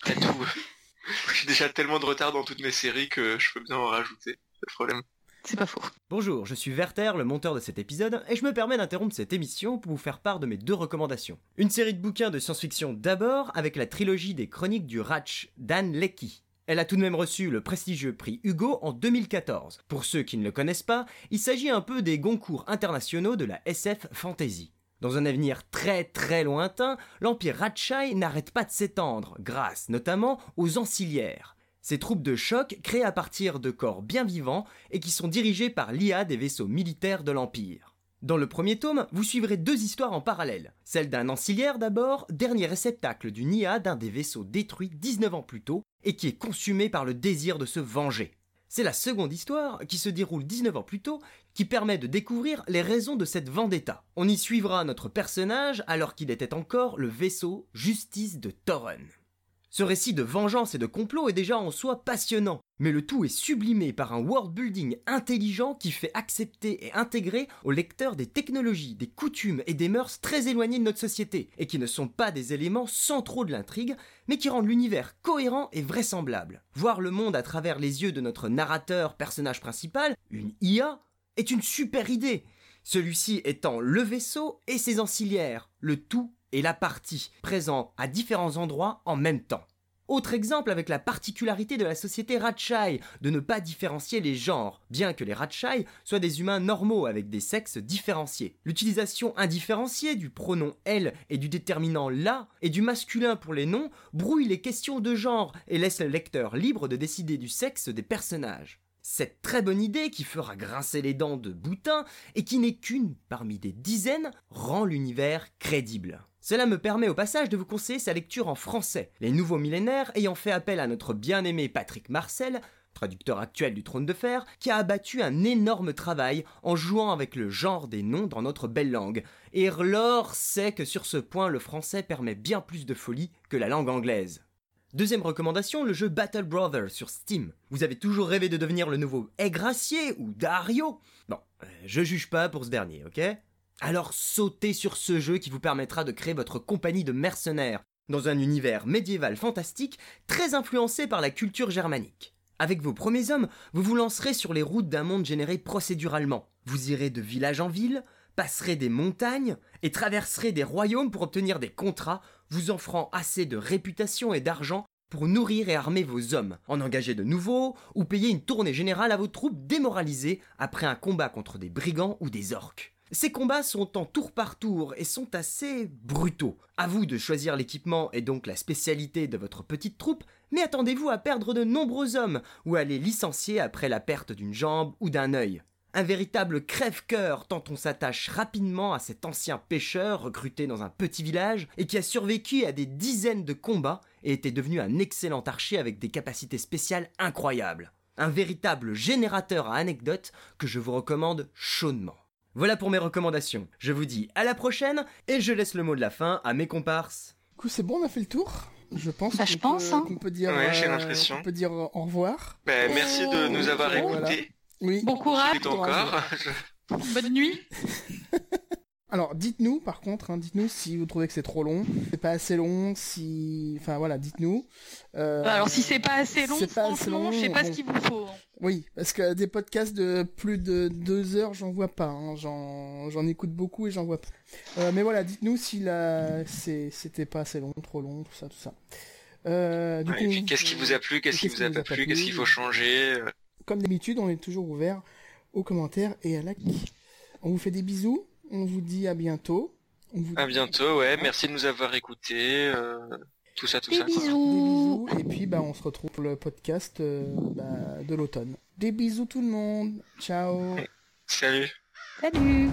Tout. [laughs] J'ai déjà tellement de retard dans toutes mes séries que je peux bien en rajouter. Pas de problème. C'est pas faux. Bonjour, je suis Werther, le monteur de cet épisode, et je me permets d'interrompre cette émission pour vous faire part de mes deux recommandations. Une série de bouquins de science-fiction d'abord, avec la trilogie des chroniques du Ratch d'Anne Leckie. Elle a tout de même reçu le prestigieux prix Hugo en 2014. Pour ceux qui ne le connaissent pas, il s'agit un peu des Goncourt internationaux de la SF Fantasy. Dans un avenir très très lointain, l'empire Ratchai n'arrête pas de s'étendre, grâce notamment aux ancillaires. Ces troupes de choc créées à partir de corps bien vivants et qui sont dirigées par l'IA des vaisseaux militaires de l'Empire. Dans le premier tome, vous suivrez deux histoires en parallèle. Celle d'un ancillaire d'abord, dernier réceptacle d'une IA d'un des vaisseaux détruits 19 ans plus tôt et qui est consumé par le désir de se venger. C'est la seconde histoire, qui se déroule 19 ans plus tôt, qui permet de découvrir les raisons de cette vendetta. On y suivra notre personnage alors qu'il était encore le vaisseau Justice de Torren. Ce récit de vengeance et de complot est déjà en soi passionnant, mais le tout est sublimé par un world building intelligent qui fait accepter et intégrer au lecteur des technologies, des coutumes et des mœurs très éloignées de notre société, et qui ne sont pas des éléments centraux de l'intrigue, mais qui rendent l'univers cohérent et vraisemblable. Voir le monde à travers les yeux de notre narrateur, personnage principal, une IA, est une super idée. Celui-ci étant le vaisseau et ses ancillaires, le tout et la partie, présents à différents endroits en même temps. Autre exemple avec la particularité de la société Ratchai, de ne pas différencier les genres, bien que les Ratchai soient des humains normaux avec des sexes différenciés. L'utilisation indifférenciée du pronom elle et du déterminant la et du masculin pour les noms brouille les questions de genre et laisse le lecteur libre de décider du sexe des personnages. Cette très bonne idée qui fera grincer les dents de Boutin et qui n'est qu'une parmi des dizaines rend l'univers crédible. Cela me permet au passage de vous conseiller sa lecture en français, les nouveaux millénaires ayant fait appel à notre bien-aimé Patrick Marcel, traducteur actuel du Trône de Fer, qui a abattu un énorme travail en jouant avec le genre des noms dans notre belle langue. Et Lore sait que sur ce point, le français permet bien plus de folie que la langue anglaise. Deuxième recommandation, le jeu Battle Brothers sur Steam. Vous avez toujours rêvé de devenir le nouveau Aigracier ou Dario? Bon, euh, je juge pas pour ce dernier, ok? Alors sautez sur ce jeu qui vous permettra de créer votre compagnie de mercenaires dans un univers médiéval fantastique très influencé par la culture germanique. Avec vos premiers hommes, vous vous lancerez sur les routes d'un monde généré procéduralement. Vous irez de village en ville, passerez des montagnes et traverserez des royaumes pour obtenir des contrats vous offrant assez de réputation et d'argent pour nourrir et armer vos hommes, en engager de nouveaux ou payer une tournée générale à vos troupes démoralisées après un combat contre des brigands ou des orques. Ces combats sont en tour par tour et sont assez brutaux. À vous de choisir l'équipement et donc la spécialité de votre petite troupe, mais attendez-vous à perdre de nombreux hommes ou à les licencier après la perte d'une jambe ou d'un œil. Un véritable crève-cœur tant on s'attache rapidement à cet ancien pêcheur recruté dans un petit village et qui a survécu à des dizaines de combats et était devenu un excellent archer avec des capacités spéciales incroyables. Un véritable générateur à anecdotes que je vous recommande chaudement. Voilà pour mes recommandations. Je vous dis à la prochaine et je laisse le mot de la fin à mes comparses. Du coup, c'est bon, on a fait le tour. Je pense bah, je pense, hein. qu'on peut dire, ouais, j'ai euh, l'impression. on peut dire au revoir. Bah, merci de nous avoir écoutés. Oui. Bon courage. encore. Bonne nuit. [laughs] Alors, dites-nous, par contre, hein, dites-nous si vous trouvez que c'est trop long, c'est pas assez long, si, enfin voilà, dites-nous. Euh, Alors si c'est pas assez long, c'est pas assez franchement, long, je sais pas bon. ce qu'il vous faut. Oui, parce que des podcasts de plus de deux heures, j'en vois pas. hein, J'en, j'en écoute beaucoup et j'en vois pas. Euh, mais voilà, dites-nous si la, c'est, c'était pas assez long, trop long, tout ça, tout ça. Euh, du Ouais, coup, et puis qu'est-ce qui vous a plu, qu'est-ce qui vous a pas plu, qu'est-ce qu'il faut changer euh, Comme d'habitude, on est toujours ouvert aux commentaires et à la. On vous fait des bisous. On vous dit à bientôt. On vous À bientôt, ouais. Merci de nous avoir écoutés. euh, tout ça, tout Des ça. Des bisous. bisous. Et puis, bah, on se retrouve pour le podcast euh, bah, de l'automne. Des bisous tout le monde. Ciao. Salut. Salut.